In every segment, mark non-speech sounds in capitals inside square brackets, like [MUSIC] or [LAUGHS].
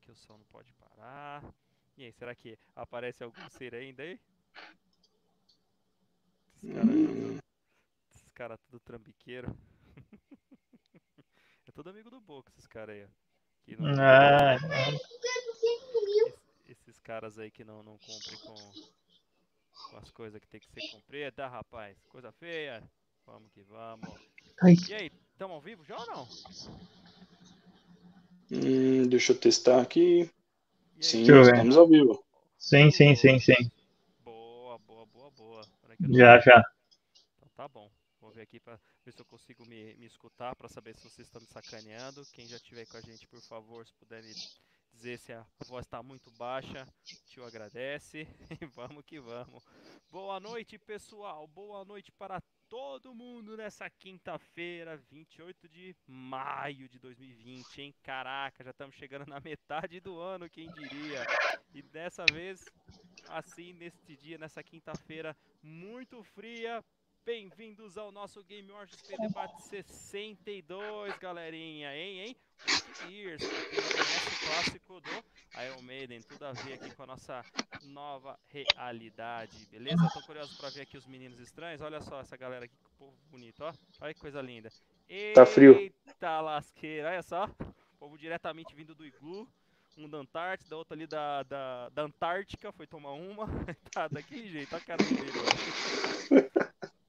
que o som não pode parar. E aí, será que aparece algum ser ainda aí? Esses caras tudo, esses cara tudo trambiqueiro. [LAUGHS] é todo amigo do Boca, esses caras aí, ó. Que não, Ah, es- esses caras aí que não, não cumprem com, com as coisas que tem que ser cumprida, rapaz. Coisa feia. Vamos que vamos. ai, E aí, estamos ao vivo já ou não? Hum, deixa eu testar aqui. Sim, estamos ao vivo. sim, sim, sim, sim. Boa, boa, boa, boa. Já, já. Então tá bom. Vou ver aqui pra ver se eu consigo me, me escutar pra saber se vocês estão me sacaneando. Quem já estiver com a gente, por favor, se puder me dizer se a voz tá muito baixa, tio agradece. [LAUGHS] E vamos que vamos. Boa noite, pessoal. Boa noite para todo mundo nessa quinta-feira, 28 de maio de 2020, hein? Caraca, já estamos chegando na metade do ano, quem diria? E dessa vez, assim, neste dia, nessa quinta-feira muito fria, Bem-vindos ao nosso Game Wars XP Debate 62, galerinha, hein, hein? Years, o clássico do Iron Maiden, tudo a ver aqui com a nossa nova realidade, beleza? Tô curioso pra ver aqui os meninos estranhos, olha só essa galera aqui, que povo bonito, ó, olha que coisa linda. Tá frio. Eita lasqueira, olha só, povo diretamente vindo do Iglu, um da Antártida, outro ali da, da, da Antártica, foi tomar uma, [LAUGHS] tá daquele jeito, olha a cara dele.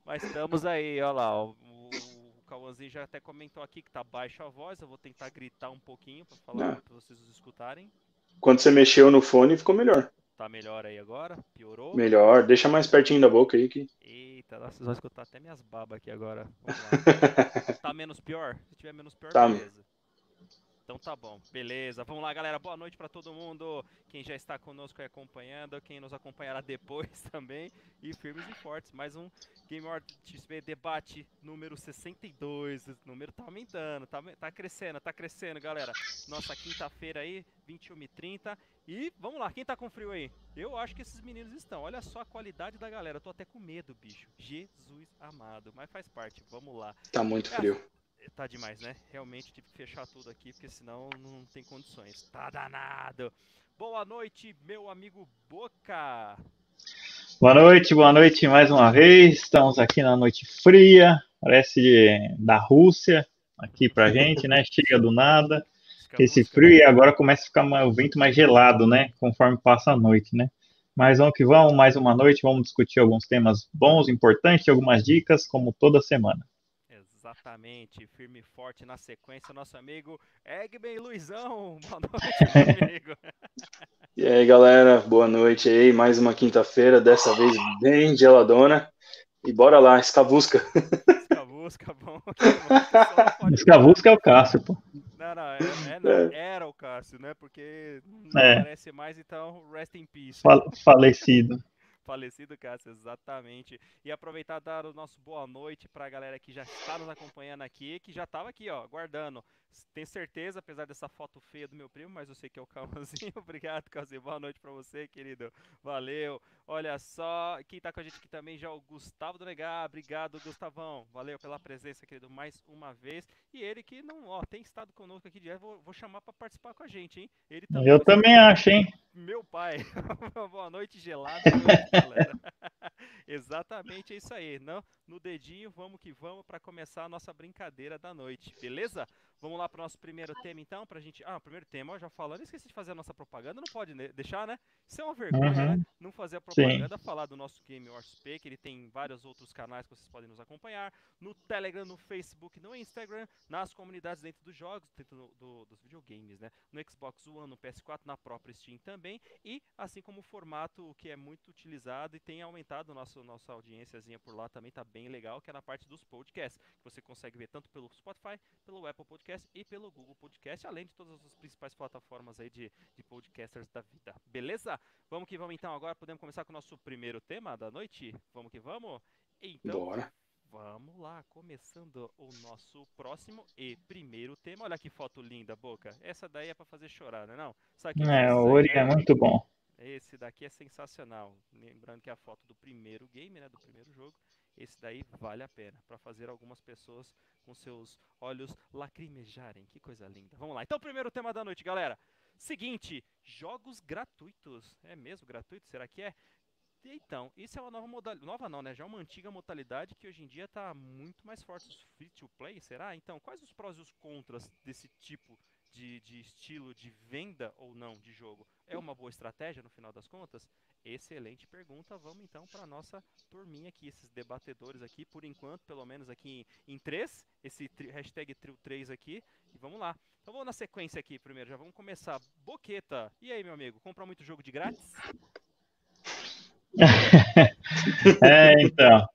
Mas estamos aí, olha lá. ó, O, o Cauãzinho já até comentou aqui que tá baixa a voz. Eu vou tentar gritar um pouquinho pra falar para vocês os escutarem. Quando você mexeu no fone, ficou melhor. Tá melhor aí agora? Piorou? Melhor. Deixa mais pertinho da boca aí que. Eita, nossa, vocês vão escutar até minhas babas aqui agora. Vamos [LAUGHS] lá. tá menos pior? Se tiver menos pior, Tá. beleza. Então tá bom, beleza. Vamos lá, galera. Boa noite pra todo mundo. Quem já está conosco e acompanhando, quem nos acompanhará [LAUGHS] depois também. E firmes e fortes. Mais um Game Over XP Debate número 62. Esse número tá aumentando, tá, tá crescendo, tá crescendo, galera. Nossa quinta-feira aí, 21h30. E vamos lá, quem tá com frio aí? Eu acho que esses meninos estão. Olha só a qualidade da galera. Eu tô até com medo, bicho. Jesus amado. Mas faz parte. Vamos lá. Tá muito frio. Tá demais, né? Realmente tive que fechar tudo aqui, porque senão não tem condições. Tá danado. Boa noite, meu amigo Boca. Boa noite, boa noite mais uma vez. Estamos aqui na noite fria, parece de- da Rússia, aqui pra gente, né? Chega do nada. Esse frio e agora começa a ficar mais- o vento mais gelado, né? Conforme passa a noite, né? Mas vamos que vamos, mais uma noite, vamos discutir alguns temas bons, importantes, algumas dicas, como toda semana. Exatamente, firme e forte na sequência, nosso amigo Egben Luizão. [LAUGHS] Boa noite, meu [LAUGHS] amigo. E aí, galera, boa noite aí. Mais uma quinta-feira, dessa vez bem geladona. E bora lá, escavusca. Escavusca, [LAUGHS] bom. Escavusca é o Cássio, pô. Não, não, é, é, não, era o Cássio, né? Porque não É. aparece mais, então rest in peace. Fal- falecido. Falecido Cássio, exatamente. E aproveitar dar o nosso boa noite para a galera que já está nos acompanhando aqui, que já estava aqui, ó, aguardando. Tenho certeza, apesar dessa foto feia do meu primo, mas eu sei que é o Calmazinho. [LAUGHS] Obrigado, Calmazinho. Boa noite para você, querido. Valeu. Olha só, quem tá com a gente aqui também já é o Gustavo do Negar. Obrigado, Gustavão. Valeu pela presença, querido, mais uma vez. E ele que não, ó, tem estado conosco aqui direto, vou, vou chamar para participar com a gente, hein? Ele também Eu também acho, hein? meu pai. [LAUGHS] Boa noite, gelado. galera. [LAUGHS] Exatamente é isso aí. Não, no dedinho, vamos que vamos para começar a nossa brincadeira da noite, beleza? Vamos lá para o nosso primeiro tema, então, pra gente. Ah, primeiro tema, ó, já falando, esqueci de fazer a nossa propaganda, não pode né, deixar, né? Isso é uma vergonha, Uhum. né? Não fazer a propaganda, falar do nosso Game Wars P, que ele tem vários outros canais que vocês podem nos acompanhar, no Telegram, no Facebook, no Instagram, nas comunidades dentro dos jogos, dentro do- do- dos videogames, né? No Xbox One, no PS4, na própria Steam também, e assim como o formato que é muito utilizado e tem aumentado nosso, nossa audiênciazinha por lá também, tá bem legal, que é na parte dos podcasts, que você consegue ver tanto pelo Spotify, pelo Apple Podcast e pelo Google Podcast, além de todas as principais plataformas aí de, de podcasters da vida. Beleza? Vamos que vamos então agora, podemos começar com o nosso primeiro tema da noite? Vamos que vamos? Então, Bora. Vamos lá, começando o nosso próximo e primeiro tema. Olha que foto linda, Boca. Essa daí é pra fazer chorar, não é não? É, o Ori né? é muito bom. Esse daqui é sensacional. Lembrando que é a foto do primeiro game, né, do primeiro jogo. Esse daí vale a pena para fazer algumas pessoas com seus olhos lacrimejarem. Que coisa linda. Vamos lá. Então, primeiro tema da noite, galera. Seguinte, jogos gratuitos. É mesmo gratuito? Será que é? Então, isso é uma nova modalidade. Nova não, né? Já é uma antiga modalidade que hoje em dia está muito mais forte. Os free to play, será? Então, quais os prós e os contras desse tipo de, de estilo de venda ou não de jogo? É uma boa estratégia no final das contas? Excelente pergunta. Vamos então para nossa turminha aqui, esses debatedores aqui, por enquanto, pelo menos aqui em, em três, esse tri, hashtag trio 3 aqui. E vamos lá. Então vamos na sequência aqui primeiro, já vamos começar. Boqueta, e aí meu amigo, comprar muito jogo de grátis? [LAUGHS] é, então.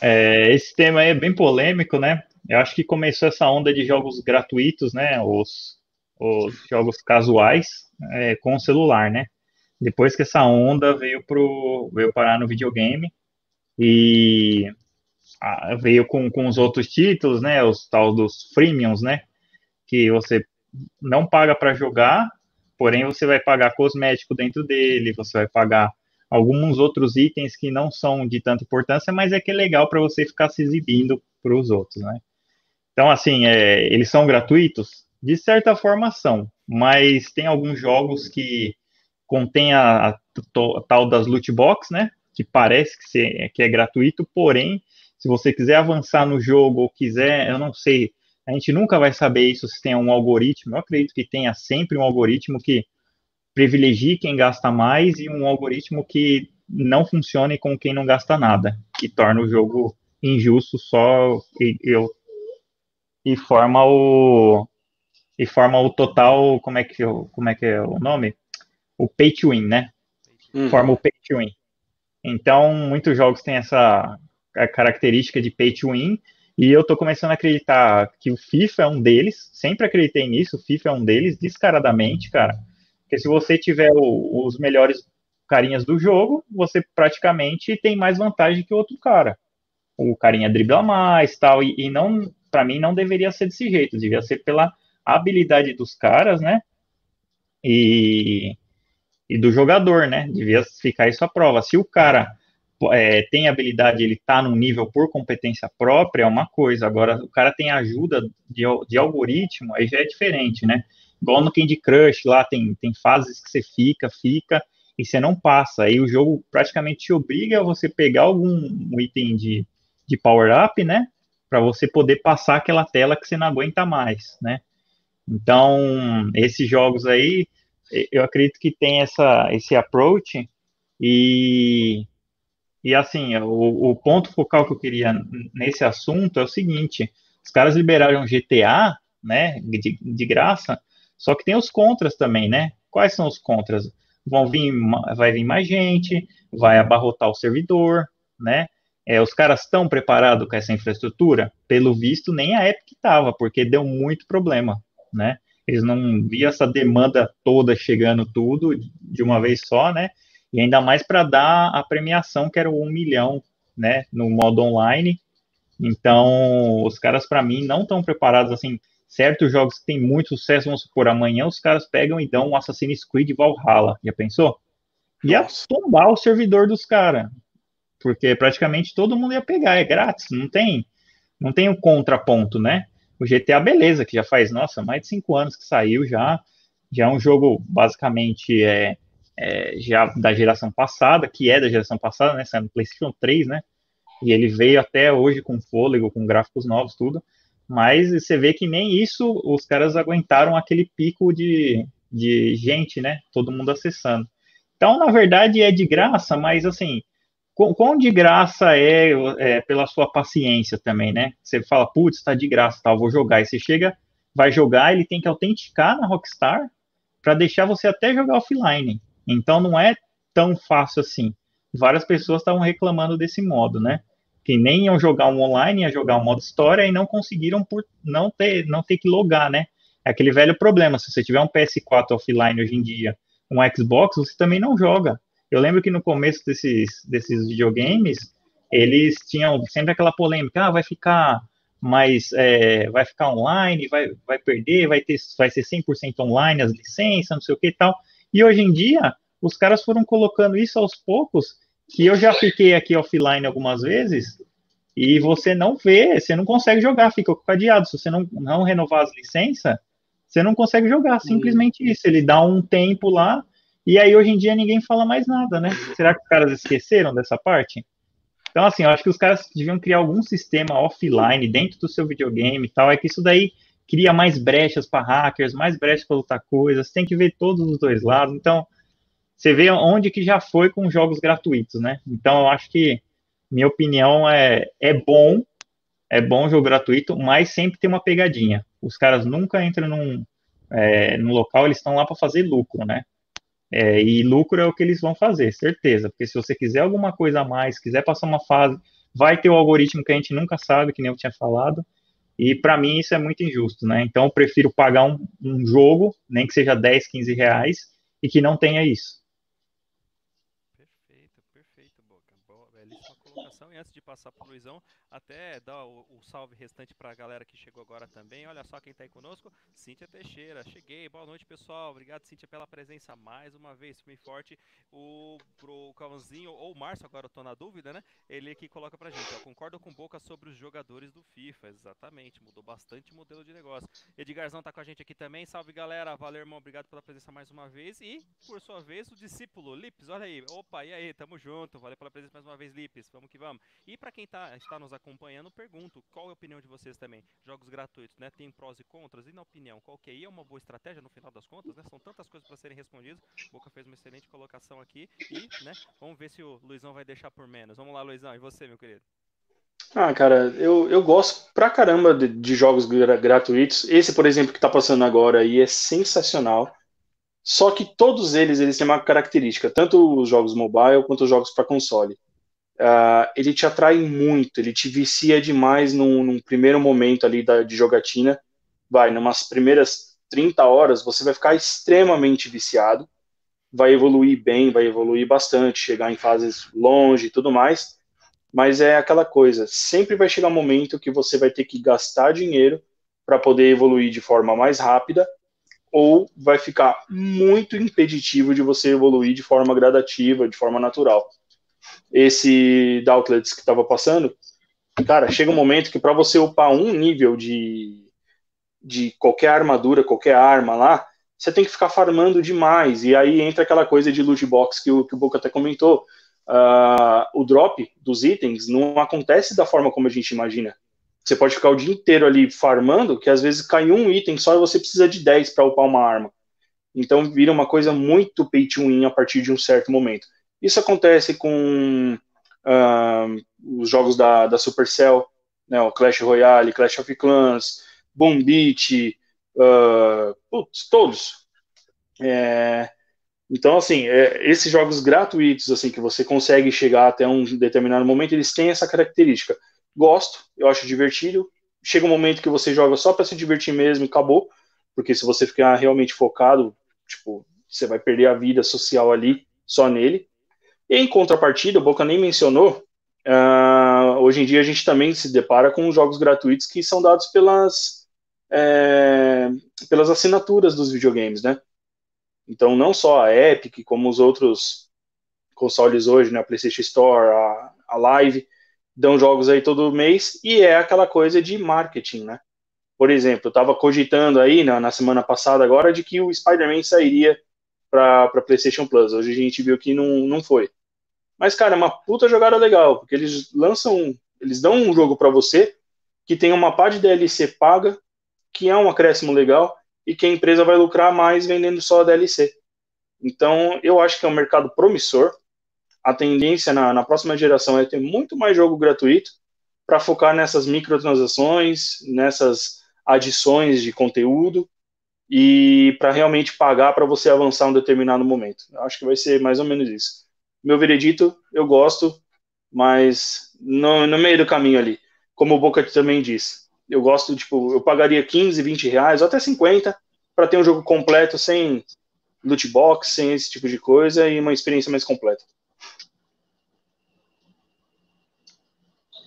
É, esse tema aí é bem polêmico, né? Eu acho que começou essa onda de jogos gratuitos, né? Os, os jogos casuais é, com o celular, né? Depois que essa onda veio pro veio parar no videogame e a, veio com, com os outros títulos, né? Os tal dos freemiums, né? Que você não paga para jogar, porém você vai pagar cosmético dentro dele, você vai pagar alguns outros itens que não são de tanta importância, mas é que é legal para você ficar se exibindo para os outros, né? Então, assim, é, eles são gratuitos? De certa forma são, mas tem alguns jogos que contém a, a, a tal das loot box, né? Que parece que, se, que é gratuito, porém, se você quiser avançar no jogo ou quiser, eu não sei, a gente nunca vai saber isso se tem um algoritmo. Eu acredito que tenha sempre um algoritmo que privilegie quem gasta mais e um algoritmo que não funcione com quem não gasta nada, que torna o jogo injusto só e, e, e forma o e forma o total, como é que como é que é o nome? O pay to win, né? Hum. Forma o pay to win. Então, muitos jogos têm essa característica de pay to win, e eu tô começando a acreditar que o FIFA é um deles, sempre acreditei nisso, o FIFA é um deles, descaradamente, cara. Porque se você tiver o, os melhores carinhas do jogo, você praticamente tem mais vantagem que o outro cara. O carinha dribla mais tal, e, e não, para mim, não deveria ser desse jeito, devia ser pela habilidade dos caras, né? E, e do jogador, né? Devia ficar isso à prova. Se o cara é, tem habilidade, ele tá num nível por competência própria, é uma coisa. Agora, o cara tem ajuda de, de algoritmo, aí já é diferente, né? Igual no Candy Crush, lá tem, tem fases que você fica, fica, e você não passa. Aí o jogo praticamente te obriga a você pegar algum item de, de power-up, né? Para você poder passar aquela tela que você não aguenta mais, né? Então, esses jogos aí, eu acredito que tem essa, esse approach, e, e assim, o, o ponto focal que eu queria nesse assunto é o seguinte: os caras liberaram GTA, né, de, de graça, só que tem os contras também, né? Quais são os contras? Vão vir, vai vir mais gente, vai abarrotar o servidor, né? É, os caras estão preparados com essa infraestrutura? Pelo visto, nem a Epic estava, porque deu muito problema, né? Eles não viam essa demanda toda chegando tudo de uma vez só, né? E ainda mais para dar a premiação que era o um milhão, né? No modo online. Então, os caras, para mim, não estão preparados assim certos jogos que têm muito sucesso, vamos supor, amanhã os caras pegam e dão um Assassin's Creed Valhalla, já pensou? Ia tombar o servidor dos caras, porque praticamente todo mundo ia pegar, é grátis, não tem, não tem o um contraponto, né? O GTA, beleza, que já faz, nossa, mais de cinco anos que saiu já, já é um jogo basicamente é, é, já da geração passada, que é da geração passada, né? Saiu no PlayStation 3, né? E ele veio até hoje com fôlego, com gráficos novos, tudo mas você vê que nem isso os caras aguentaram aquele pico de, de gente, né? Todo mundo acessando. Então, na verdade, é de graça, mas assim, quão de graça é, é, pela sua paciência também, né? Você fala, putz, está de graça, tal, vou jogar. E você chega, vai jogar, ele tem que autenticar na Rockstar para deixar você até jogar offline. Então, não é tão fácil assim. Várias pessoas estavam reclamando desse modo, né? que nem iam jogar um online, iam jogar um modo história e não conseguiram por não ter, não ter que logar, né? É aquele velho problema, se você tiver um PS4 offline hoje em dia, um Xbox, você também não joga. Eu lembro que no começo desses, desses videogames, eles tinham sempre aquela polêmica, ah, vai ficar mais, é, vai ficar online, vai, vai perder, vai, ter, vai ser 100% online as licenças, não sei o que e tal. E hoje em dia, os caras foram colocando isso aos poucos que eu já fiquei aqui offline algumas vezes e você não vê, você não consegue jogar, fica cadeado. Se você não, não renovar as licenças, você não consegue jogar, simplesmente isso. Ele dá um tempo lá, e aí hoje em dia ninguém fala mais nada, né? Será que os caras esqueceram dessa parte? Então, assim, eu acho que os caras deviam criar algum sistema offline dentro do seu videogame e tal. É que isso daí cria mais brechas para hackers, mais brechas para lutar coisas. Tem que ver todos os dois lados. Então, você vê onde que já foi com jogos gratuitos, né? Então, eu acho que, minha opinião, é, é bom, é bom jogo gratuito, mas sempre tem uma pegadinha. Os caras nunca entram num, é, no local, eles estão lá para fazer lucro, né? É, e lucro é o que eles vão fazer, certeza. Porque se você quiser alguma coisa a mais, quiser passar uma fase, vai ter o algoritmo que a gente nunca sabe, que nem eu tinha falado. E para mim isso é muito injusto, né? Então eu prefiro pagar um, um jogo, nem que seja 10, 15 reais, e que não tenha isso. Perfeito, perfeito, Boca. Boa, belíssima colocação. E antes de passar para o Luizão, até dar o, o salve restante para a galera que chegou agora também. Olha só quem está aí conosco, Cíntia Teixeira. Cheguei, boa noite pessoal. Obrigado, Cíntia, pela presença mais uma vez, firme forte. O pro Cauãzinho, ou o Márcio, agora eu tô na dúvida, né? Ele aqui coloca pra gente, ó, concordo com Boca sobre os jogadores do FIFA. Exatamente, mudou bastante o modelo de negócio. Edgarzão tá com a gente aqui também. Salve galera, valeu irmão, obrigado pela presença mais uma vez. E, por sua vez, o discípulo Lips, olha aí. Opa, e aí, tamo junto. Valeu pela presença mais uma vez, Lips. Vamos que vamos. E para quem tá, está nos acompanhando, pergunto, qual é a opinião de vocês também? Jogos gratuitos, né? Tem prós e contras, e na opinião, qual que é? E é uma boa estratégia no final das contas, né? São tantas coisas para serem respondidas. Boca fez uma excelente colocação aqui e, né, vamos ver se o Luizão vai deixar por menos. Vamos lá, Luizão, e você, meu querido? Ah, cara, eu, eu gosto pra caramba de, de jogos gra gratuitos. Esse, por exemplo, que tá passando agora aí é sensacional. Só que todos eles, eles têm uma característica, tanto os jogos mobile quanto os jogos para console uh, ele te atrai muito, ele te vicia demais num, num primeiro momento ali da, de jogatina. Vai, numas primeiras 30 horas, você vai ficar extremamente viciado, vai evoluir bem, vai evoluir bastante, chegar em fases longe e tudo mais. Mas é aquela coisa, sempre vai chegar um momento que você vai ter que gastar dinheiro para poder evoluir de forma mais rápida, ou vai ficar muito impeditivo de você evoluir de forma gradativa, de forma natural esse Doubtlets que estava passando, cara, chega um momento que para você upar um nível de, de qualquer armadura, qualquer arma lá, você tem que ficar farmando demais. E aí entra aquela coisa de loot box que o, que o Boca até comentou. Uh, o drop dos itens não acontece da forma como a gente imagina. Você pode ficar o dia inteiro ali farmando, que às vezes cai um item só e você precisa de 10 para upar uma arma. Então vira uma coisa muito pay to win a partir de um certo momento. Isso acontece com uh, os jogos da, da Supercell, né, o Clash Royale, Clash of Clans, Boom Beat, uh, putz, todos. É, então, assim, é, esses jogos gratuitos, assim, que você consegue chegar até um determinado momento, eles têm essa característica. Gosto, eu acho divertido. Chega um momento que você joga só para se divertir mesmo e acabou, porque se você ficar realmente focado, tipo, você vai perder a vida social ali só nele. Em contrapartida, o Boca nem mencionou, uh, hoje em dia a gente também se depara com jogos gratuitos que são dados pelas, é, pelas assinaturas dos videogames, né? Então, não só a Epic, como os outros consoles hoje, né, a PlayStation Store, a, a Live, dão jogos aí todo mês, e é aquela coisa de marketing, né? Por exemplo, eu estava cogitando aí na, na, semana passada agora de que o Spider-Man sairia para PlayStation Plus. Hoje a gente viu que não, não foi. Mas, cara, é uma puta jogada legal, porque eles lançam, eles dão um jogo para você que tem uma pá de DLC paga, que é um acréscimo legal, e que a empresa vai lucrar mais vendendo só a DLC. Então, eu acho que é um mercado promissor. A tendência na, na próxima geração é ter muito mais jogo gratuito para focar nessas microtransações, nessas adições de conteúdo e para realmente pagar para você avançar um determinado momento. Eu acho que vai ser mais ou menos isso meu veredito, eu gosto, mas no, no meio do caminho ali. Como o Boca também disse, eu gosto, tipo, eu pagaria 15, 20 reais, ou até 50, para ter um jogo completo, sem loot box, sem esse tipo de coisa, e uma experiência mais completa.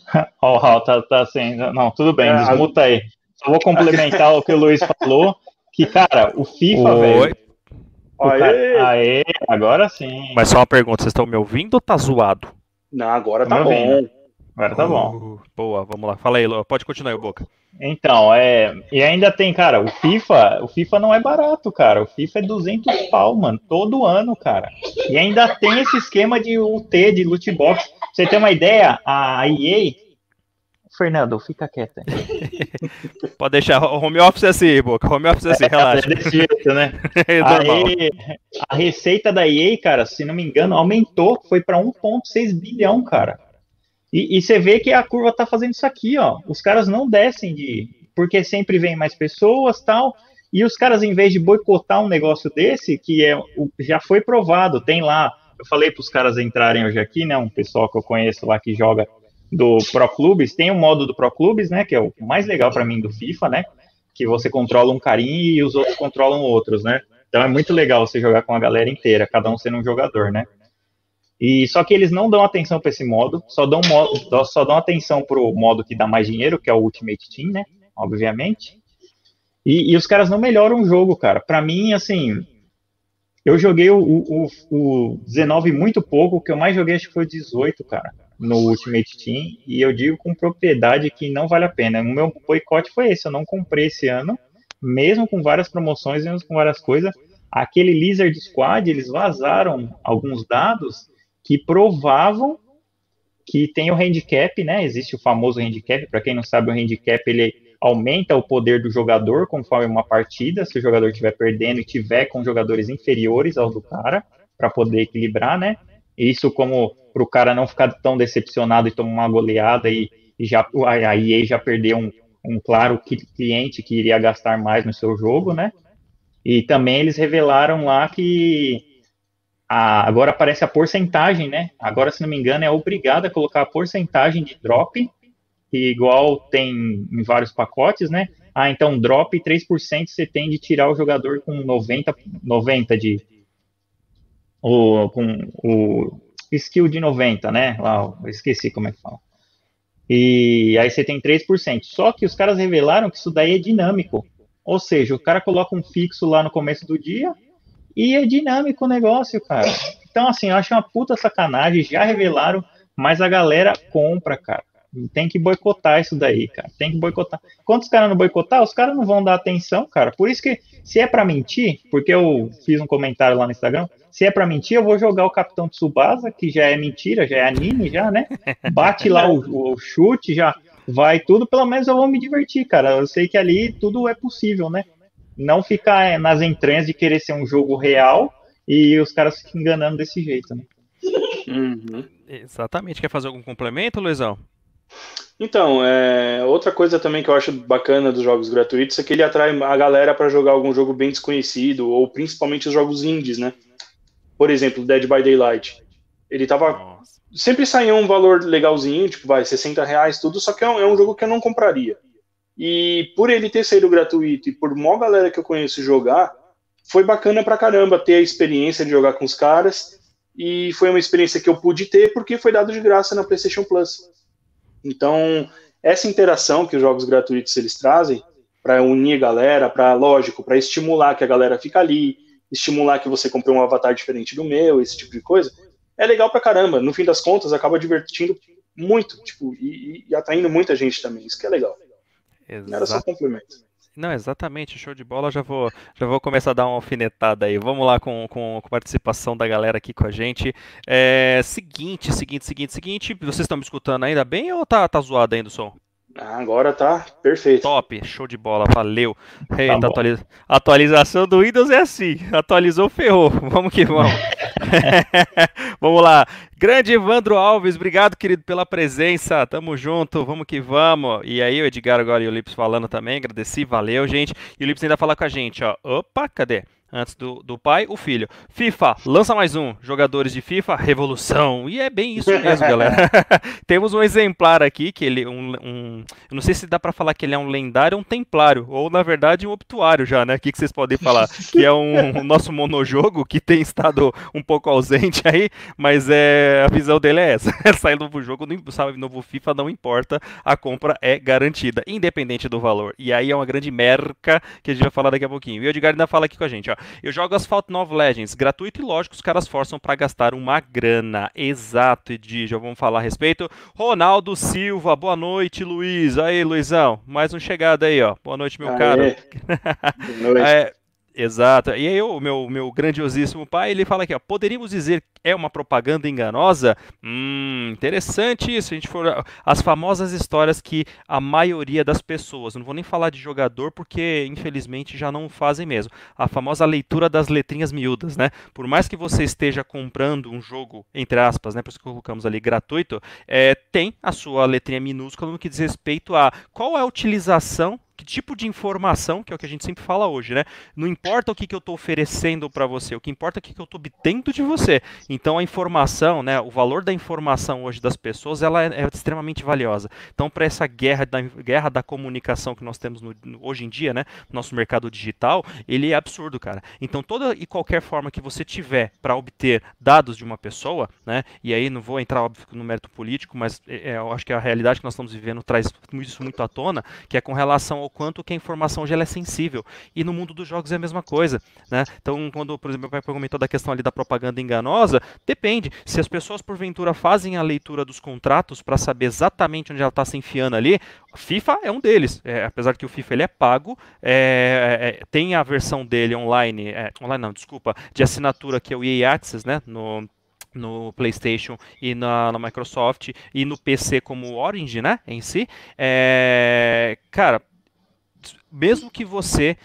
[LAUGHS] Ó, oh, Raul, tá, tá assim, não, tudo bem, é, desmuta aí. Só vou complementar o que o Luiz falou, que, cara, o FIFA, velho, Aê! Cara... Aê, agora sim. Mas só uma pergunta, vocês estão me ouvindo ou tá zoado? Não, agora tá, tá bom. Agora tá bom. Uh, boa, vamos lá. Fala aí, Lô. Pode continuar aí, Boca. Então, é. E ainda tem, cara, o FIFA, o FIFA não é barato, cara. O FIFA é 200 pau, mano, todo ano, cara. E ainda tem esse esquema de UT, de loot box. Pra você ter uma ideia, a EA. Fernando, fica quieto. [LAUGHS] Pode deixar, home office é assim, Boca. Home office é assim, relaxa. É desse jeito, né? [LAUGHS] É. Aí, a receita da EA, cara, se não me engano, aumentou, foi para 1,6 bilhão, cara. E, e você vê que a curva tá fazendo isso aqui, ó. Os caras não descem de. Porque sempre vem mais pessoas tal. E os caras, em vez de boicotar um negócio desse, que é o- já foi provado, tem lá. Eu falei para os caras entrarem hoje aqui, né? Um pessoal que eu conheço lá que joga do Pro Clubes, tem o modo do Pro Clubes, né? Que é o mais legal para mim do FIFA, né? Que você controla um carinha e os outros controlam outros, né? Então é muito legal você jogar com a galera inteira, cada um sendo um jogador, né? E só que eles não dão atenção para esse modo, só dão modo, só dão atenção pro modo que dá mais dinheiro, que é o Ultimate Team, né? Obviamente. E, e os caras não melhoram o jogo, cara. Para mim, assim, eu joguei o, o, o 19 muito pouco, o que eu mais joguei acho que foi o 18, cara, no Ultimate Team, e eu digo com propriedade que não vale a pena. O meu boicote foi esse, eu não comprei esse ano, mesmo com várias promoções, mesmo com várias coisas. Aquele Lizard Squad, eles vazaram alguns dados que provavam que tem o handicap, né? Existe o famoso handicap, para quem não sabe, o handicap ele aumenta o poder do jogador conforme uma partida, se o jogador estiver perdendo e tiver com jogadores inferiores ao do cara, para poder equilibrar, né? Isso como para o cara não ficar tão decepcionado e tomar uma goleada e, e já a já perdeu um, um claro cliente que iria gastar mais no seu jogo, né? E também eles revelaram lá que a, agora aparece a porcentagem, né? Agora, se não me engano, é obrigado a colocar a porcentagem de drop, que igual tem em vários pacotes, né? Ah, então drop 3% você tem de tirar o jogador com 90, 90 de. O, com o skill de 90, né? Lá, esqueci como é que fala. E aí você tem 3%. Só que os caras revelaram que isso daí é dinâmico. Ou seja, o cara coloca um fixo lá no começo do dia e é dinâmico o negócio, cara. Então, assim, eu acho uma puta sacanagem. Já revelaram, mas a galera compra, cara. Tem que boicotar isso daí, cara. Tem que boicotar. Quando os caras não boicotar, os caras não vão dar atenção, cara. Por isso que, se é para mentir, porque eu fiz um comentário lá no Instagram, se é para mentir, eu vou jogar o Capitão Tsubasa, que já é mentira, já é anime, já, né? Bate lá o, o chute, já vai tudo, pelo menos eu vou me divertir, cara. Eu sei que ali tudo é possível, né? Não ficar nas entranhas de querer ser um jogo real e os caras ficam enganando desse jeito, né? Uhum. Exatamente. Quer fazer algum complemento, Luizão? Então, é, outra coisa também que eu acho bacana dos jogos gratuitos é que ele atrai a galera para jogar algum jogo bem desconhecido, ou principalmente os jogos indies, né? Por exemplo, Dead by Daylight. Ele tava. Nossa. Sempre saía um valor legalzinho, tipo, vai, 60 reais, tudo, só que é um, é um jogo que eu não compraria. E por ele ter saído gratuito e por maior galera que eu conheço jogar, foi bacana pra caramba ter a experiência de jogar com os caras. E foi uma experiência que eu pude ter porque foi dado de graça na PlayStation Plus. Então, essa interação que os jogos gratuitos eles trazem para unir a galera, para lógico, para estimular que a galera fica ali, estimular que você compre um avatar diferente do meu, esse tipo de coisa, é legal pra caramba. No fim das contas, acaba divertindo muito, tipo, e, e atraindo muita gente também. Isso que é legal. Não era só Exa- complemento. Não, exatamente, show de bola. Já vou, já vou começar a dar uma alfinetada aí. Vamos lá com, com, com a participação da galera aqui com a gente. É, seguinte, seguinte, seguinte, seguinte. Vocês estão me escutando ainda bem ou tá, tá zoado ainda o som? Agora tá perfeito. Top, show de bola, valeu. Eita, bom. atualiza- atualização do Windows é assim. Atualizou, ferrou. [LAUGHS] Vamos que vamos. [LAUGHS] vamos lá. Grande Evandro Alves, obrigado, querido, pela presença. Tamo junto, vamos que vamos. E aí, o Edgar agora e o Lips falando também. Agradeci, valeu, gente. E o Lips ainda fala com a gente, ó. Opa, cadê? Antes do, do pai, o filho. FIFA, lança mais um. Jogadores de FIFA, revolução. E é bem isso [LAUGHS] mesmo, galera. [LAUGHS] Temos um exemplar aqui, que ele. Um, um- não sei se dá pra falar que ele é um lendário ou um templário. Ou, na verdade, um obtuário já, né? O que, que vocês podem falar? [LAUGHS] Que é um, um nosso monojogo que tem estado um pouco ausente aí, mas é, a visão dele é essa. Sair novo jogo, não, sabe, novo FIFA não importa, a compra é garantida, independente do valor. E aí é uma grande merca que a gente vai falar daqui a pouquinho. E o Edgar ainda fala aqui com a gente, ó. Eu jogo Asphalt 9 Legends, gratuito e lógico, os caras forçam para gastar uma grana. Exato, Edi, já vamos falar a respeito. Ronaldo Silva, boa noite, Luiz. Aí, Luizão, mais um chegado aí, ó. Boa noite, meu Aê. caro. Boa noite. [LAUGHS] é, Exato. E aí o meu, meu grandiosíssimo pai, ele fala aqui, ó, poderíamos dizer que é uma propaganda enganosa? Hum, interessante isso. A gente for as famosas histórias que a maioria das pessoas, não vou nem falar de jogador porque infelizmente já não fazem mesmo. A famosa leitura das letrinhas miúdas, né? Por mais que você esteja comprando um jogo entre aspas, né, por isso que colocamos ali gratuito, é, tem a sua letrinha minúscula no que diz respeito a qual é a utilização que tipo de informação, que é o que a gente sempre fala hoje, né? Não importa o que, que eu estou oferecendo para você, o que importa é o que, que eu estou obtendo de você. Então a informação, né, o valor da informação hoje das pessoas, ela é, é extremamente valiosa. Então para essa guerra da, guerra da comunicação que nós temos no, hoje em dia, né, nosso mercado digital, ele é absurdo, cara. Então toda e qualquer forma que você tiver para obter dados de uma pessoa, né, e aí não vou entrar óbvio no mérito político, mas é, é, eu acho que a realidade que nós estamos vivendo traz isso muito à tona, que é com relação ao quanto que a informação já é sensível. E no mundo dos jogos é a mesma coisa. Né? Então, quando, por exemplo, meu pai comentou da questão ali da propaganda enganosa, depende. Se as pessoas, porventura, fazem a leitura dos contratos para saber exatamente onde ela está se enfiando ali, FIFA é um deles. É, apesar que o FIFA ele é pago, é, é, é tem a versão dele online, é, online não, desculpa, de assinatura que é o EA Access, né? No, no PlayStation e na, na, Microsoft e no PC como Orange, né, em si, é, cara, mesmo que você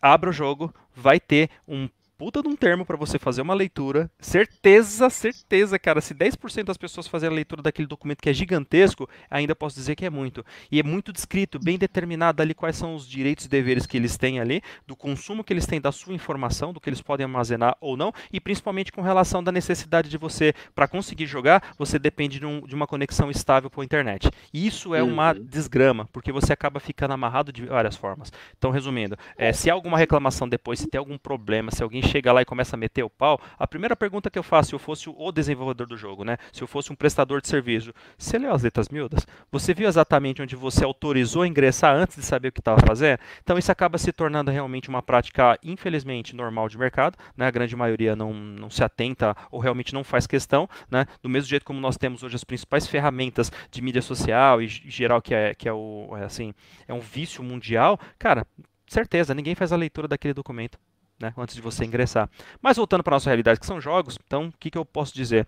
abra o jogo, vai ter um puta de um termo para você fazer uma leitura. Certeza, certeza, cara. Se 10% das pessoas fazerem a leitura daquele documento que é gigantesco, ainda posso dizer que é muito. E é muito descrito, bem determinado ali quais são os direitos e deveres que eles têm ali, do consumo que eles têm da sua informação, do que eles podem armazenar ou não, e principalmente com relação da necessidade de você, para conseguir jogar, você depende de, um, de, uma conexão estável com a internet. E isso é uhum. uma desgrama, porque você acaba ficando amarrado de várias formas. Então, resumindo, é, se há alguma reclamação depois, se tem algum problema, se alguém chega lá e começa a meter o pau, a primeira pergunta que eu faço, se eu fosse o desenvolvedor do jogo, né? Se eu fosse um prestador de serviço, você leu as letras miúdas? Você viu exatamente onde você autorizou a ingressar antes de saber o que estava fazendo? Então isso acaba se tornando realmente uma prática, infelizmente, normal de mercado, né? A grande maioria não, não se atenta ou realmente não faz questão, né? Do mesmo jeito como nós temos hoje as principais ferramentas de mídia social e geral que é, que é o, é assim, é um vício mundial, cara, certeza, ninguém faz a leitura daquele documento né, antes de você ingressar. Mas voltando para a nossa realidade, que são jogos, então o que, que eu posso dizer?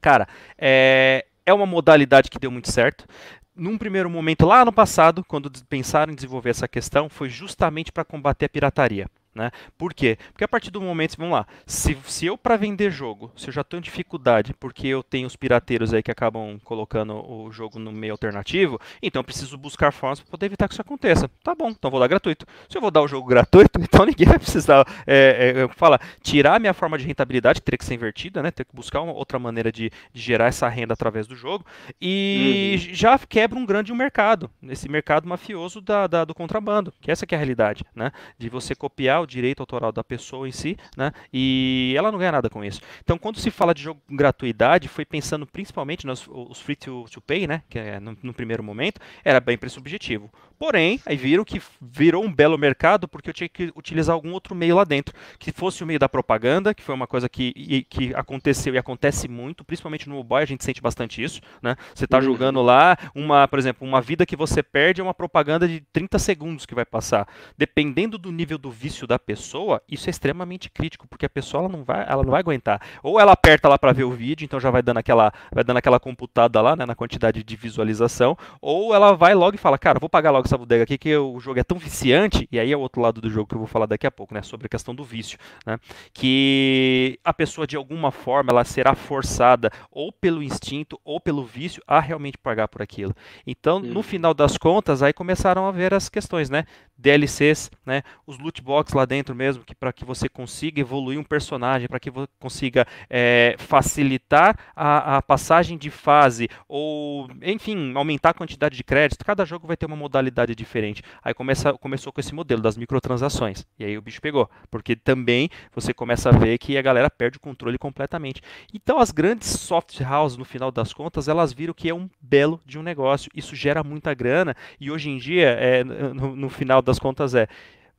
Cara, é, é uma modalidade que deu muito certo. Num primeiro momento, lá no passado, quando pensaram em desenvolver essa questão, foi justamente para combater a pirataria. Né? Por quê? Porque a partir do momento, vamos lá, se, se eu para vender jogo, se eu já tenho dificuldade porque eu tenho os pirateiros aí que acabam colocando o jogo no meio alternativo, então eu preciso buscar formas para poder evitar que isso aconteça. Tá bom, então vou dar gratuito. Se eu vou dar o jogo gratuito, [LAUGHS] então ninguém vai precisar, é, é, fala, tirar a minha forma de rentabilidade, que teria que ser invertida, né? Ter que buscar uma outra maneira de, de gerar essa renda através do jogo e uhum. já quebra um grande mercado, esse mercado mafioso da, da, do contrabando, que essa que é a realidade, né? De você copiar o direito autoral da pessoa em si, né? E ela não ganha nada com isso. Então, quando se fala de jogo com gratuidade, foi pensando principalmente nos os free to, to pay, né? Que é no, no, primeiro momento, era bem preço objetivo. Porém, aí viram que virou um belo mercado porque eu tinha que utilizar algum outro meio lá dentro, que fosse o meio da propaganda, que foi uma coisa que, e, que aconteceu e acontece muito, principalmente no mobile, a gente sente bastante isso, né? Você está uhum. jogando lá, uma, por exemplo, uma vida que você perde é uma propaganda de 30 segundos que vai passar. Dependendo do nível do vício da da pessoa, isso é extremamente crítico, porque a pessoa ela não vai, ela não vai aguentar. Ou ela aperta lá para ver o vídeo, então já vai dando aquela, vai dando aquela computada lá, né, na quantidade de visualização, ou ela vai logo e fala, cara, vou pagar logo essa bodega aqui que o jogo é tão viciante, e aí é o outro lado do jogo que eu vou falar daqui a pouco, né, sobre a questão do vício, né, que a pessoa de alguma forma ela será forçada ou pelo instinto ou pelo vício a realmente pagar por aquilo. Então, no final das contas, aí começaram a ver as questões, né, DLCs, né, os loot box lá dentro mesmo, que para que você consiga evoluir um personagem, para que você consiga é, facilitar a, a, passagem de fase, ou enfim, aumentar a quantidade de créditos. Cada jogo vai ter uma modalidade diferente. Aí começa, começou com esse modelo das microtransações. E aí o bicho pegou. Porque também você começa a ver que a galera perde o controle completamente. Então as grandes soft houses, no final das contas, elas viram que é um belo de um negócio. Isso gera muita grana. E hoje em dia, é, no, no final das contas, é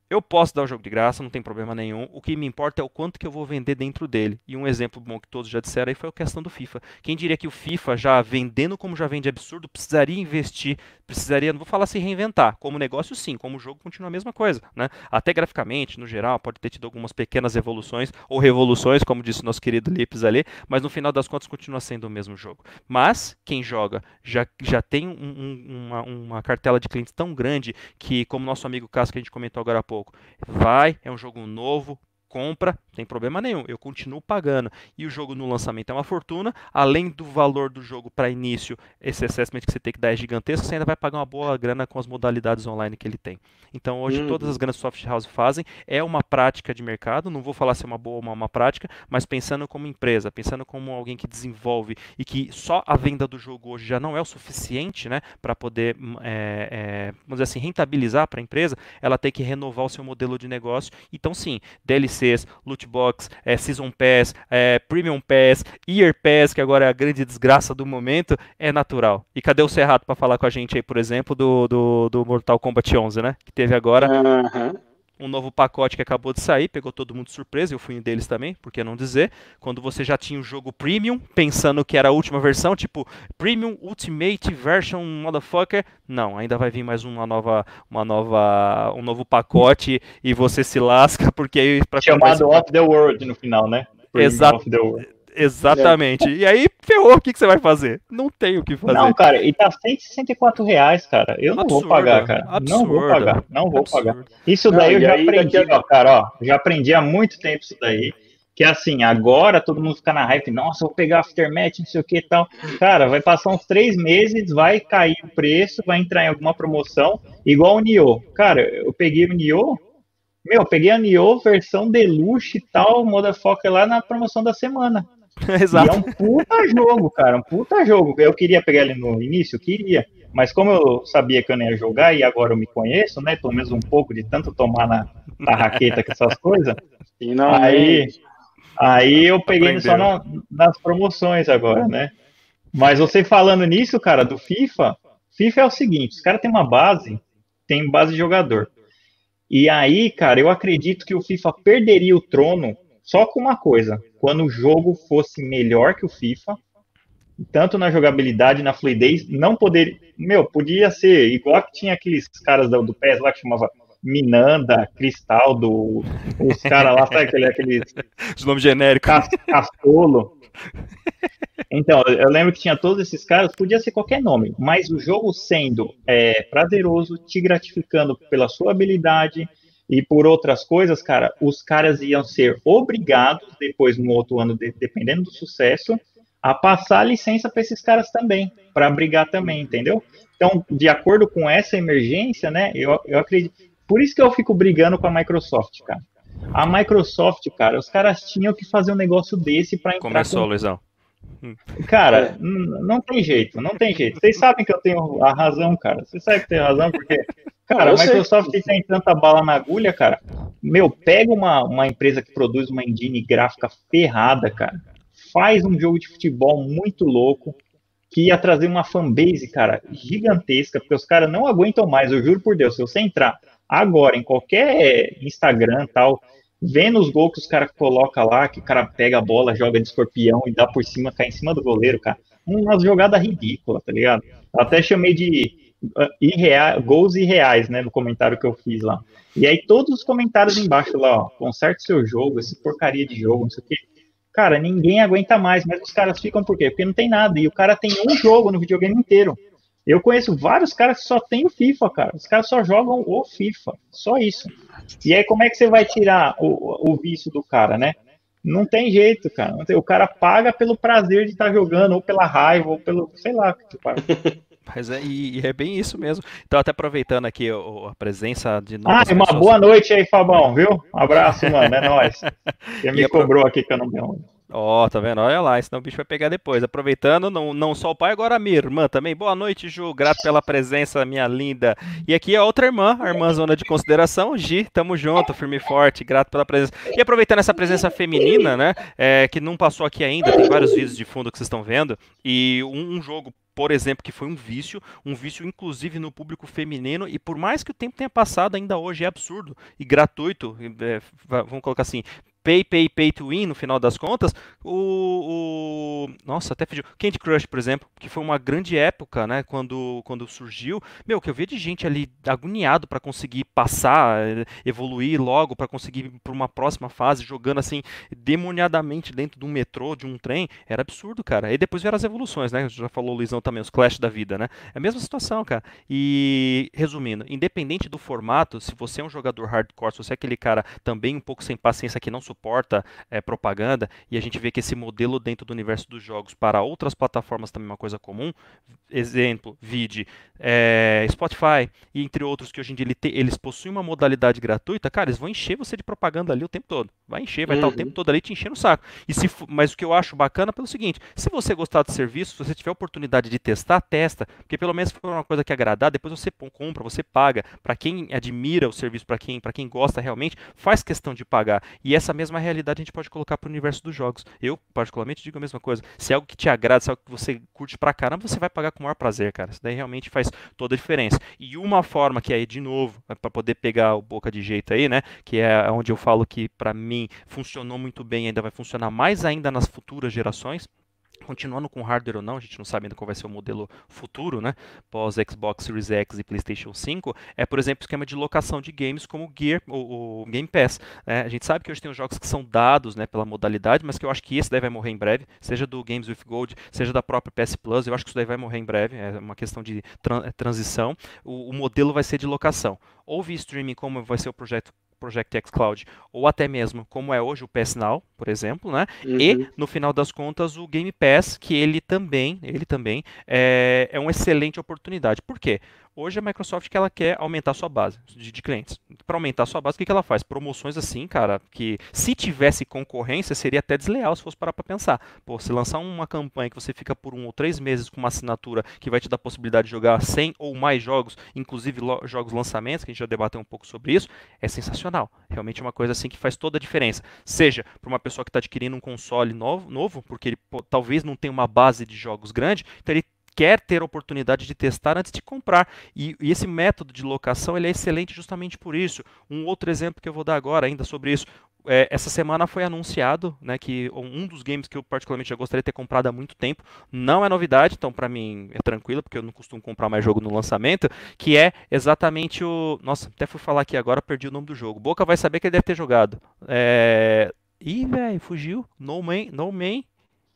Eu posso dar o jogo de graça, não tem problema nenhum. O que me importa é o quanto que eu vou vender dentro dele. E um exemplo bom que todos já disseram aí foi a questão do FIFA. Quem diria que o FIFA, já vendendo como já vende absurdo, precisaria investir, precisaria, não vou falar se reinventar. Como negócio, sim. Como jogo, continua a mesma coisa. Né? Até graficamente, no geral, pode ter tido algumas pequenas evoluções ou revoluções, como disse o nosso querido Lips ali, mas no final das contas continua sendo o mesmo jogo. Mas quem joga já, já tem um, um, uma, uma cartela de clientes tão grande que, como nosso amigo Cássio, que a gente comentou agora há pouco, pouco. Vai, é um jogo novo, compra, não tem problema nenhum, eu continuo pagando. E o jogo no lançamento é uma fortuna, além do valor do jogo para início, esse assessment que você tem que dar é gigantesco, você ainda vai pagar uma boa grana com as modalidades online que ele tem. Então hoje uhum. todas as grandes soft houses fazem, é uma prática de mercado, não vou falar se é uma boa ou uma, uma prática, mas pensando como empresa, pensando como alguém que desenvolve e que só a venda do jogo hoje já não é o suficiente né, para poder é, é, vamos dizer assim, rentabilizar para a empresa, ela tem que renovar o seu modelo de negócio. Então sim, DLC DLCs, loot box, é, Season Pass, é, Premium Pass, Year Pass, que agora é a grande desgraça do momento, é natural. E cadê o Serrato para falar com a gente aí, por exemplo, do, do, do Mortal Kombat 11, né? Que teve agora. Um novo pacote que acabou de sair, pegou todo mundo de surpresa, eu fui um deles também, por que não dizer? Quando você já tinha o jogo Premium, pensando que era a última versão, tipo Premium Ultimate Version Motherfucker, não, ainda vai vir mais uma nova, uma nova, um novo pacote e você se lasca [LAUGHS] porque aí para chamado Off the World no final, né? Exato. Exatamente. É. E aí, ferrou, o que, que você vai fazer? Não tem o que fazer. Não, cara, e tá 164 reais, cara. Eu não Absurdo. vou pagar, cara. Absurdo. Não vou pagar. Não vou Absurdo. pagar. Isso daí não, eu já aprendi, ó, cara, ó. Já aprendi há muito tempo isso daí. Que é assim, agora todo mundo fica na hype, nossa, vou pegar Aftermath, não sei o que e tal. Cara, vai passar uns três meses, vai cair o preço, vai entrar em alguma promoção, igual o Nioh. Cara, eu peguei o Nioh, meu, eu peguei a Nioh versão deluxe e tal, motherfucker lá na promoção da semana. [LAUGHS] Exato. E é um puta jogo, cara, um puta jogo. Eu queria pegar ele no início, queria. Mas como eu sabia que eu não ia jogar e agora eu me conheço, né? Pelo menos um pouco de tanto tomar na, na raqueta com essas coisas. aí, aí eu peguei Aprendeu. só na, nas promoções agora, né? Mas você falando nisso, cara, do FIFA, FIFA é o seguinte, os caras têm uma base, tem base de jogador. E aí, cara, eu acredito que o FIFA perderia o trono só com uma coisa: quando o jogo fosse melhor que o FIFA, tanto na jogabilidade, na fluidez, não poderia. Meu, podia ser igual que tinha aqueles caras do, do PES lá que chamava Minanda, Cristal, do, os caras lá, sabe aquele, aqueles. Os nomes genéricos. Cas, Castolo. Então, eu lembro que tinha todos esses caras, podia ser qualquer nome, mas o jogo sendo é, prazeroso, te gratificando pela sua habilidade, e por outras coisas, cara, os caras iam ser obrigados, depois no outro ano, de, dependendo do sucesso, a passar a licença para esses caras também, para brigar também, entendeu? Então, de acordo com essa emergência, né, eu, eu acredito. Por isso que eu fico brigando com a Microsoft, cara. A Microsoft, cara, os caras tinham que fazer um negócio desse para entrar. Começou, com... Luizão. Cara, é. não tem jeito, não tem jeito. Vocês sabem que eu tenho a razão, cara. Vocês sabem que eu tenho razão, porque Cara, a Microsoft sei. tem tanta bala na agulha, cara. Meu, pega uma, uma empresa que produz uma engine gráfica ferrada, cara. Faz um jogo de futebol muito louco, que ia trazer uma fanbase, cara, gigantesca, porque os caras não aguentam mais, eu juro por Deus. Se você entrar agora em qualquer Instagram tal, vendo os gols que os caras colocam lá, que o cara pega a bola, joga de escorpião e dá por cima, cai em cima do goleiro, cara. Uma jogada ridícula, tá ligado? Eu até chamei de irreal, gols irreais, né, no comentário que eu fiz lá. E aí todos os comentários embaixo lá, ó, conserte seu jogo, esse porcaria de jogo, não sei o quê. Cara, ninguém aguenta mais, mas os caras ficam por quê? Porque não tem nada, e o cara tem um jogo no videogame inteiro. Eu conheço vários caras que só tem o FIFA, cara. Os caras só jogam o FIFA, só isso. E aí como é que você vai tirar o, o vício do cara, né? Não tem jeito, cara. O cara paga pelo prazer de estar tá jogando, ou pela raiva, ou pelo, sei lá, paga. [LAUGHS] Mas é, e, e, é bem isso mesmo. Então, até aproveitando aqui a presença de Ah, uma pessoas... boa noite aí, Fabão, viu? Um abraço, mano, é [LAUGHS] nóis. Você me cobrou aqui que eu não me Ó, oh, tá vendo? Olha lá, senão o bicho vai pegar depois. Aproveitando, não, não só o pai, agora a minha irmã também. Boa noite, Ju. Grato pela presença, minha linda. E aqui a outra irmã, a irmã Zona de Consideração, Gi. Tamo junto, firme e forte. Grato pela presença. E aproveitando essa presença feminina, né? É, que não passou aqui ainda, tem vários vídeos de fundo que vocês estão vendo. E um, um jogo por exemplo, que foi um vício, um vício inclusive no público feminino, e por mais que o tempo tenha passado, ainda hoje é absurdo e gratuito, é, vamos colocar assim, pay, pay, pay to win, no final das contas, o, o nossa, até pediu, Candy Crush, por exemplo, que foi uma grande época, né, quando, quando surgiu, meu, que eu vi de gente ali agoniado para conseguir passar, eh, evoluir logo, para conseguir ir para uma próxima fase, jogando assim, demoniadamente dentro de um metrô, de um trem, era absurdo, cara. E depois vieram as evoluções, né, já falou o Luizão também, os Clash da vida, né, é a mesma situação, cara. E, resumindo, independente do formato, se você é um jogador hardcore, se você é aquele cara também um pouco sem paciência que não suporta é, propaganda, e a gente vê que esse modelo dentro do universo dos jogos para outras plataformas também é uma coisa comum. Exemplo, vide é, Spotify, e entre outros que hoje em dia ele te, eles possuem uma modalidade gratuita, cara, eles vão encher você de propaganda ali o tempo todo. Vai encher, vai uhum. estar o tempo todo ali te enchendo o saco. E se, mas o que eu acho bacana é pelo seguinte, se você gostar do serviço, se você tiver a oportunidade de testar, testa, porque pelo menos for uma coisa que agradar, depois você compra, você paga. Para quem admira o serviço, para quem, quem gosta realmente, faz questão de pagar. E essa mesma mesma realidade a gente pode colocar para o universo dos jogos. Eu, particularmente, digo a mesma coisa. Se é algo que te agrada, se é algo que você curte pra caramba, você vai pagar com o maior prazer, cara. Isso daí realmente faz toda a diferença. E uma forma que aí, de novo, é para poder pegar o boca de jeito aí, né? Que é onde eu falo que para mim funcionou muito bem ainda vai funcionar mais ainda nas futuras gerações continuando com hardware ou não, a gente não sabe ainda qual vai ser o modelo futuro, né, pós Xbox Series X e PlayStation 5, é, por exemplo, o esquema de locação de games como o Gear, o, Game Pass. Né? A gente sabe que hoje tem os jogos que são dados, né, pela modalidade, mas que eu acho que esse daí vai morrer em breve, seja do Games with Gold, seja da própria PS Plus, eu acho que isso daí vai morrer em breve, é uma questão de é, transição. O, o modelo vai ser de locação. Ou via streaming, como vai ser o projeto Project X Cloud, ou até mesmo como é hoje o PS Now, por exemplo, né? Uhum. E no final das contas o Game Pass, que ele também, ele também é, é uma excelente oportunidade. Por quê? Hoje a Microsoft que ela quer aumentar sua base de, de clientes. Para aumentar sua base, o que, que ela faz? Promoções assim, cara, que se tivesse concorrência seria até desleal se fosse parar para pensar. Pô, se lançar uma campanha que você fica por um ou três meses com uma assinatura que vai te dar a possibilidade de jogar 100 ou mais jogos, inclusive jogos lançamentos, que a gente já debateu um pouco sobre isso, é sensacional. Realmente é uma coisa assim que faz toda a diferença. Seja para uma pessoa que está adquirindo um console novo, novo porque ele pô, talvez não tenha uma base de jogos grande, então ele quer ter a oportunidade de testar antes de comprar. E, e, esse método de locação ele é excelente justamente por isso. Um outro exemplo que eu vou dar agora ainda sobre isso. É, essa semana foi anunciado né, que um dos games que eu particularmente já gostaria de ter comprado há muito tempo, não é novidade, então para mim é tranquilo, porque eu não costumo comprar mais jogo no lançamento, que é exatamente o... Nossa, até fui falar aqui agora, perdi o nome do jogo. Boca vai saber que ele deve ter jogado. É... Ih, velho, fugiu. No Man, no Man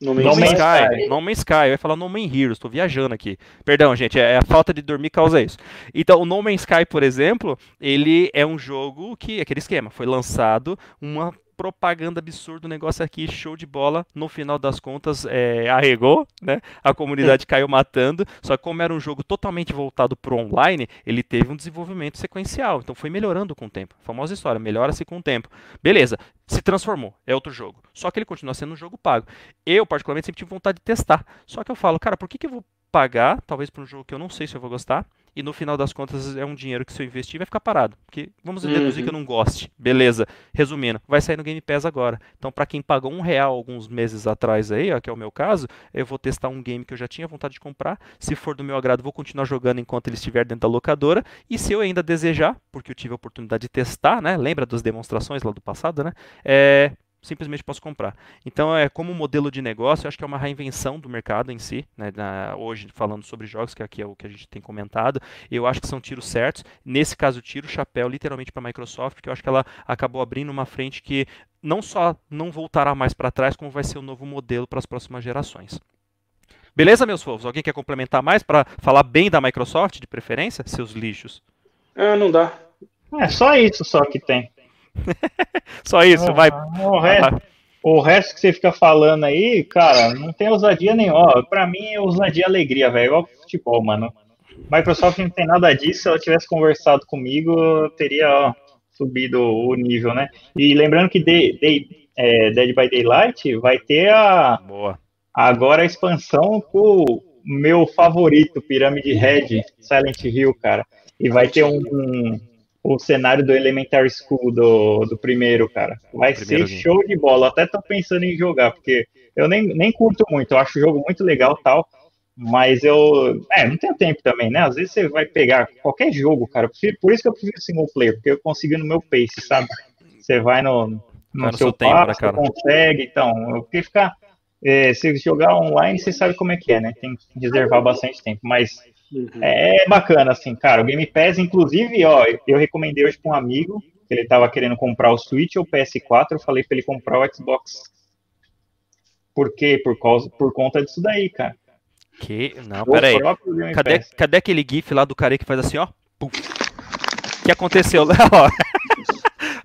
no Man's, no Man's Sky. Sky. No Man's Sky. Eu ia falar No Man's Heroes, estou viajando aqui. Perdão, gente, é a falta de dormir causa isso. Então, o No Man's Sky, por exemplo, ele é um jogo que, aquele esquema, foi lançado uma propaganda absurda, o negócio aqui, show de bola. No final das contas, é, arregou, né? A comunidade caiu matando. Só que como era um jogo totalmente voltado para o online, ele teve um desenvolvimento sequencial. Então foi melhorando com o tempo. famosa história, melhora-se com o tempo. Beleza, se transformou, é outro jogo. Só que ele continua sendo um jogo pago. Eu, particularmente, sempre tive vontade de testar. Só que eu falo, cara, por que, que eu vou pagar, talvez para um jogo que eu não sei se eu vou gostar, e no final das contas é um dinheiro que se eu investir vai ficar parado. Porque vamos uhum. deduzir que eu não goste. Beleza. Resumindo, vai sair no Game Pass agora. Então, para quem pagou um real alguns meses atrás aí, ó, que é o meu caso, eu vou testar um game que eu já tinha vontade de comprar. Se for do meu agrado, vou continuar jogando enquanto ele estiver dentro da locadora. E se eu ainda desejar, porque eu tive a oportunidade de testar, né? Lembra das demonstrações lá do passado, né? É, simplesmente posso comprar. Então, é como modelo de negócio, eu acho que é uma reinvenção do mercado em si, né, na, hoje falando sobre jogos, que aqui é o que a gente tem comentado, eu acho que são tiros certos. Nesse caso, tiro o chapéu literalmente para a Microsoft, porque eu acho que ela acabou abrindo uma frente que não só não voltará mais para trás, como vai ser o um novo modelo para as próximas gerações. Beleza, meus povos? Alguém quer complementar mais para falar bem da Microsoft, de preferência? Seus lixos. Ah, não dá. É só isso só que tem. [LAUGHS] Só isso, vai. O resto, o resto, que você fica falando aí, cara, não tem ousadia nenhuma. Pra mim é ousadia e alegria, velho. Igual futebol, mano. Microsoft não tem nada disso. Se ela tivesse conversado comigo, eu teria ó, subido o nível, né? E lembrando que Day, Day, é, Dead by Daylight vai ter a. Boa. Agora a expansão com o meu favorito, Pirâmide Red, Silent Hill, cara. E vai ter um, o cenário do Elementary School do, do primeiro, cara. Vai primeiro ser show de bola. Até tô pensando em jogar, porque eu nem, nem curto muito. Eu acho o jogo muito legal tal. Mas eu. É, não tenho tempo também, né? Às vezes você vai pegar qualquer jogo, cara. Por isso que eu prefiro single player, porque eu consigo no meu pace, sabe? Você vai no, no, Vai no seu seu tempo, passo, né, cara? consegue, então. Eu porque ficar. É, se jogar online, você sabe como é que é, né? Tem que reservar bastante tempo. Mas Uhum. é bacana, assim, cara. O Game Pass, inclusive, ó, eu recomendei hoje para um amigo que ele tava querendo comprar o Switch ou o PS4. Eu falei para ele comprar o Xbox. Por quê? Por, causa, por conta disso daí, cara. Que. Não, O pera aí. próprio Game Cadê, Pass. cadê aquele GIF lá do cara que faz assim, ó? Pum. O que aconteceu? Ó. [LAUGHS]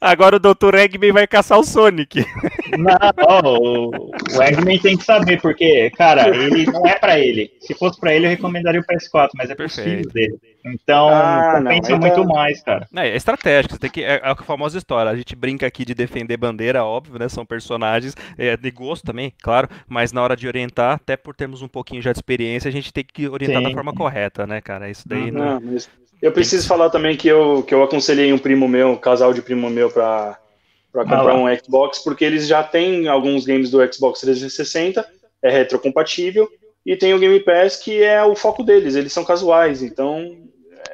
Agora o Dr. Eggman vai caçar o Sonic. Não, ó, o, o Eggman tem que saber, porque, cara, ele não é pra ele. Se fosse pra ele, eu recomendaria o PS4, mas é pros Perfeito. filhos dele. Então, Ah, não, compensa aí tá- muito mais, cara. É, é estratégico, tem que. É a famosa história. A gente brinca aqui de defender bandeira, óbvio, né? São personagens, é, de gosto também, claro, mas na hora de orientar, até por termos um pouquinho já de experiência, a gente tem que orientar da Sim. forma correta, né, cara? Isso daí não. Não, mas eu preciso falar também que eu, que eu aconselhei um primo meu, um casal de primo meu, para comprar lá. um Xbox, porque eles já têm alguns games do Xbox 360, é retrocompatível, e tem o Game Pass, que é o foco deles, eles são casuais, então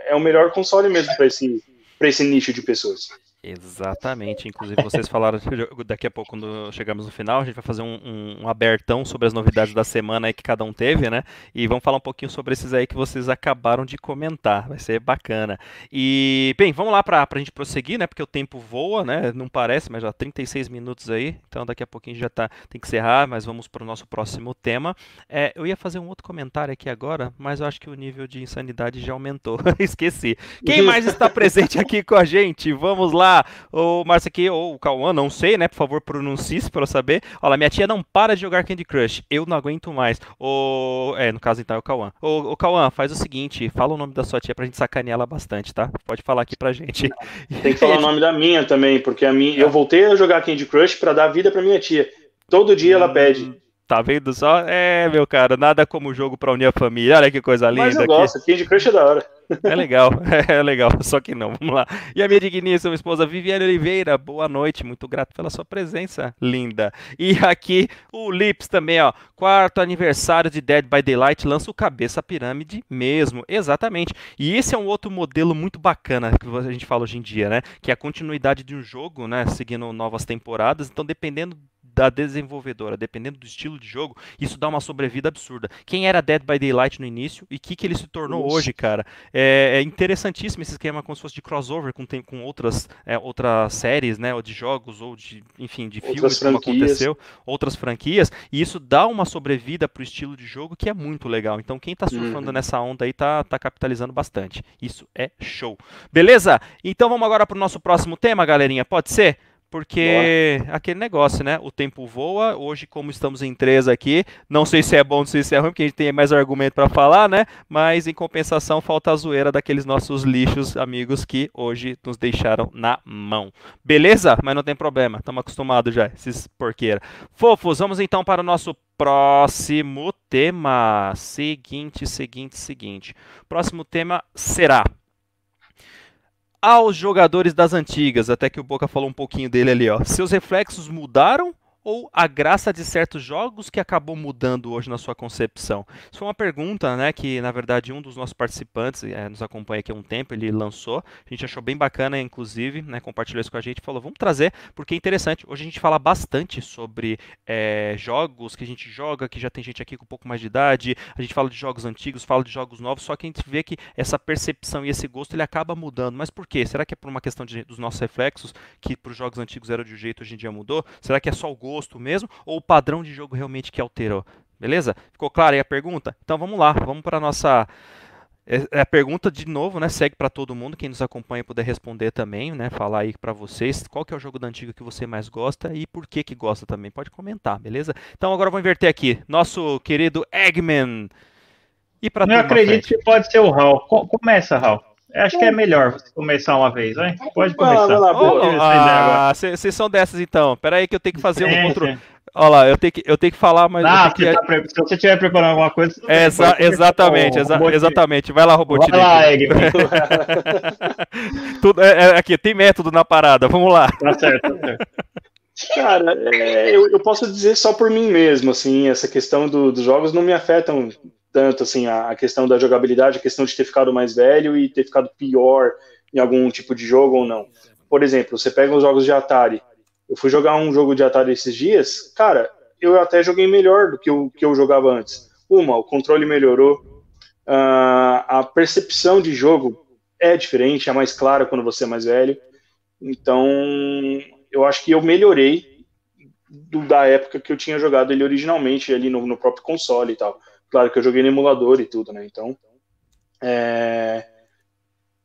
é o melhor console mesmo para esse, pra esse nicho de pessoas. Exatamente. Inclusive, vocês falaram [LAUGHS] daqui a pouco, quando chegamos no final, a gente vai fazer um, um- um abertão sobre as novidades da semana aí que cada um teve, né? E vamos falar um pouquinho sobre esses aí que vocês acabaram de comentar. Vai ser bacana. E, bem, vamos lá pra, pra gente prosseguir, né? Porque o tempo voa, né? Não parece, mas já 36 minutos aí. Então daqui a pouquinho já tá, tem que encerrar, mas vamos pro nosso próximo tema. É, eu ia fazer um outro comentário aqui agora, mas eu acho que o nível de insanidade já aumentou. [LAUGHS] Esqueci. Quem mais está presente aqui com a gente? Vamos lá. O Márcio aqui, ou o Cauã, não sei, né? Por favor, pronuncie-se para eu saber. Olha, minha tia não para de jogar Candy Crush. Eu não aguento mais. O... É, no caso então é o Cauã. O, o Cauã, faz o seguinte, fala o nome da sua tia pra gente sacanear ela bastante, tá? Pode falar aqui pra gente. Tem que falar o nome da minha também, porque a minha, eu voltei a jogar Candy Crush para dar vida para minha tia. Todo dia ela pede. Tá vendo só? É, meu cara, nada como jogo pra unir a família. Olha que coisa linda Mas eu aqui. gosto, Candy Crush é da hora. É legal, [LAUGHS] é legal, só que não, vamos lá. E a minha digníssima esposa Viviane Oliveira, boa noite, muito grato pela sua presença, linda. E aqui o Lips também, ó, quarto aniversário de Dead by Daylight, lança o Cabeça Pirâmide mesmo, exatamente. E esse é um outro modelo muito bacana que a gente fala hoje em dia, né? Que é a continuidade de um jogo, né, seguindo novas temporadas, então dependendo da desenvolvedora, dependendo do estilo de jogo, isso dá uma sobrevida absurda. Quem era Dead by Daylight no início e o que, que ele se tornou Nossa. hoje, cara? É, é interessantíssimo esse esquema como se fosse de crossover com, tem- com outras, é, outras séries, né? Ou de jogos, ou de, enfim, de Outras filmes, como franquias. aconteceu, outras franquias, e isso dá uma sobrevida pro estilo de jogo que é muito legal. Então quem tá surfando Uhum. nessa onda aí tá, tá capitalizando bastante. Isso é show. Beleza? Então vamos agora pro nosso próximo tema, galerinha. Pode ser? Porque aquele negócio, né? O tempo voa. Hoje, como estamos em três aqui, não sei se é bom, não sei se é ruim, porque a gente tem mais argumento para falar, né? Mas em compensação, falta a zoeira daqueles nossos lixos amigos que hoje nos deixaram na mão. Beleza? Mas não tem problema, estamos acostumados já, esses porqueira. Fofos, vamos então para o nosso próximo tema. Seguinte, seguinte, seguinte. Próximo tema será aos jogadores das antigas, até que o Boca falou um pouquinho dele ali, ó. Seus reflexos mudaram ou a graça de certos jogos que acabou mudando hoje na sua concepção? Isso foi uma pergunta, né, que na verdade um dos nossos participantes eh, nos acompanha aqui há um tempo, ele lançou, a gente achou bem bacana, inclusive, né, compartilhou isso com a gente, falou, vamos trazer, porque é interessante, hoje a gente fala bastante sobre eh, jogos que a gente joga, que já tem gente aqui com um pouco mais de idade, a gente fala de jogos antigos, fala de jogos novos, só que a gente vê que essa percepção e esse gosto ele acaba mudando. Mas por quê? Será que é por uma questão de- dos nossos reflexos, que para os jogos antigos era de um jeito, hoje em dia mudou? Será que é só o gosto mesmo? Ou o padrão de jogo realmente que alterou? Beleza? Ficou clara aí a pergunta? Então vamos lá, vamos para a nossa. é- é a pergunta de novo, né? Segue para todo mundo, quem nos acompanha puder responder também, né? Falar aí para vocês qual que é o jogo da antiga que você mais gosta e por que que gosta também. Pode comentar, beleza? Então agora eu vou inverter aqui. Nosso querido Eggman. E para Eu acredito que pode ser o Hal. Co- Começa, Hal. Eu acho que é melhor você começar uma vez, vai? Pode Vai lá, começar. vai lá, agora. Ah, vocês são dessas então. Pera aí que eu tenho que fazer um Sim, outro. sim. Olha lá, eu tenho que, eu tenho que falar, mas Ah, que... você tá pre- se você estiver preparando alguma coisa, É, exa- pode exatamente, exa- exatamente. Vai lá, Robotnik. Vai lá, Eggman. [LAUGHS] Tudo, é, é, aqui, tem método na parada, vamos lá. Tá certo, tá certo. Cara, é, eu, eu posso dizer só por mim mesmo, assim, essa questão do- dos jogos não me afetam tanto assim a, questão da jogabilidade, a questão de ter ficado mais velho e ter ficado pior em algum tipo de jogo ou não. Por exemplo, você pega os jogos de Atari. Eu fui jogar um jogo de Atari esses dias, cara, eu até joguei melhor do que o que eu jogava antes. Uma, o controle melhorou, uh, a percepção de jogo é diferente, é mais clara quando você é mais velho. Então, eu acho que eu melhorei do, da época que eu tinha jogado ele originalmente ali no, no, próprio console e tal. Claro que eu joguei no emulador e tudo, né? Então, é...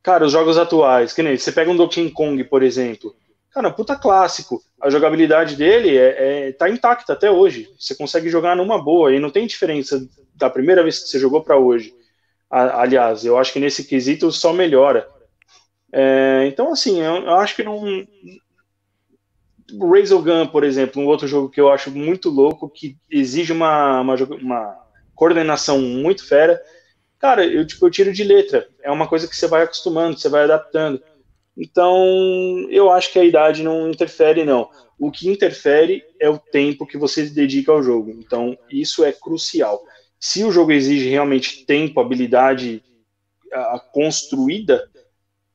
cara, os jogos atuais, que nem você pega um Donkey Kong, por exemplo, cara, puta clássico. A jogabilidade dele é, é, tá intacta até hoje. Você consegue jogar numa boa e não tem diferença da primeira vez que você jogou para hoje. Aliás, eu acho que nesse quesito só melhora. É, então, assim, eu, eu, acho que não. Gun, por exemplo, um outro jogo que eu acho muito louco, que exige uma, uma, uma coordenação muito fera. Cara, eu, tipo, eu tiro de letra. É uma coisa que você vai acostumando, você vai adaptando. Então, eu acho que a idade não interfere, não. O que interfere é o tempo que você dedica ao jogo. Então, isso é crucial. Se o jogo exige realmente tempo, habilidade uh, construída,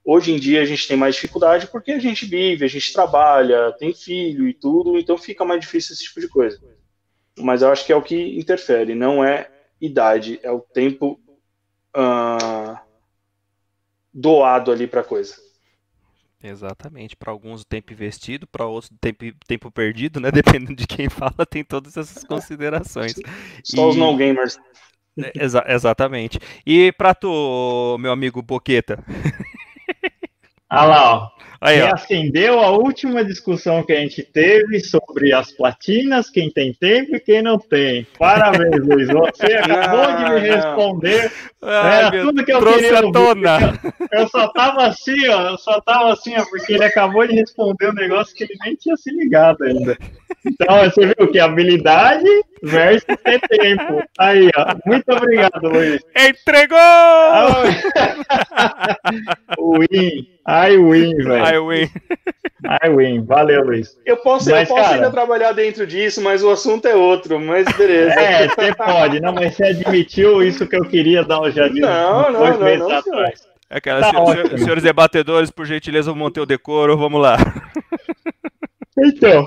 hoje em dia a gente tem mais dificuldade porque a gente vive, a gente trabalha, tem filho e tudo, então fica mais difícil esse tipo de coisa. Mas eu acho que é o que interfere, não é idade, é o tempo uh, doado ali para coisa. Exatamente. Para alguns, tempo investido, para outros, tempo, tempo perdido, né? [LAUGHS] Dependendo de quem fala, tem todas essas considerações. [LAUGHS] Só e... os não-gamers. É, exa exatamente. E para tu, meu amigo Boqueta? [LAUGHS] Olha lá, ó. Aí, Reacendeu a última discussão que a gente teve sobre as platinas, quem tem tempo e quem não tem. Parabéns, Luiz. Você [LAUGHS] acabou de me responder. Ai, Era tudo que eu queria. Tona. [LAUGHS] Eu só tava assim, ó. Eu só tava assim, ó, porque ele acabou de responder um negócio que ele nem tinha se ligado ainda. Então, você viu que habilidade versus ter tempo. Aí, ó. Muito obrigado, Luiz. Entregou! [LAUGHS] Win. I win, velho. I win. I win. Valeu, Luiz. Eu posso, mas, eu posso cara, ainda trabalhar dentro disso, mas o assunto é outro, mas beleza. É, você pode. Não, mas você admitiu isso que eu queria dar um jardim. Não, não, não, não, atrás. É aquela, tá senhores, senhores debatedores, por gentileza, vamos manter o decoro, vamos lá. Então.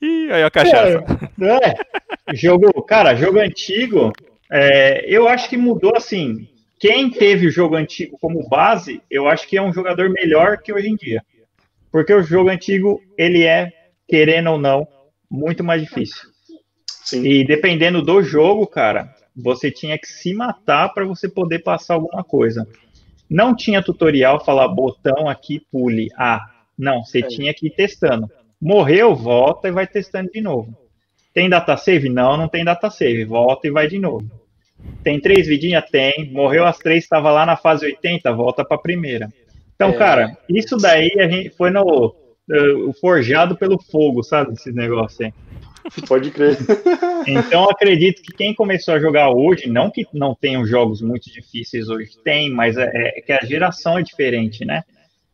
Ih, aí a cachaça. É, é, jogo, cara, jogo antigo, é, eu acho que mudou assim quem teve o jogo antigo como base, eu acho que é um jogador melhor que hoje em dia. Porque o jogo antigo, ele é, querendo ou não, muito mais difícil. Sim. E dependendo do jogo, cara, você tinha que se matar para você poder passar alguma coisa. Não tinha tutorial falar botão aqui, pule. Ah, não, você é. tinha que ir testando. Morreu, volta e vai testando de novo. Tem data save? Não, não tem data save. Volta e vai de novo. Tem três vidinhas? Tem. Morreu as três, estava lá na fase 80, volta para a primeira. Então, é. cara, isso daí a gente foi no uh, forjado pelo fogo, sabe? Esse negócio aí. Pode crer. [LAUGHS] Então, acredito que quem começou a jogar hoje, não que não tenham jogos muito difíceis hoje, tem, mas é, é que a geração é diferente, né?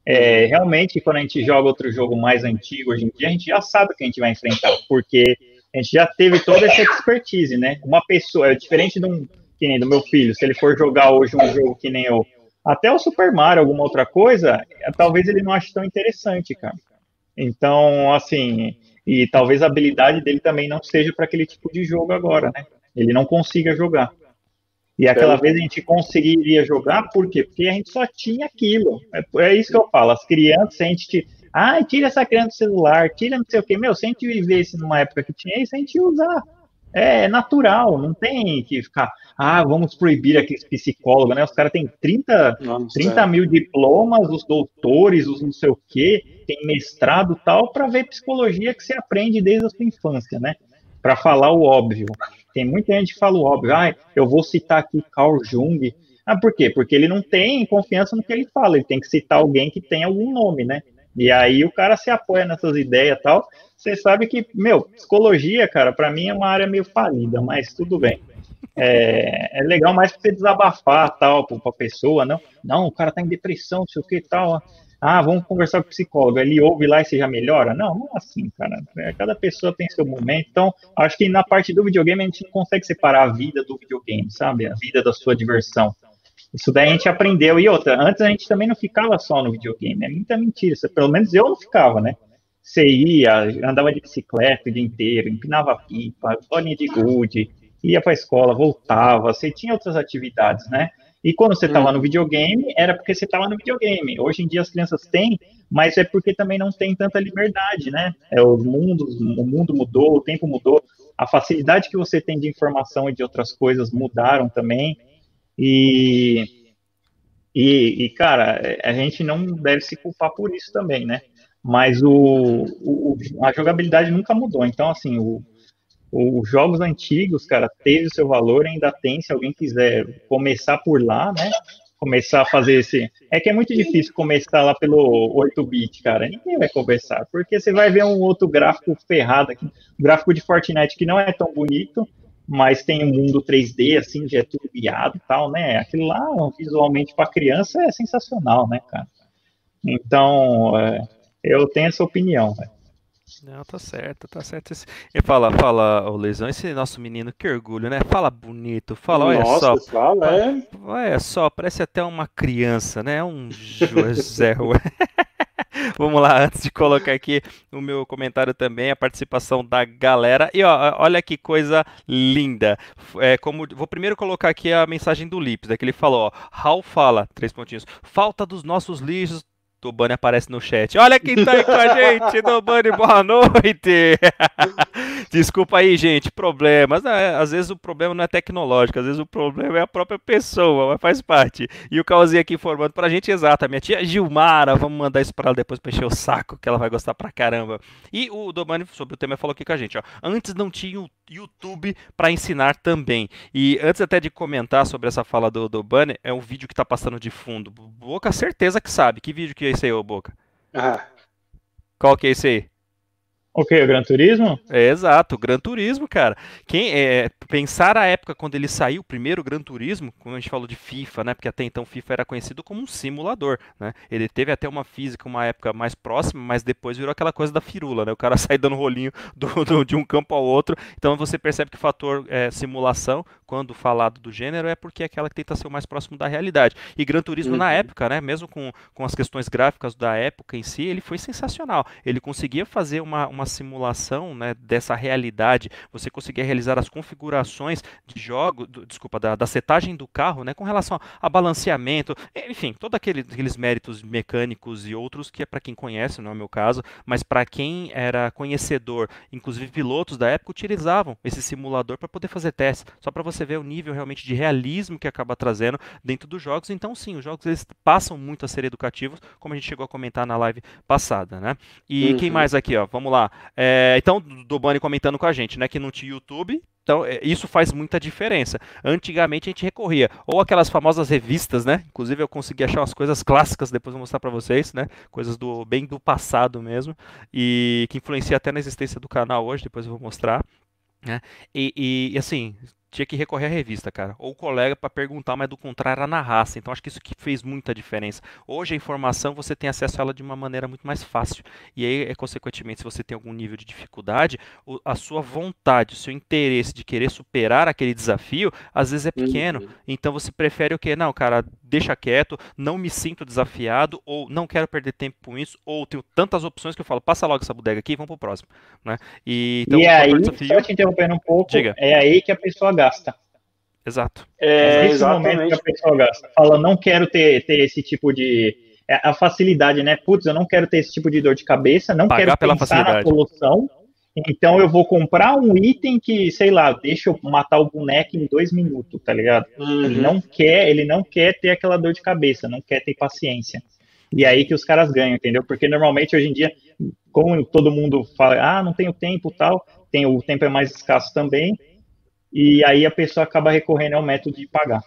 É, realmente, quando a gente joga outro jogo mais antigo hoje em dia, a gente já sabe o que a gente vai enfrentar, porque a gente já teve toda essa expertise, né? Uma pessoa, é diferente de um, que nem do meu filho, se ele for jogar hoje um jogo que nem eu, até o Super Mario, alguma outra coisa, talvez ele não ache tão interessante, cara. Então, assim, e talvez a habilidade dele também não seja para aquele tipo de jogo agora, né? Ele não consiga jogar. E aquela vez a gente conseguiria jogar, por quê? Porque a gente só tinha aquilo. É, é isso que eu falo. As crianças, a gente ah, tira essa criança do celular, tira não sei o quê. Meu, se a gente vivesse numa época que tinha isso, a gente ia usar. É natural, não tem que ficar, ah, vamos proibir aqueles psicólogos, né? Os caras têm 30, Nossa, 30 é. mil diplomas, os doutores, os não sei o quê, tem mestrado tal, para ver psicologia que você aprende desde a sua infância, né? Para falar o óbvio. Tem muita gente que fala o óbvio, ah, eu vou citar aqui Carl Jung. Ah, por quê? Porque ele não tem confiança no que ele fala, ele tem que citar alguém que tem algum nome, né? E aí o cara se apoia nessas ideias e tal. Você sabe que, meu, psicologia, cara, para mim é uma área meio falida, mas tudo bem. É, é legal mais pra você desabafar tal, pra, pessoa, não? Não, o cara tá em depressão, não sei o que tal. Ah, vamos conversar com o psicólogo, ele ouve lá e você já melhora? Não, não é assim, cara. É, cada pessoa tem seu momento. Então, acho que na parte do videogame a gente não consegue separar a vida do videogame, sabe? A vida da sua diversão. Isso daí a gente aprendeu. E outra, antes a gente também não ficava só no videogame. É muita mentira. Pelo menos eu não ficava, né? Você ia, andava de bicicleta o dia inteiro, empinava pipa, bolinha de gude, ia para a escola, voltava, você tinha outras atividades, né? E quando você estava hum. no videogame, era porque você estava no videogame. Hoje em dia as crianças têm, mas é porque também não tem tanta liberdade, né? É, o, mundo, o mundo mudou, o tempo mudou, a facilidade que você tem de informação e de outras coisas mudaram também. E, e, e cara, a gente não deve se culpar por isso também, né? Mas o, o a jogabilidade nunca mudou. Então, assim, o, os jogos antigos, cara, teve o seu valor, ainda tem, se alguém quiser começar por lá, né? Começar a fazer esse. É que é muito difícil começar lá pelo 8-bit, cara. Ninguém vai conversar, porque você vai ver um outro gráfico ferrado aqui, um gráfico de Fortnite que não é tão bonito, mas tem um mundo 3D, assim, já é tudo guiado e tal, né? Aquilo lá, visualmente, para criança, é sensacional, né, cara? Então, é, eu tenho essa opinião, velho. Não, tá certo, tá certo. E fala, fala, o Lesão, esse nosso menino, que orgulho, né? Fala bonito, fala, olha Nossa, só. Fala, é. Olha só, parece até uma criança, né? Um José. [LAUGHS] [LAUGHS] Vamos lá, antes de colocar aqui o meu comentário também, a participação da galera. E ó, olha que coisa linda. É, como, vou primeiro colocar aqui a mensagem do Lips, né, que ele falou, ó, Raul fala, três pontinhos, falta dos nossos lixos Tobani aparece no chat. Olha quem tá aí com a gente, Tobani, boa noite. [LAUGHS] Desculpa aí, gente, problemas. Né? Às vezes o problema não é tecnológico, às vezes o problema é a própria pessoa, mas faz parte. E o Cauzinho aqui informando pra gente, exato, a minha tia Gilmara, vamos mandar isso pra ela depois pra encher o saco, que ela vai gostar pra caramba. E o Dobani, sobre o tema, falou aqui com a gente, ó. Antes não tinha o YouTube para ensinar também. E antes até de comentar sobre essa fala do, do Bunny, é um vídeo que tá passando de fundo. Boca, certeza que sabe. Que vídeo que é esse aí, ô Boca? Ah. Qual que é esse aí? O que? O Gran Turismo? É, exato, o Gran Turismo, cara. Quem é, pensar a época quando ele saiu, o primeiro Gran Turismo, quando a gente falou de FIFA, né? Porque até então FIFA era conhecido como um simulador, né? Ele teve até uma física, uma época mais próxima, mas depois virou aquela coisa da firula, né? O cara [LAUGHS] sai dando rolinho do, do, de um campo ao outro. Então você percebe que o fator é, simulação, quando falado do gênero, é porque é aquela que tenta ser o mais próximo da realidade. E Gran Turismo uhum. na época, né? Mesmo com, com as questões gráficas da época em si, ele foi sensacional. Ele conseguia fazer uma, uma simulação né, dessa realidade, você conseguia realizar as configurações de jogo, do, desculpa, da, da, setagem do carro, né, com relação a, a balanceamento, enfim, todos aquele, aqueles méritos mecânicos e outros que é para quem conhece, não é o meu caso, mas para quem era conhecedor, inclusive pilotos da época utilizavam esse simulador para poder fazer testes, só para você ver o nível realmente de realismo que acaba trazendo dentro dos jogos. Então, sim, os jogos eles passam muito a ser educativos, como a gente chegou a comentar na live passada, né? E uhum. quem mais aqui, ó? Vamos lá. É, então, do Bani comentando com a gente, né, que não tinha YouTube. Então, é, isso faz muita diferença. Antigamente a gente recorria ou aquelas famosas revistas, né? Inclusive eu consegui achar umas coisas clássicas, depois vou mostrar para vocês, né? Coisas do bem do passado mesmo e que influencia até na existência do canal hoje, depois eu vou mostrar. Né? E, e, e assim, tinha que recorrer à revista, cara, ou o colega para perguntar, mas do contrário era na raça. Então acho que isso que fez muita diferença. Hoje a informação você tem acesso a ela de uma maneira muito mais fácil. E aí, é, consequentemente, se você tem algum nível de dificuldade, a sua vontade, o seu interesse de querer superar aquele desafio, às vezes é pequeno. Uhum. Então você prefere o quê? Não, cara, deixa quieto, não me sinto desafiado, ou não quero perder tempo com isso, ou tenho tantas opções que eu falo, passa logo essa bodega aqui e vamos pro próximo. Né? E, então, e aí, desafio... só te interrompendo um pouco, Diga. é aí que a pessoa gasta. Exato. É, Nesse exatamente. momento que a pessoa gasta. Fala, não quero ter, ter esse tipo de. É, a facilidade, né? Putz, eu não quero ter esse tipo de dor de cabeça, não Pagar quero pela pensar facilidade. na solução. Então eu vou comprar um item que, sei lá, deixa eu matar o boneco em dois minutos, tá ligado? Uhum. Ele não quer, ele não quer ter aquela dor de cabeça, não quer ter paciência. E é aí que os caras ganham, entendeu? Porque normalmente hoje em dia, como todo mundo fala, ah, não tenho tempo tal, tem, o tempo é mais escasso também, e aí a pessoa acaba recorrendo ao método de pagar.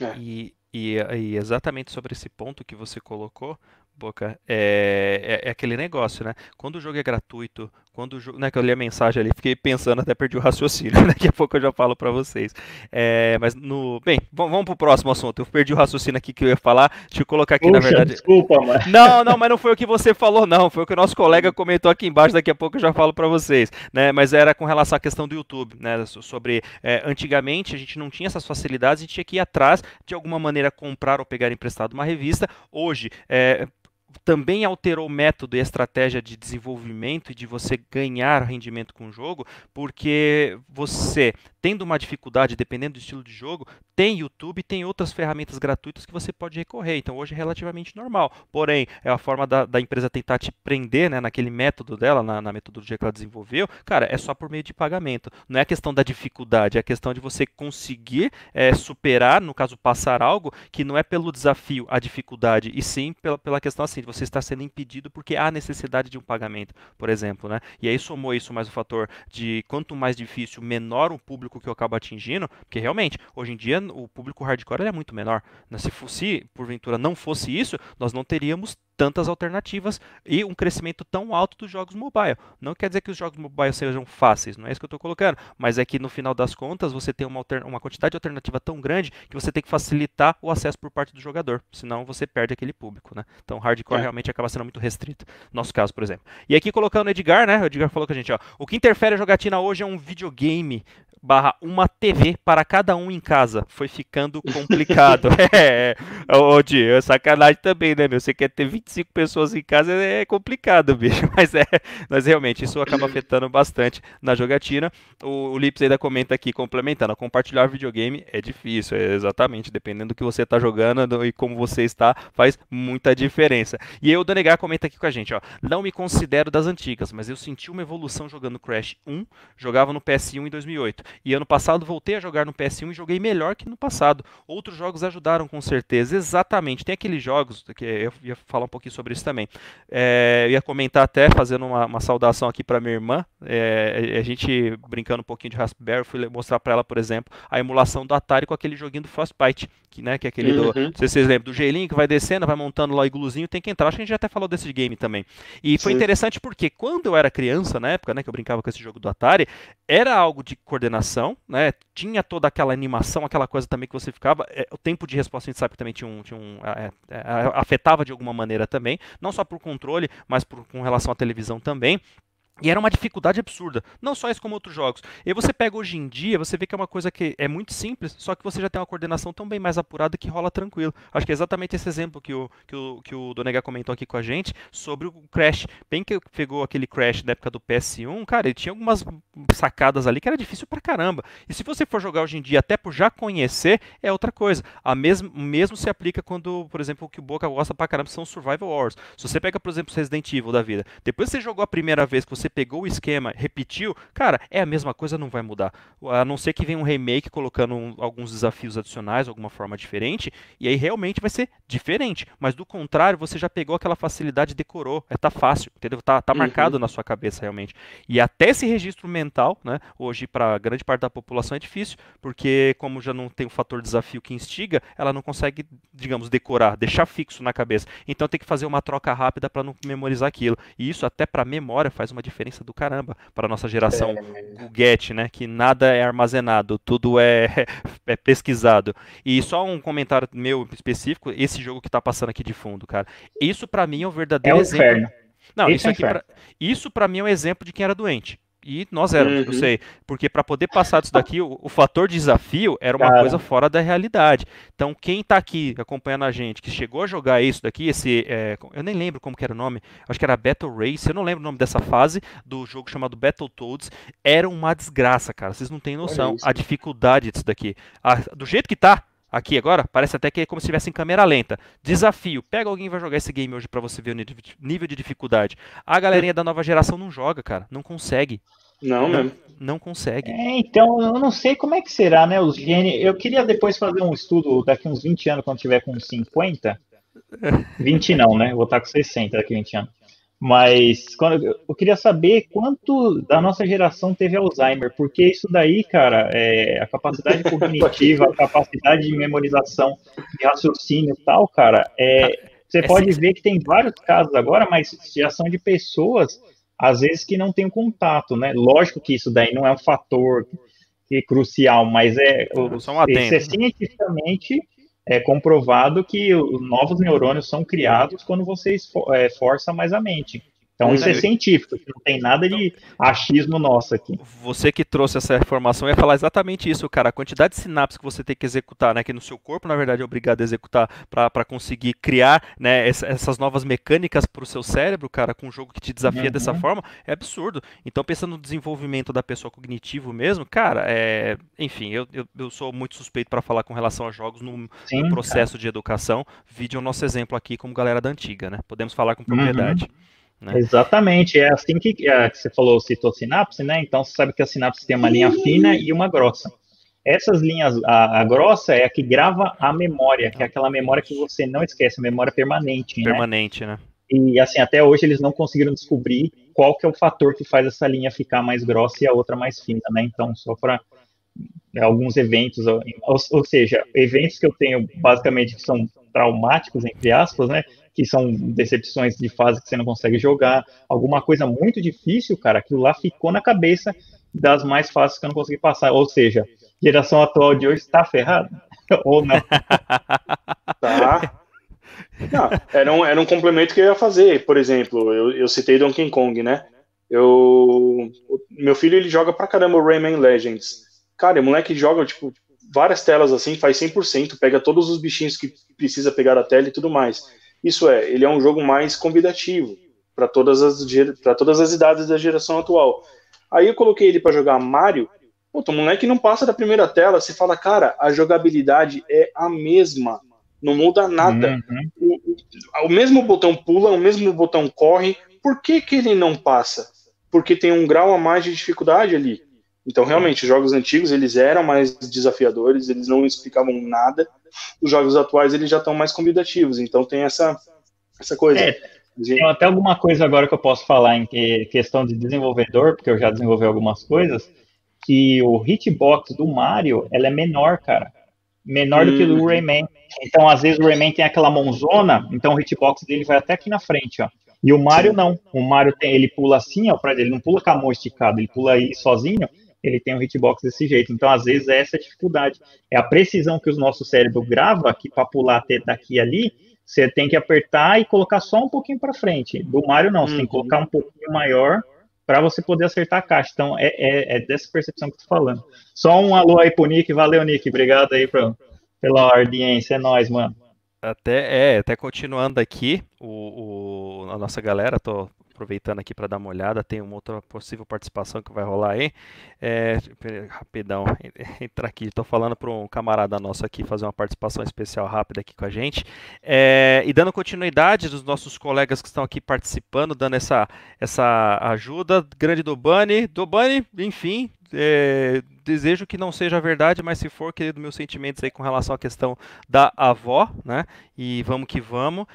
É. E, e, e, exatamente sobre esse ponto que você colocou, Boca, é, é, é, aquele negócio, né? Quando o jogo é gratuito, quando o jogo, né, que eu li a mensagem ali, fiquei pensando, até perdi o raciocínio, [LAUGHS] daqui a pouco eu já falo para vocês. É, mas no, bem, vamos pro próximo assunto. Eu perdi o raciocínio aqui que eu ia falar, deixa eu colocar aqui Puxa, na verdade. Desculpa, mano. [LAUGHS] Não, não, mas não foi o que você falou não, foi o que o nosso colega comentou aqui embaixo, daqui a pouco eu já falo para vocês, né? Mas era com relação à questão do YouTube, né, sobre é, antigamente a gente não tinha essas facilidades, a gente tinha que ir atrás de alguma maneira comprar ou pegar emprestado uma revista. Hoje, é, também alterou o método e a estratégia de desenvolvimento e de você ganhar rendimento com o jogo, porque você tendo uma dificuldade, dependendo do estilo de jogo, tem YouTube, tem outras ferramentas gratuitas que você pode recorrer. Então hoje é relativamente normal. Porém, é a forma da, da empresa tentar te prender né, naquele método dela, na, na, metodologia que ela desenvolveu, cara, é só por meio de pagamento. Não é questão da dificuldade, é questão de você conseguir é, superar, no caso, passar algo que não é pelo desafio, a dificuldade, e sim pela, pela questão assim, você estar sendo impedido porque há necessidade de um pagamento, por exemplo. Né? E aí somou isso mais o fator de quanto mais difícil, menor o público que eu acabo atingindo, porque realmente, hoje em dia, o público hardcore é muito menor. Né? Se, fosse, porventura não fosse isso, nós não teríamos tantas alternativas e um crescimento tão alto dos jogos mobile. Não quer dizer que os jogos mobile sejam fáceis, não é isso que eu estou colocando, mas é que no final das contas você tem uma, uma quantidade de alternativa tão grande que você tem que facilitar o acesso por parte do jogador, senão você perde aquele público. Né? Então hardcore é. realmente acaba sendo muito restrito. Nosso caso, por exemplo. E aqui colocando o Edgar, né? O Edgar falou com a gente, ó. O que interfere a jogatina hoje é um videogame barra uma TV para cada um em casa. Foi ficando complicado. [LAUGHS] é, ô Di, é sacanagem também, né, meu? Você quer ter 25 pessoas em casa, é complicado, [LAUGHS] bicho. Mas é, mas realmente, isso acaba [CLEARS THROAT] afetando bastante na jogatina. O, o Lips ainda comenta aqui, complementando, compartilhar videogame é difícil, é exatamente, dependendo do que você está jogando e como você está, faz muita diferença. E aí o Danegar comenta aqui com a gente, ó, não me considero das antigas, mas eu senti uma evolução jogando Crash 1, jogava no PS1 em 2008. E ano passado voltei a jogar no PS1 e joguei melhor que no passado. Outros jogos ajudaram com certeza. Exatamente. Tem aqueles jogos, que eu ia falar um pouquinho sobre isso também. É, eu ia comentar até, fazendo uma, uma saudação aqui para minha irmã. É, a gente brincando um pouquinho de Raspberry, fui mostrar para ela, por exemplo, a emulação do Atari com aquele joguinho do Frostbite, que, né, que é aquele uhum. do. Não sei se vocês lembram, do gelinho que vai descendo, vai montando lá o igluzinho, tem que entrar. Acho que a gente já até falou desse game também. E foi Sim. interessante porque quando eu era criança, na época, né, que eu brincava com esse jogo do Atari, era algo de coordenação, né? Tinha toda aquela animação, aquela coisa também que você ficava. É, o tempo de resposta a gente sabe que também tinha um. Tinha um é, é, afetava de alguma maneira também, não só por controle, mas por, com relação à televisão também. E era uma dificuldade absurda, não só isso como outros jogos. E você pega hoje em dia, você vê que é uma coisa que é muito simples, só que você já tem uma coordenação tão bem mais apurada que rola tranquilo. Acho que é exatamente esse exemplo que o, que o, que o Donega comentou aqui com a gente sobre o Crash. Bem que pegou aquele Crash da época do PS1, cara, ele tinha algumas sacadas ali que era difícil pra caramba. E se você for jogar hoje em dia, até por já conhecer, é outra coisa. A mesmo, mesmo se aplica quando, por exemplo, o que o Boca gosta pra caramba são Survival Wars. Se você pega, por exemplo, Resident Evil da vida, depois você jogou a primeira vez que você você pegou o esquema, repetiu, cara, é a mesma coisa, não vai mudar. A não ser que venha um remake colocando um, alguns desafios adicionais, alguma forma diferente, e aí realmente vai ser diferente. Mas do contrário, você já pegou aquela facilidade e decorou. É, tá fácil, entendeu? Tá, tá uhum. marcado na sua cabeça realmente. E até esse registro mental, né, hoje para grande parte da população é difícil, porque como já não tem o fator desafio que instiga, ela não consegue, digamos, decorar, deixar fixo na cabeça. Então tem que fazer uma troca rápida para não memorizar aquilo. E isso até para memória faz uma diferença diferença do caramba para nossa geração é. né? Que nada é armazenado, tudo é, [LAUGHS] é pesquisado. E só um comentário meu específico, esse jogo que tá passando aqui de fundo, cara. Isso para mim é o verdadeiro é exemplo. Inferno. Não, isso, isso, é pra, isso para mim é um exemplo de quem era doente. E nós éramos, uhum. eu sei. Porque para poder passar disso daqui, o, o, fator desafio era uma Cara. coisa fora da realidade. Então, quem está aqui acompanhando a gente, que chegou a jogar isso daqui, esse. É, eu nem lembro como que era o nome, acho que era Battle Race, eu não lembro o nome dessa fase do jogo chamado Battletoads. Era uma desgraça, cara. Vocês não têm noção. A dificuldade disso daqui. A, do jeito que tá, Aqui agora, parece até que é como se estivesse em câmera lenta. Desafio: pega alguém e vai jogar esse game hoje para você ver o nível de dificuldade. A galerinha da nova geração não joga, cara. Não consegue. Não, não, não consegue. É, então, eu não sei como é que será, né? Os genes. Eu queria depois fazer um estudo daqui uns 20 anos, quando tiver com 50. 20 [LAUGHS] não, né? vou estar com 60 daqui a 20 anos. Mas quando, eu queria saber quanto da nossa geração teve Alzheimer, porque isso daí, cara, é, a capacidade [LAUGHS] cognitiva, a capacidade de memorização, de raciocínio e tal, cara, é, você é pode ver que tem vários casos agora, mas já são de pessoas às vezes que não tem o contato, né? Lógico que isso daí não é um fator que é crucial, mas é, Só um adendo, é cientificamente é comprovado que os novos neurônios são criados quando você é, força mais a mente. Então isso é Uhum. científico, não tem nada de achismo nosso aqui. Você que trouxe essa informação ia falar exatamente isso, cara. A quantidade de sinapses que você tem que executar, né? Que no seu corpo, na verdade, é obrigado a executar para conseguir criar né, essa- essas novas mecânicas para o seu cérebro, cara, com um jogo que te desafia dessa Uhum. forma, é absurdo. Então, pensando no desenvolvimento da pessoa cognitivo mesmo, cara, é... enfim, eu, eu, eu sou muito suspeito para falar com relação a jogos no, Sim, no processo de educação. Vídeo é o nosso exemplo aqui como galera da antiga, né? Podemos falar com Uhum. Né? Exatamente, é assim que, é, que você falou, citou sinapse, né? Então você sabe que a sinapse tem uma linha fina e uma grossa. Essas linhas, a, a grossa é a que grava a memória, que é aquela memória que você não esquece, a memória permanente, né? Permanente, né? E assim, até hoje eles não conseguiram descobrir qual que é o fator que faz essa linha ficar mais grossa e a outra mais fina, né? Então, só para alguns eventos, ou, ou seja, eventos que eu tenho basicamente que são traumáticos, entre aspas, né? Que são decepções de fase que você não consegue jogar, alguma coisa muito difícil, cara, aquilo lá ficou na cabeça das mais fáceis que eu não consegui passar. Ou seja, geração atual de hoje está ferrada? [LAUGHS] Ou não? Tá. Não, era, um, era um complemento que eu ia fazer. Por exemplo, eu, eu citei Donkey Kong, né? Eu, meu filho ele joga pra caramba o Rayman Legends. Cara, o moleque joga tipo várias telas assim, faz 100%, pega todos os bichinhos que precisa pegar da tela e tudo mais. Isso é, ele é um jogo mais convidativo para todas as para todas as idades da geração atual. Aí eu coloquei ele pra jogar Mario. Puta, o moleque não passa da primeira tela. Você fala, cara, a jogabilidade é a mesma. Não muda nada. Uhum. O, o- o mesmo botão pula, o mesmo botão corre. Por que, que ele não passa? Porque tem um grau a mais de dificuldade ali. Então, realmente, os jogos antigos, eles eram mais desafiadores, eles não explicavam nada. Os jogos atuais, eles já estão mais convidativos. Então, tem essa, essa coisa. É, Tem até alguma coisa agora que eu posso falar em que- questão de desenvolvedor, porque eu já desenvolvi algumas coisas, que o hitbox do Mario, ela é menor, cara. Menor do que o do Hum. Rayman. Então, às vezes, o Rayman tem aquela mãozona, então o hitbox dele vai até aqui na frente, ó. E o Mario não. O Mario tem, ele pula assim, ó, pra ele não pula com a mão esticada, ele pula aí sozinho, ele tem um hitbox desse jeito. Então, às vezes, é essa a dificuldade. É a precisão que o nosso cérebro grava, que para pular até daqui ali, você tem que apertar e colocar só um pouquinho para frente. Do Mario, não, você tem que Uhum. colocar um pouquinho maior para você poder acertar a caixa. Então, é, é, é dessa percepção que eu tô falando. Só um alô aí pro Nick. Valeu, Nick. Obrigado aí pra, pela audiência. É nóis, mano. Até, é, até continuando aqui, o, o- a nossa galera, tô aproveitando aqui para dar uma olhada, tem uma outra possível participação que vai rolar aí. É, rapidão, [LAUGHS] entra aqui, tô falando para um camarada nosso aqui fazer uma participação especial rápida aqui com a gente. É, e dando continuidade dos nossos colegas que estão aqui participando, dando essa, essa ajuda, grande do Bunny, do Bunny, enfim, é, desejo que não seja verdade, mas se for, querido, meus sentimentos aí com relação à questão da avó, né? E vamos que vamos.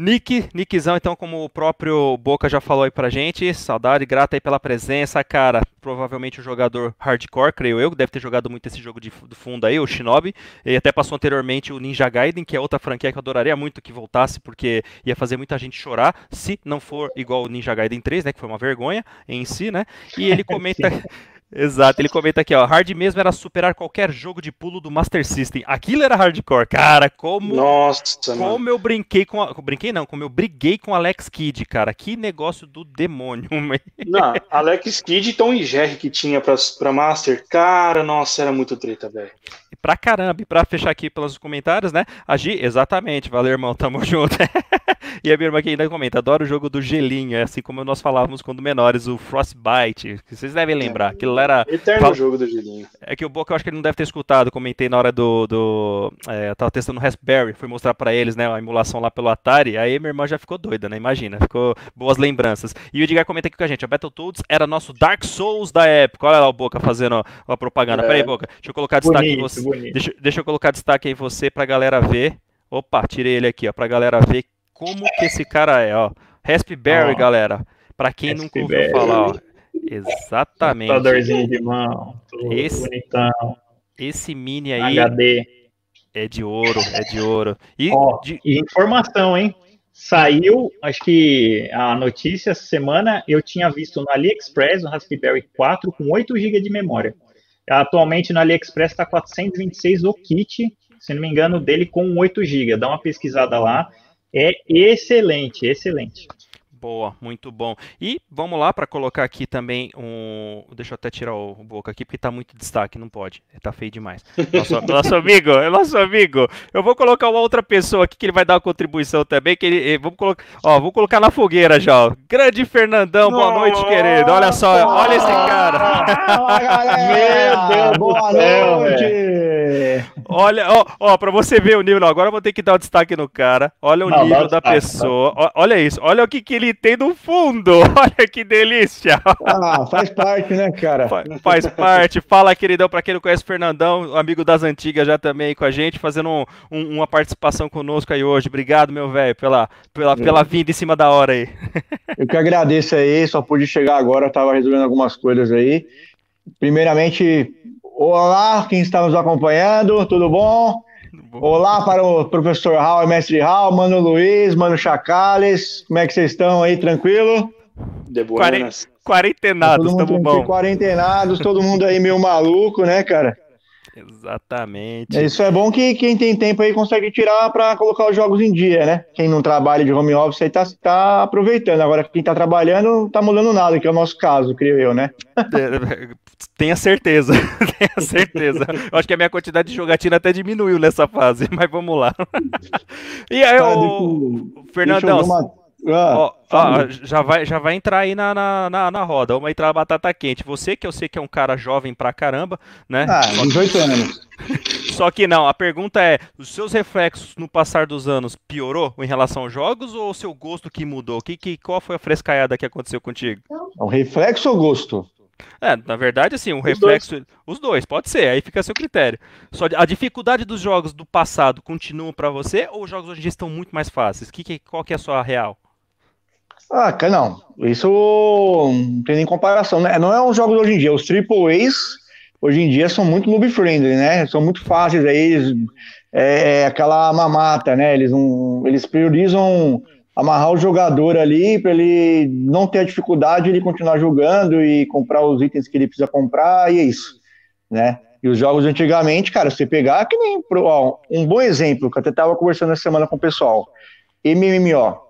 Nick, Nickzão, então, como o próprio Boca já falou aí pra gente, saudade, grata aí pela presença, cara. Provavelmente um jogador hardcore, creio eu, que deve ter jogado muito esse jogo de, do fundo aí, o Shinobi. E até passou anteriormente o Ninja Gaiden, que é outra franquia que eu adoraria muito que voltasse, porque ia fazer muita gente chorar, se não for igual o Ninja Gaiden 3, né? Que foi uma vergonha em si, né? E ele [LAUGHS] comenta. Exato, ele comenta aqui, ó. Hard mesmo era superar qualquer jogo de pulo do Master System. Aquilo era hardcore. Cara, como. Nossa, mano. Como eu brinquei com. A... Brinquei não, como eu briguei com Alex Kidd, cara. Que negócio do demônio, [LAUGHS] man. Não, Alex Kidd e Tom e Jerry que tinha pra, pra Master, cara, nossa, era muito treta, velho. E pra caramba, e pra fechar aqui pelos comentários, né? Agi, exatamente, valeu, irmão, tamo [LAUGHS] junto. [LAUGHS] e a minha irmã aqui ainda comenta: adoro o jogo do gelinho, é assim como nós falávamos quando menores, o Frostbite. Que vocês devem lembrar. Aquilo era. Eterno jogo do gelinho. É que o Boca eu acho que ele não deve ter escutado. Comentei na hora do. do é, eu tava testando o Raspberry, fui mostrar pra eles, né? A emulação lá pelo Atari. Aí minha irmã já ficou doida, né? Imagina, ficou boas lembranças. E o Edgar comenta aqui com a gente: a Battletoads era nosso Dark Souls da época. Olha lá o Boca fazendo a propaganda. É. Pera aí, Boca, deixa eu colocar destaque em Bonito, você. bonito. Deixa, deixa eu colocar destaque aí você pra galera ver. Opa, tirei ele aqui, ó, pra galera ver como que esse cara é, ó. Raspberry, Ó. galera. Pra quem nunca ouviu falar, ó. Exatamente. Computadorzinho de mão. Esse- bonitão. Esse mini aí HD. é de ouro, é de ouro. E Ó, de- E informação, hein? saiu, acho que a notícia essa semana, eu tinha visto no AliExpress o Raspberry 4 com 8 GB de memória. Atualmente no AliExpress está 426 o kit, se não me engano, dele com 8 GB. Dá uma pesquisada lá. É excelente, excelente. Boa, muito bom. E vamos lá para colocar aqui também um. Deixa eu até tirar o boca aqui, porque está muito destaque, não pode. Está feio demais. Nosso, [LAUGHS] nosso amigo, é nosso amigo. Eu vou colocar uma outra pessoa aqui que ele vai dar uma contribuição também. Que ele, eh, vamos colocar, ó, vou colocar na fogueira já. Ó. Grande Fernandão, boa Nossa, noite, querido. Olha só, olha esse cara. [LAUGHS] Meu Deus, boa noite. Olha, ó, ó, para você ver o nível. Agora eu vou ter que dar o um destaque no cara. Olha o não, nível da destaque, pessoa. Tá. Olha isso, olha o que, que ele tem no fundo. [LAUGHS] Olha que delícia. Ah, faz parte, né, cara? Faz parte. Fala, queridão, para quem não conhece o Fernandão, amigo das antigas já também com a gente, fazendo um, um, uma participação conosco aí hoje. Obrigado, meu velho, pela, pela, pela vinda em cima da hora aí. Eu que agradeço aí, só pude chegar agora, tava resolvendo algumas coisas aí. Primeiramente, olá, quem está nos acompanhando, tudo bom? Olá para o professor Raul e mestre Raul, Mano Luiz, Mano Chacales. Como é que vocês estão aí? Tranquilo? De buenas. Quarentenados, estamos bom. Quarentenados, todo mundo aí meio maluco, né, cara? Exatamente. É, isso é bom que quem tem tempo aí consegue tirar para colocar os jogos em dia, né? Quem não trabalha de home office aí tá, tá aproveitando. Agora, quem tá trabalhando não tá mudando nada, que é o nosso caso, creio eu, né? É, tenha certeza, [LAUGHS] tenha certeza. Eu acho que a minha quantidade de jogatina até diminuiu nessa fase, [LAUGHS] mas vamos lá. [LAUGHS] E aí, o... Fernandão. Ah, ó, já, vai, já vai entrar aí na, na, na, na, roda. Vamos entrar na batata quente. Você, que eu sei que é um cara jovem pra caramba, né? Ah, 18 anos. [LAUGHS] Só que não, a pergunta é: os seus reflexos no passar dos anos piorou em relação aos jogos ou o seu gosto que mudou? Que, que, qual foi a frescaiada que aconteceu contigo? O reflexo ou gosto? É, na verdade, assim, um os reflexo. Dois. Os dois, pode ser, aí fica a seu critério. Só a dificuldade dos jogos do passado continua para você ou os jogos hoje em dia estão muito mais fáceis? Que, que, qual que é a sua real? Ah, não. Isso não tem nem comparação, né? Não é um jogo de hoje em dia. Os Triple A's hoje em dia são muito noob friendly, né? São muito fáceis aí. É, é aquela mamata, né? Eles, um, eles priorizam amarrar o jogador ali para ele não ter a dificuldade de continuar jogando e comprar os itens que ele precisa comprar, e é isso, né? E os jogos antigamente, cara, você pegar que nem ó, um bom exemplo que eu até tava conversando essa semana com o pessoal, MMO.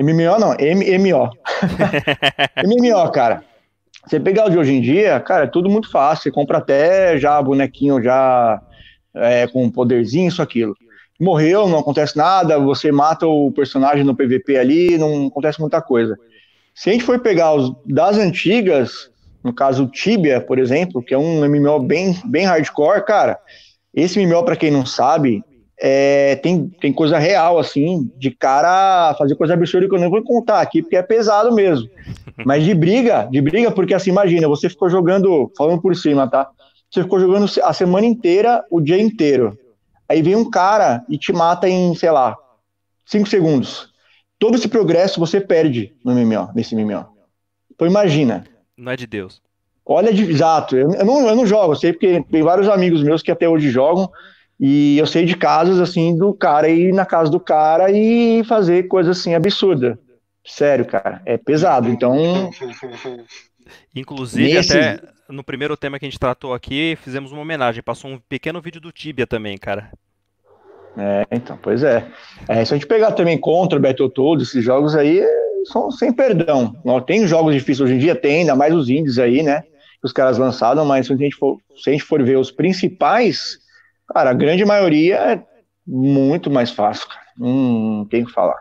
MMO não, MMO. [LAUGHS] MMO, cara. Você pegar o de hoje em dia, cara, é tudo muito fácil. Você compra até já bonequinho já é, com poderzinho, isso, aquilo. Morreu, não acontece nada, você mata o personagem no PVP ali, não acontece muita coisa. Se a gente for pegar os das antigas, no caso Tibia, por exemplo, que é um MMO bem, bem hardcore, cara, esse MMO, para quem não sabe, é, tem, tem coisa real, assim, de cara fazer coisa absurda que eu nem vou contar aqui, porque é pesado mesmo. [LAUGHS] Mas de briga, de briga, porque assim, imagina, você ficou jogando, falando por cima, tá? Você ficou jogando a semana inteira, o dia inteiro. Aí vem um cara e te mata em, sei lá, 5 segundos. Todo esse progresso você perde no MMO, nesse MMO. Então imagina. Não é de Deus. Olha, de, exato. Eu, eu, não, eu não jogo, eu sei porque tem vários amigos meus que até hoje jogam e eu sei de casos assim do cara ir na casa do cara e fazer coisa assim absurda. Sério, cara, é pesado. Então, [LAUGHS] inclusive nesse... até no primeiro tema que a gente tratou aqui, fizemos uma homenagem, passou um pequeno vídeo do Tibia também, cara. É, então, pois é. é se a gente pegar também contra Battletoads, esses jogos aí são sem perdão. Tem jogos difíceis hoje em dia, tem, ainda mais os indies aí, né? Que os caras lançaram, mas se a gente for, se a gente for ver os principais, Cara, a grande maioria é muito mais fácil, cara. Não tem o que falar.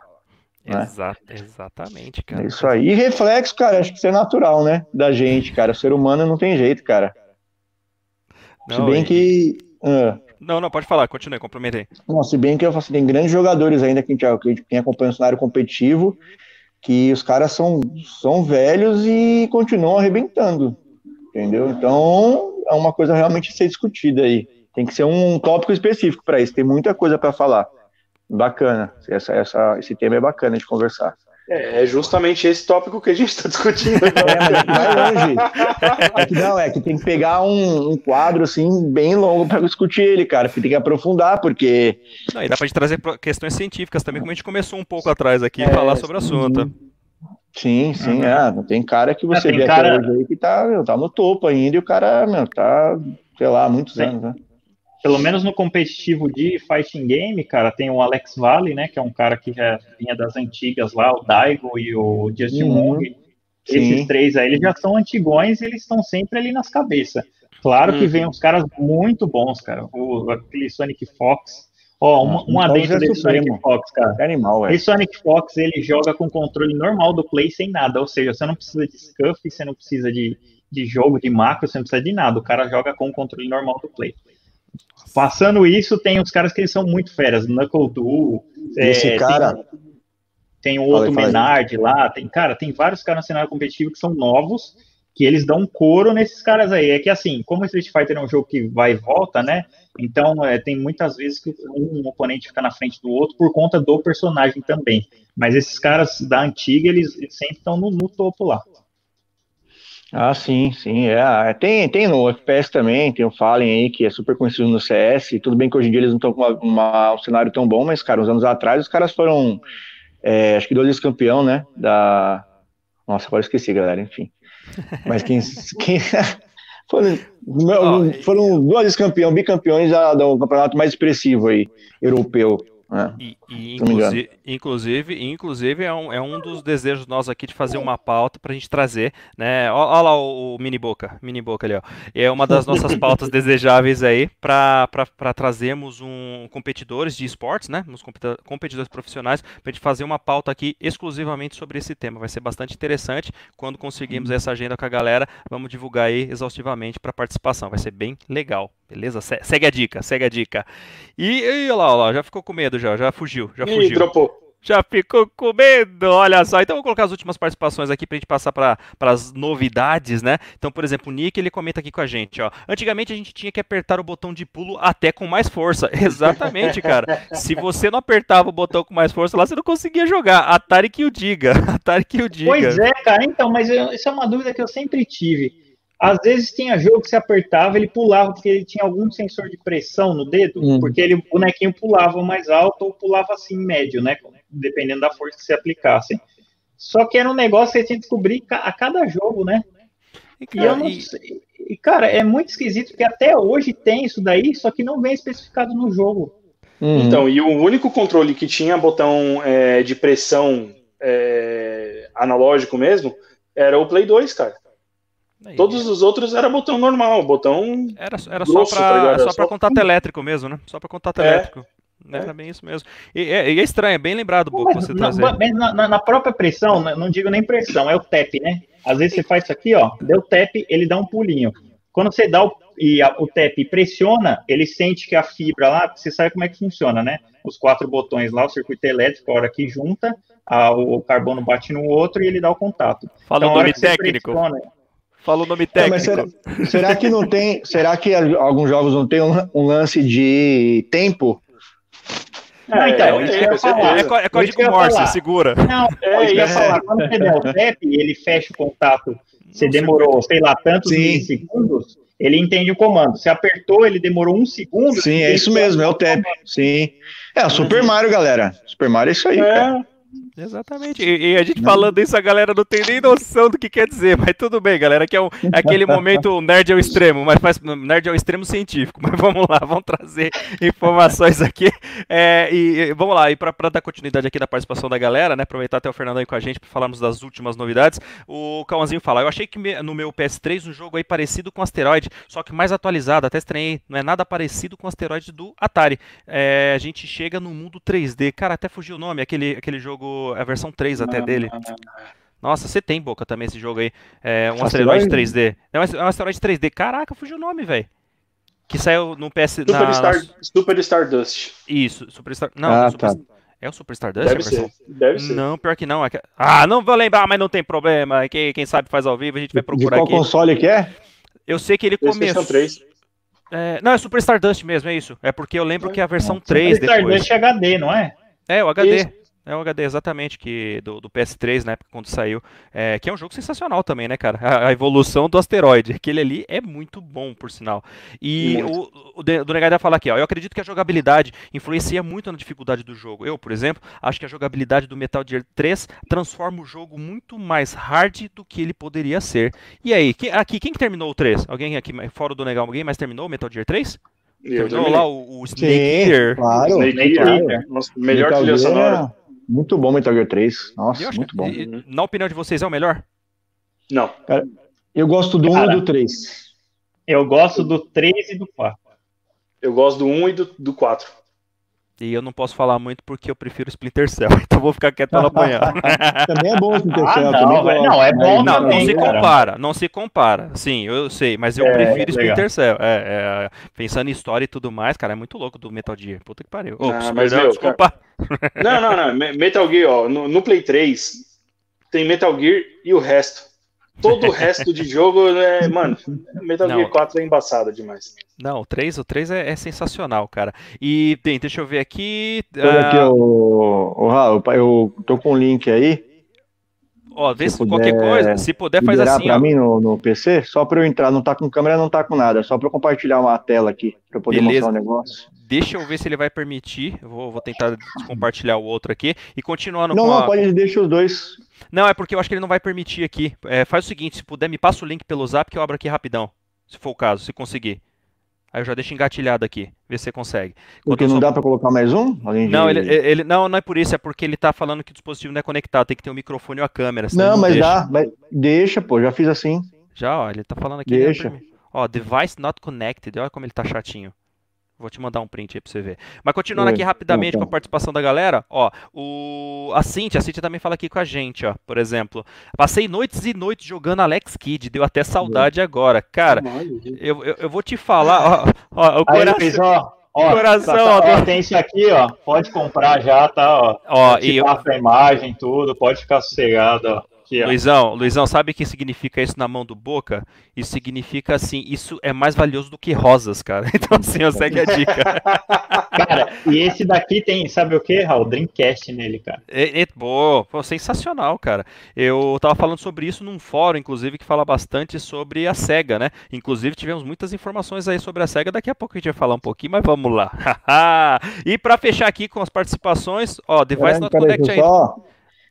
Né? Exatamente, cara. É isso aí. E reflexo, cara, acho que isso é natural, né? Da gente, cara. O ser humano não tem jeito, cara. Não, se bem e... que. Uh, não, não, pode falar, continue, complementei. Não, se bem que eu assim, tem grandes jogadores ainda que a gente, quem acompanha o cenário competitivo, que os caras são, são velhos e continuam arrebentando. Entendeu? Então, é uma coisa realmente a ser discutida aí. Tem que ser um tópico específico para isso. Tem muita coisa para falar. Bacana. Essa, essa, esse tema é bacana de conversar. É, é justamente esse tópico que a gente está discutindo. É, mas vai longe. É que não, é que tem que pegar um, um quadro assim bem longo para discutir ele, cara. Porque tem que aprofundar, porque. Não, e dá pra gente trazer questões científicas também, como a gente começou um pouco atrás aqui, é, falar sobre o assunto. Sim, sim, uhum. é. Tem cara que você é, vê cara... até hoje aí que tá, meu, tá no topo ainda e o cara, meu, tá, sei lá, muitos tem. anos, né? Pelo menos no competitivo de fighting game, cara, tem o Alex Valley, né, que é um cara que já vinha das antigas lá, o Daigo e o Justin uhum. Wong. Esses três aí, eles já são antigões e eles estão sempre ali nas cabeças. Claro que hum. vem uns caras muito bons, cara. O, aquele Sonic Fox, Ó, um, um adentro é desse Sonic Fox, cara. É animal, Esse Sonic Fox, ele joga com controle normal do Play sem nada. Ou seja, você não precisa de scuff, você não precisa de, de jogo, de macro, você não precisa de nada. O cara joga com o controle normal do Play. Passando isso, tem os caras que eles são muito feras. Knuckle Duo. Esse é, cara... Tem, tem o outro Menard lá. Tem, cara, tem vários caras no cenário competitivo que são novos que eles dão couro nesses caras aí. É que assim, como o Street Fighter é um jogo que vai e volta, né? Então é, tem muitas vezes que um oponente fica na frente do outro por conta do personagem também. Mas esses caras da antiga, eles, eles sempre estão no, no, topo lá. Ah, sim, sim. É. Tem, tem no FPS também, tem o Fallen aí, que é super conhecido no CS. Tudo bem que hoje em dia eles não estão com uma, uma, um cenário tão bom, mas, cara, uns anos atrás os caras foram, é, acho que dois campeão, né? Da. Nossa, agora esqueci, galera, enfim. Mas quem. [LAUGHS] quem [LAUGHS] foram, oh, foram duas vezes campeão, bicampeões do campeonato mais expressivo aí, europeu. É, e, e inclusive, inclusive, inclusive é, um, é um dos desejos nossos aqui de fazer uma pauta para a gente trazer, né? Olha lá o, o, mini boca, mini boca ali, ó. É uma das nossas [LAUGHS] pautas desejáveis aí para trazermos um competidores de esportes, né? Uns competidores profissionais para a gente fazer uma pauta aqui exclusivamente sobre esse tema. Vai ser bastante interessante quando conseguirmos essa agenda com a galera. Vamos divulgar aí exaustivamente para participação. Vai ser bem legal. Beleza? Segue a dica, segue a dica. E, e olha lá, olha lá, já ficou com medo já, já fugiu, já Ih, fugiu. dropou. Já ficou com medo, olha só. Então vou colocar as últimas participações aqui pra gente passar para as novidades, né? Então, por exemplo, o Nick, ele comenta aqui com a gente, ó. Antigamente a gente tinha que apertar o botão de pulo até com mais força. [LAUGHS] Exatamente, cara. Se você não apertava o botão com mais força lá, você não conseguia jogar. Atari que o diga. [LAUGHS] Atari que o diga. Pois é, cara. Então, mas eu, isso é uma dúvida que eu sempre tive. Às vezes tinha jogo que você apertava, ele pulava porque ele tinha algum sensor de pressão no dedo, hum. porque ele, o bonequinho pulava mais alto ou pulava assim médio, né? Dependendo da força que você aplicasse. Só que era um negócio que você tinha que descobrir a cada jogo, né? E, cara, e, não, e, cara, é muito esquisito porque até hoje tem isso daí, só que não vem especificado no jogo. Uhum. Então, e o único controle que tinha botão é, de pressão é, analógico mesmo era o Play 2, cara. Aí, Todos os outros era botão normal, botão. Era, era grosso, só para tá só só... contato elétrico mesmo, né? Só para contato é. elétrico. Era bem isso mesmo. E, é, e é estranho, é bem lembrado, Boca, você na, trazer. Mas na, na, própria pressão, né, não digo nem pressão, é o tap, né? Às vezes você faz isso aqui, ó, deu tap, ele dá um pulinho. Quando você dá o, e a, o tap pressiona, ele sente que a fibra lá, você sabe como é que funciona, né? Os quatro botões lá, o circuito elétrico, a hora que junta, a, o carbono bate no outro e ele dá o contato. Fala então, o nome técnico. Pressiona, Fala o nome técnico. será, será, que não tem? Será que alguns jogos não tem um, um lance de tempo? É, então, é, é, é, código Morse, segura. Não, é, eu ia falar. Quando você der o tap, ele fecha o contato. Você demorou, sei lá, tantos segundos, ele entende o comando. Você apertou, ele demorou um segundo. Sim, é isso mesmo, é o tap. Sim. É, o Super Mario, galera. Super Mario é isso aí, é. cara. Exatamente. E, e, a gente falando isso, a galera não tem nem noção do que quer dizer, mas tudo bem, galera, que é, um, é aquele momento nerd ao extremo, mas faz nerd ao extremo científico. [LAUGHS] Mas vamos lá, vamos trazer informações aqui. É, e, e, vamos lá, e para dar continuidade aqui na participação da galera, né? Aproveitar até o Fernando aí com a gente para falarmos das últimas novidades. O Cauãzinho fala: Eu achei que no meu PS3 um jogo aí parecido com Asteroid, só que mais atualizado, até estranhei, não é nada parecido com Asteroid do Atari. É, a gente chega no mundo 3D, cara, até fugiu o nome, aquele, aquele jogo a versão 3 até dele. Nossa, você tem boca também esse jogo aí. É um asteroide 3D. É um asteroide 3D. Caraca, fugiu o nome, velho. Que saiu no PS. Super, na, Star, Super Stardust. Isso, Super Star. Não, ah, Super... tá. É o Super Stardust? Deve ser. Deve ser. Não, pior que não. É ah, não vou lembrar, mas não tem problema. Quem, quem sabe faz ao vivo, a gente vai procurar De qual aqui. console que é? Eu sei que ele começou. 3. É, não, é Super Stardust mesmo, é isso. É porque eu lembro que é a versão 3 Super depois. Stardust é HD, não é? É, o HD. Isso. É o HD, exatamente, que do, do PS3, na época quando saiu. É, que é um jogo sensacional também, né, cara? A, a, evolução do asteroide. Aquele ali é muito bom, por sinal. E muito. o, o do Negai vai falar aqui, ó. Eu acredito que a jogabilidade influencia muito na dificuldade do jogo. Eu, por exemplo, acho que a jogabilidade do Metal Gear 3 transforma o jogo muito mais hard do que ele poderia ser. E aí, que, aqui, quem que terminou o 3? Alguém aqui, fora do Negai, alguém mais terminou o Metal Gear 3? Eu terminou lá o, o Snake Eater? Claro, Snake Eater. Nossa, melhor trilha sonora. Muito bom Metal Gear 3. Nossa, muito bom. E, na opinião de vocês, é o melhor? Não. Cara, eu gosto do 1 e do 3. Eu gosto do 3 e do 4. Eu gosto do 1 e do, do 4. E eu não posso falar muito porque eu prefiro Splinter Cell, [LAUGHS] então vou ficar quieto pra não apanhar. [LAUGHS] também é bom Splinter ah, Cell. Não, também não, é bom não, também, não se cara. compara, não se compara. Sim, eu sei, mas eu É, prefiro legal. Splinter Cell. É, é, pensando em história e tudo mais, cara, é muito louco do Metal Gear. Puta que pariu. Ah, perdão, mas, meu, desculpa. Não, não, não. Me- Metal Gear, ó, no, no Play 3 tem Metal Gear e o resto. Todo o resto de jogo é. Mano, Metal Não. Gear 4 é embaçado demais. Não, o 3, o 3 é, é sensacional, cara. E tem, deixa eu ver aqui. Olha aqui, ah, o, o Raul, eu tô com o link aí. ó, vê se se qualquer coisa, se puder, faz assim, pra ó. mim no, no PC, só pra eu entrar. Não tá com câmera, não tá com nada. Só pra eu compartilhar uma tela aqui, pra eu poder Beleza. mostrar o negócio. Deixa eu ver se ele vai permitir. Vou, vou tentar compartilhar o outro aqui. E continuando Não, com não, a... pode deixar os dois. Não, é porque eu acho que ele não vai permitir aqui. É, faz o seguinte, se puder, me passa o link pelo zap que eu abro aqui rapidão. Se for o caso, se conseguir. Aí eu já deixo engatilhado aqui, vê se você consegue. Porque não só- dá pra colocar mais um? De- Não, ele, ele- não, não é por isso, é porque ele tá falando que o dispositivo não é conectado, tem que ter o microfone ou a câmera. Não, mas deixa. dá. Mas deixa, pô, já fiz assim. Já, ó, ele tá falando aqui. Deixa. né, Ó, device not connected. Olha como ele tá chatinho. Vou te mandar um print aí pra você ver. Mas continuando Oi, aqui rapidamente então. com a participação da galera, ó, o a Cintia, a Cintia também fala aqui com a gente, ó, por exemplo. Passei noites e noites jogando Alex Kidd, deu até saudade agora. Cara, eu, eu, eu vou te falar, ó, ó, o Aí, coração, Luiz, ó, ó, Coração, tá- tá- ó, tem esse aqui, ó. Pode comprar já, tá? Ó, ó, e eu, a imagem, tudo, pode ficar sossegado, ó. Aqui, ó. Luizão, Luizão, sabe o que significa isso na mão do Boca? Isso significa assim, isso é mais valioso do que rosas, cara. [LAUGHS] Então assim, eu segue a dica. [LAUGHS] Cara, e esse daqui tem, sabe o que, Raul? Dreamcast nele, cara. É, é, pô, pô, sensacional, cara. Eu tava falando sobre isso num fórum, inclusive, que fala bastante sobre a SEGA, né? Inclusive, tivemos muitas informações aí sobre a SEGA. Daqui a pouco a gente vai falar um pouquinho, mas vamos lá. [LAUGHS] e pra fechar aqui com as participações, ó, Device É, Not Connect aí. só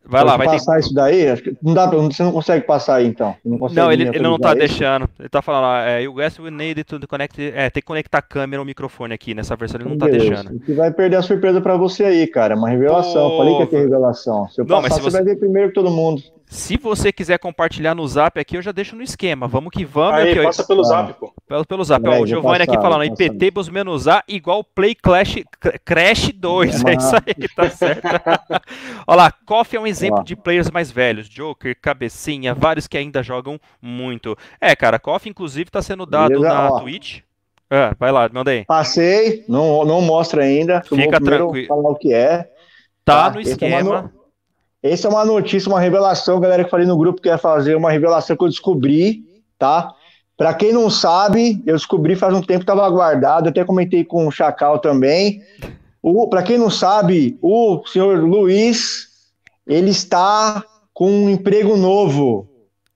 Vai lá, vai ter. passar isso daí? Acho que não dá pra, você não consegue passar aí, então. Não, consegue Não, ele, me ele não tá isso? deixando. Ele tá falando, ó, é, you guys will need to connect. É, tem que conectar a câmera ou o microfone aqui. Nessa versão ele não tá Beleza. deixando. O que vai perder a surpresa pra você aí, cara. Uma revelação. Pô, Falei que ia ter revelação. Se eu Não, passar, se você você- vai ver primeiro que todo mundo. Se você quiser compartilhar no zap aqui, eu já deixo no esquema. Vamos que vamos. Aí, aqui, ó. passa pelo Tá. zap, pô. Pelo, pelo zap. Ó, o vou Giovanni aqui falando. IPTables menos A igual Play Clash, Crash 2. É, [LAUGHS] É, isso aí, tá certo. [LAUGHS] Olha lá, Coffee é um exemplo de players mais velhos. Joker, Cabecinha, vários que ainda jogam muito. É, cara, Coffee inclusive tá sendo dado Beleza, na ó. Twitch. Ah, vai lá, manda aí. Passei, não, não mostra ainda. Fica tranquilo. falar o que é. Tá Tá, no é esquema. Essa é uma notícia, uma revelação, galera que falei no grupo que ia fazer uma revelação que eu descobri, tá? Pra quem não sabe, eu descobri faz um tempo, estava guardado, até comentei com o Chacal também. O, para quem não sabe, o senhor Luiz, ele está com um emprego novo.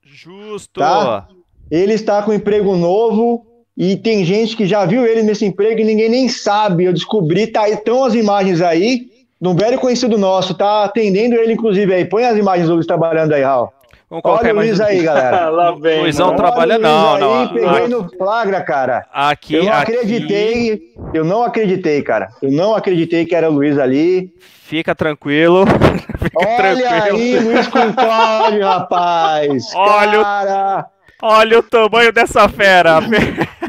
Justo. Tá. Ele está com um emprego novo e tem gente que já viu ele nesse emprego e ninguém nem sabe. Eu descobri, tá, estão as imagens aí, de um velho conhecido nosso, tá atendendo ele, inclusive, aí. Põe as imagens do Luiz trabalhando aí, Raul. Vamos colocar Olha o Luiz aí, galera. [LAUGHS] Lá vem. Luizão mano. trabalha- Olha o não, Luiz não, Aí, peguei aqui- no flagra, cara. Aqui, Eu não aqui acreditei, eu não acreditei, cara. Eu não acreditei que era o Luiz ali. Fica tranquilo. [LAUGHS] Fica Olha tranquilo. aí, Luiz com Cláudio, [LAUGHS] rapaz. Olha o- Cara, Olha o tamanho dessa fera.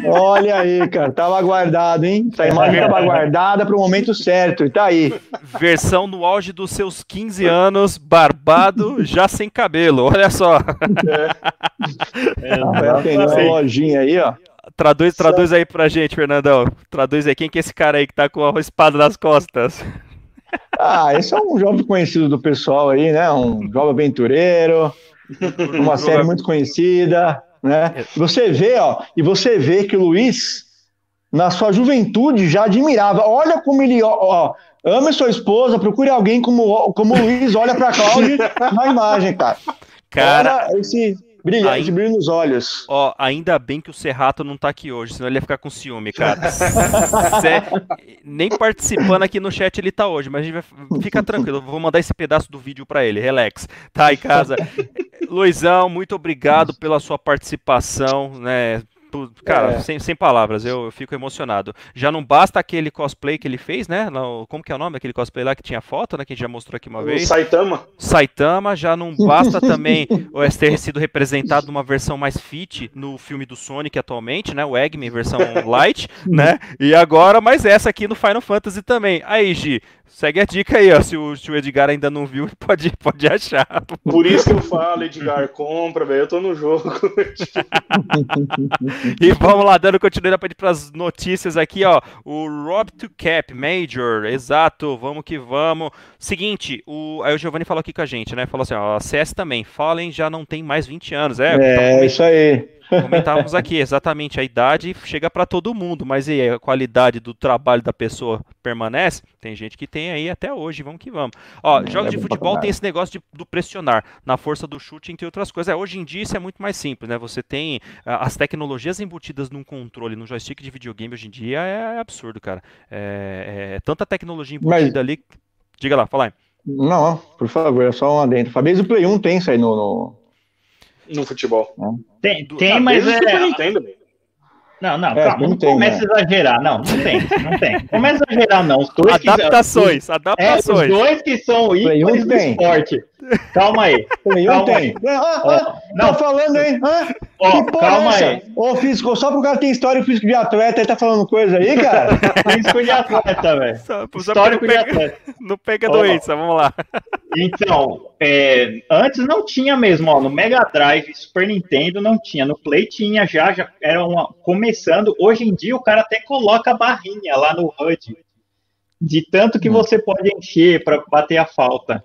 Olha aí, cara. Tava guardado, hein? Essa imagem tava guardada pro momento certo. E tá aí. Versão no auge dos seus 15 anos, barbado, já sem cabelo. Olha só. Vai atender uma lojinha aí, ó. Traduz, traduz aí pra gente, Fernandão. Traduz aí. Quem que é esse cara aí que tá com a espada nas costas? Ah, esse é um jovem conhecido do pessoal aí, né? Um jovem aventureiro, [LAUGHS] uma série muito conhecida, né? Você vê, ó, e você vê que o Luiz, na sua juventude, já admirava. Olha como ele, ó, ame sua esposa, procure alguém como, como o Luiz olha para Cláudio [LAUGHS] na imagem, cara. Cara, esse brilho, Aí- brilho nos olhos. Ó, ainda bem que o Serrato não tá aqui hoje, senão ele ia ficar com ciúme, cara. [LAUGHS] Cê- nem participando aqui no chat ele tá hoje, mas a gente vai. Fica tranquilo, eu vou mandar esse pedaço do vídeo pra ele, relax. Tá em casa. [LAUGHS] Luizão, muito obrigado pela sua participação, né? Tu- Cara, É. sem, sem palavras, eu, eu fico emocionado. Já não basta aquele cosplay que ele fez, né? Como que é o nome daquele cosplay lá que tinha foto, né? Que a gente já mostrou aqui uma O vez. Saitama. Saitama, já não basta [LAUGHS] também o ter sido representado numa versão mais fit no filme do Sonic atualmente, né? O Eggman versão [LAUGHS] light, né? E agora mais essa aqui no Final Fantasy também. Aí, Gi, segue a dica aí, ó. Se o, se o Edgar ainda não viu, [LAUGHS] pode, pode achar. Por isso que eu falo, Edgar, compra, velho. Eu tô no jogo. [LAUGHS] E vamos lá, dando continuidade para as notícias aqui, ó. O Rob to Cap Major, exato, vamos que vamos. Seguinte, o, aí o Giovanni falou aqui com a gente, né? Falou assim, ó, a CS também, Fallen já não tem mais 20 anos, é? É, isso aí. Comentávamos aqui, exatamente, a idade chega para todo mundo, mas e aí, a qualidade do trabalho da pessoa permanece? Tem gente que tem aí até hoje, vamos que vamos. Ó, É, jogos é de futebol tem esse negócio de, do pressionar, na força do chute, entre outras coisas. É, hoje em dia isso é muito mais simples, né? Você tem ah, as tecnologias embutidas num controle, num joystick de videogame hoje em dia é, absurdo, cara. É, é tanta tecnologia Mas- embutida ali. Diga lá, fala aí. Não, por favor, é só um adentro. Fabrício o Play 1 tem isso aí no. no- No futebol. Tem, Do- tem Ah, mas o Super é. Nintendo, velho. Não, não, É, calma, não não tem, começa né? a exagerar. Não, não tem, não tem. Começa a exagerar, não. Os dois que- Adaptações, É, os adaptações. dois que são ícones do esporte. Calma aí. Play 1 Calma tem. Ah, ah, Não, não, falando, hein? Ah, porra calma é aí. Ô, físico, só pro cara ter história físico de atleta, ele tá falando coisa aí, cara? [LAUGHS] Físico de atleta, velho. Histórico não de atleta. não pega doença, vamos lá. Então, é, antes não tinha mesmo, ó, no Mega Drive, Super Nintendo não tinha, no Play tinha já, já era uma, começando. Hoje em dia o cara até coloca a barrinha lá no HUD, de tanto que Hum. você pode encher para bater a falta.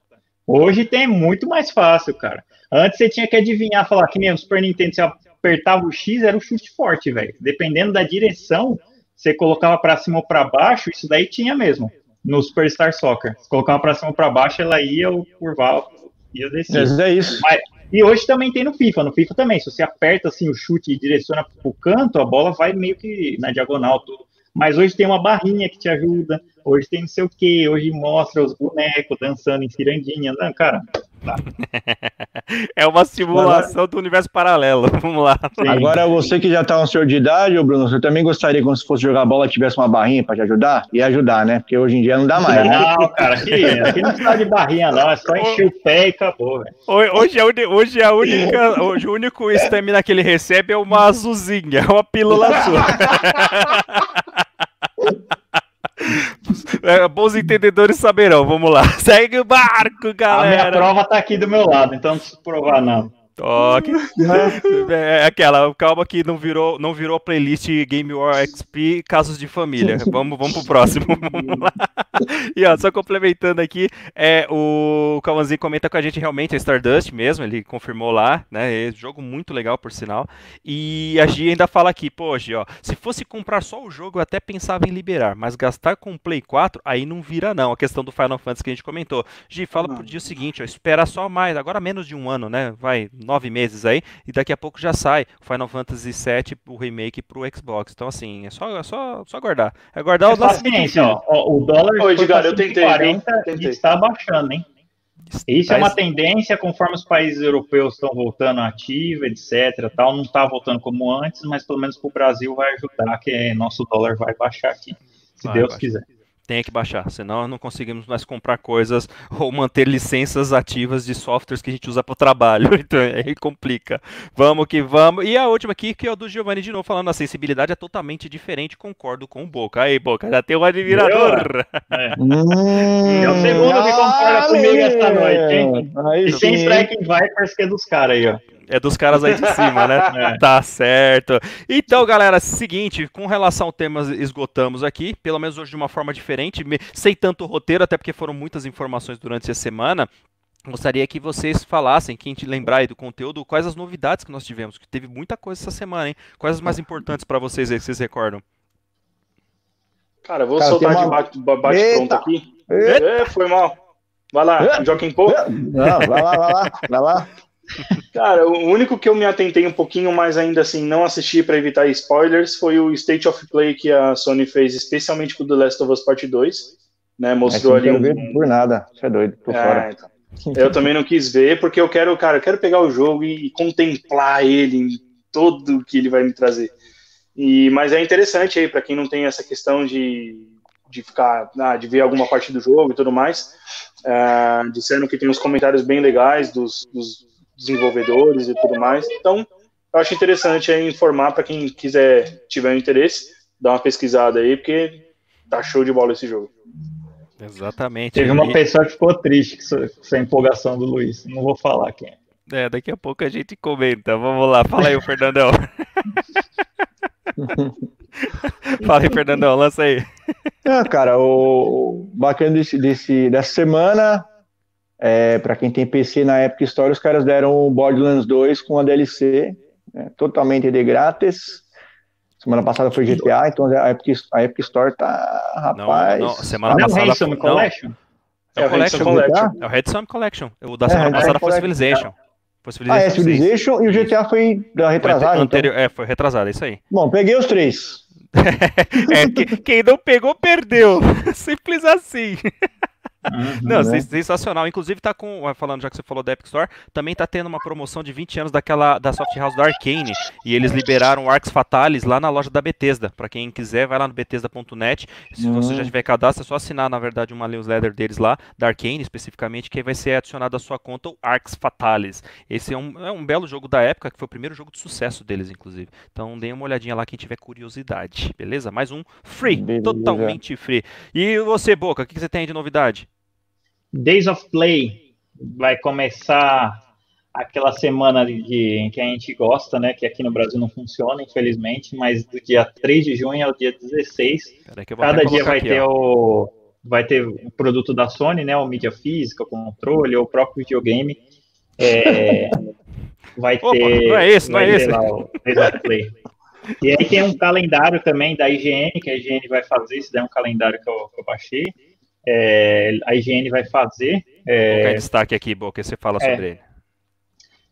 Hoje tem muito mais fácil, cara. Antes você tinha que adivinhar, falar que nem o Super Nintendo, você apertava o X, era o chute forte, velho. Dependendo da direção, você colocava para cima ou para baixo, isso daí tinha mesmo no Superstar Soccer. Se colocava pra cima ou pra baixo, ela ia curvar, ia descer. Mas é isso. E hoje também tem no FIFA. No FIFA também, se você aperta assim o chute e direciona pro canto, a bola vai meio que na diagonal tudo. Mas hoje tem uma barrinha que te ajuda. Hoje tem não sei o que. Hoje mostra os bonecos dançando em cirandinha. Não, cara, [LAUGHS] É uma simulação do universo paralelo. [LAUGHS] Vamos lá. sim. Agora, você que já tá um senhor de idade, ô Bruno, você também gostaria, quando você fosse jogar bola, tivesse uma barrinha pra te ajudar? Ia ajudar, né? Porque hoje em dia não dá mais, né? Não, cara, aqui, aqui não precisa de barrinha, não. É só encher o pé e acabou, velho. Ho- Hoje é, hoje é a única. Hoje o único estamina que ele recebe é uma azulzinha, é uma pílula azul. [LAUGHS] É, bons entendedores saberão, vamos lá. [LAUGHS] Segue o barco, A minha galera. prova tá aqui do meu lado, então não preciso provar, não. Toque. [LAUGHS] [LAUGHS] É aquela, calma que não virou, não virou a playlist Game War XP Casos de Família. [LAUGHS] Vamos, vamos pro próximo. Vamos lá. E ó, só complementando aqui, é, o Kawanzi comenta com a gente realmente é Stardust mesmo, ele confirmou lá, né? É jogo muito legal, por sinal. E a Gi ainda fala aqui, pô, Gi, ó, se fosse comprar só o jogo, eu até pensava em liberar, mas gastar com o Play 4, aí não vira, não. A questão do Final Fantasy que a gente comentou. Gi, fala pro dia seguinte, ó, espera só mais, agora menos de um ano, né? Vai, nove meses aí, e daqui a pouco já sai o Final Fantasy VII, o remake pro Xbox. Então, assim, é só, é só, só aguardar. É aguardar o É nosso paciência, ó, ó, o dólar Ô, foi Edgar, eu tentei, 140 viu? e Tentei. está baixando, hein? Isso é uma tendência conforme os países europeus estão voltando ativa, etc. Tal, não está voltando como antes, mas pelo menos para o Brasil vai ajudar, que nosso dólar vai baixar aqui, se Vai, Deus vai. quiser. Tem que baixar, senão não conseguimos mais comprar coisas [LAUGHS] ou manter licenças ativas de softwares que a gente usa para o trabalho. [LAUGHS] Então aí complica. Vamos que vamos. E a última aqui, que é o do Giovanni de novo, falando a sensibilidade é totalmente diferente, concordo com o Boca. Aí, Boca, já tem um admirador. É. [LAUGHS] Hum, É o segundo que concorda comigo esta noite, hein? Aí E sem strike Vipers, que é dos caras aí, ó. É dos caras aí de cima, né? É. Tá certo. Então, galera, seguinte, com relação ao tema, esgotamos aqui, pelo menos hoje de uma forma diferente, me- sem tanto roteiro, até porque foram muitas informações durante a semana. Gostaria que vocês falassem, quem te lembrar aí do conteúdo, quais as novidades que nós tivemos, que teve muita coisa essa semana, hein? Quais as mais importantes para vocês aí que vocês recordam? Cara, eu vou Cara, soltar tem de uma- bate, bate Eita! pronto aqui. Eita! É, foi mal. Vai lá, Joaquim Pô. Não, vai lá, vai lá, vai lá. [LAUGHS] Cara, o único que eu me atentei um pouquinho, mas ainda assim não assisti para evitar spoilers, foi o State of Play que a Sony fez especialmente pro The Last of Us Part 2. Né, mostrou ali não um, por nada. Você é doido, tô É, fora. então. Eu também não quis ver, porque eu quero, cara, eu quero pegar o jogo e contemplar ele em tudo que ele vai me trazer. E, mas é interessante aí, para quem não tem essa questão de, de ficar, ah, de ver alguma parte do jogo e tudo mais. Ah, disseram que tem uns comentários bem legais dos, dos desenvolvedores e tudo mais. Então, eu acho interessante aí informar para quem quiser, tiver um interesse, dar uma pesquisada aí, porque tá show de bola esse jogo. Exatamente. Teve uma pessoa que ficou triste com essa, empolgação do Luiz. Não vou falar quem é. É, daqui a pouco a gente comenta. Vamos lá, fala aí, o Fernandão. [LAUGHS] fala aí, Fernandão, lança aí. É, cara, o o bacana desse, desse- dessa semana, é, para quem tem PC na Epic Store, os caras deram o Borderlands 2 com a DLC, né, totalmente de grátis. Semana passada foi GTA, então a Epic, a Epic Store tá, Não, rapaz. não, semana Não é passada. Ransom não, Collection? é o É o Collection. Collection. É o Red Sun Collection. O da É, semana Sun passada foi Collection. Civilization. Foi Ah, é Civilization 6. Civilization e o GTA foi da Foi retrasada. Então. anterior- É, foi retrasado, é isso aí. [LAUGHS] Bom, peguei os três. [LAUGHS] É, que- quem não pegou, perdeu. [LAUGHS] Simples assim. Uhum. Não, né? sen- sensacional. Inclusive tá com, ah, falando já que você falou da Epic Store, também tá tendo uma promoção de 20 anos daquela da Soft House da Arcane e eles liberaram Arcs Fatalis lá na loja da Bethesda. Pra quem quiser, vai lá no bethesda.net. Se você Hum. já tiver cadastro, é só assinar na verdade uma newsletter deles lá, da Arcane especificamente, que aí vai ser adicionado à sua conta o Arcs Fatalis. Esse é um, é um belo jogo da época, que foi o primeiro jogo de sucesso deles, inclusive. Então deem uma olhadinha lá quem tiver curiosidade, beleza? Mais um free, Beleza. totalmente free. E você, Boca, o que que você tem de novidade? Days of Play vai começar aquela semana de, em que a gente gosta, né? Que aqui no Brasil não funciona, infelizmente, mas do dia 3 de junho ao dia 16. Peraí que eu vou Cada dia vai aqui, ter ó. o. Vai ter o produto da Sony, né? O mídia física, o controle, ou o próprio videogame. É, [LAUGHS] vai Opa, ter. não é esse, não é esse. lá o Days of Play. E aí tem um calendário também da IGN, que a IGN vai fazer, esse daí é um calendário que eu, que eu baixei. É, a IGN vai fazer. Vou colocar É, em destaque aqui, Boca, você fala É. sobre ele.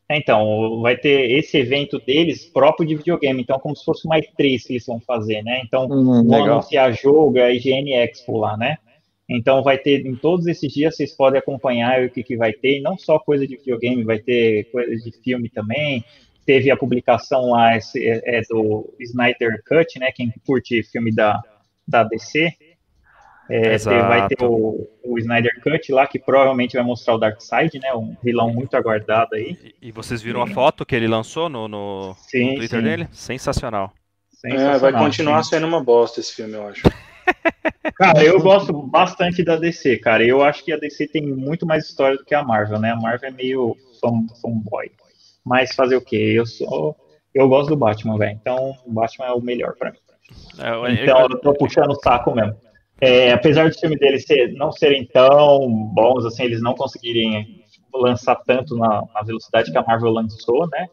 então, vai ter esse evento deles próprio de videogame, então como se fosse uma E3 que eles vão fazer, né? Então, Hum, vão legal. anunciar jogo, a IGN Expo lá, né? Então vai ter, em todos esses dias, vocês podem acompanhar o que, que vai ter, e não só coisa de videogame, vai ter coisa de filme também. Teve a publicação lá, esse, é, é do Snyder Cut, né? Quem curte filme da, da DC. É, vai ter o, o Snyder Cut lá, que provavelmente vai mostrar o Darkseid, né? Um vilão muito aguardado aí. E, e vocês viram a foto que ele lançou no, no- no Sim, Twitter sim. dele? Sensacional. É, vai Sensacional, continuar sim. sendo uma bosta esse filme, eu acho. [LAUGHS] Cara, eu gosto bastante da DC, cara. Eu acho que a DC tem muito mais história do que a Marvel, né? A Marvel é meio fan, fanboy. Mas fazer o quê? Eu sou. Eu gosto do Batman, velho. Então, o Batman é o melhor pra mim. É, eu- Então, eu tô puxando o saco mesmo. É, apesar dos filmes deles ser, não serem tão bons, assim, eles não conseguirem lançar tanto na, na velocidade que a Marvel lançou, né?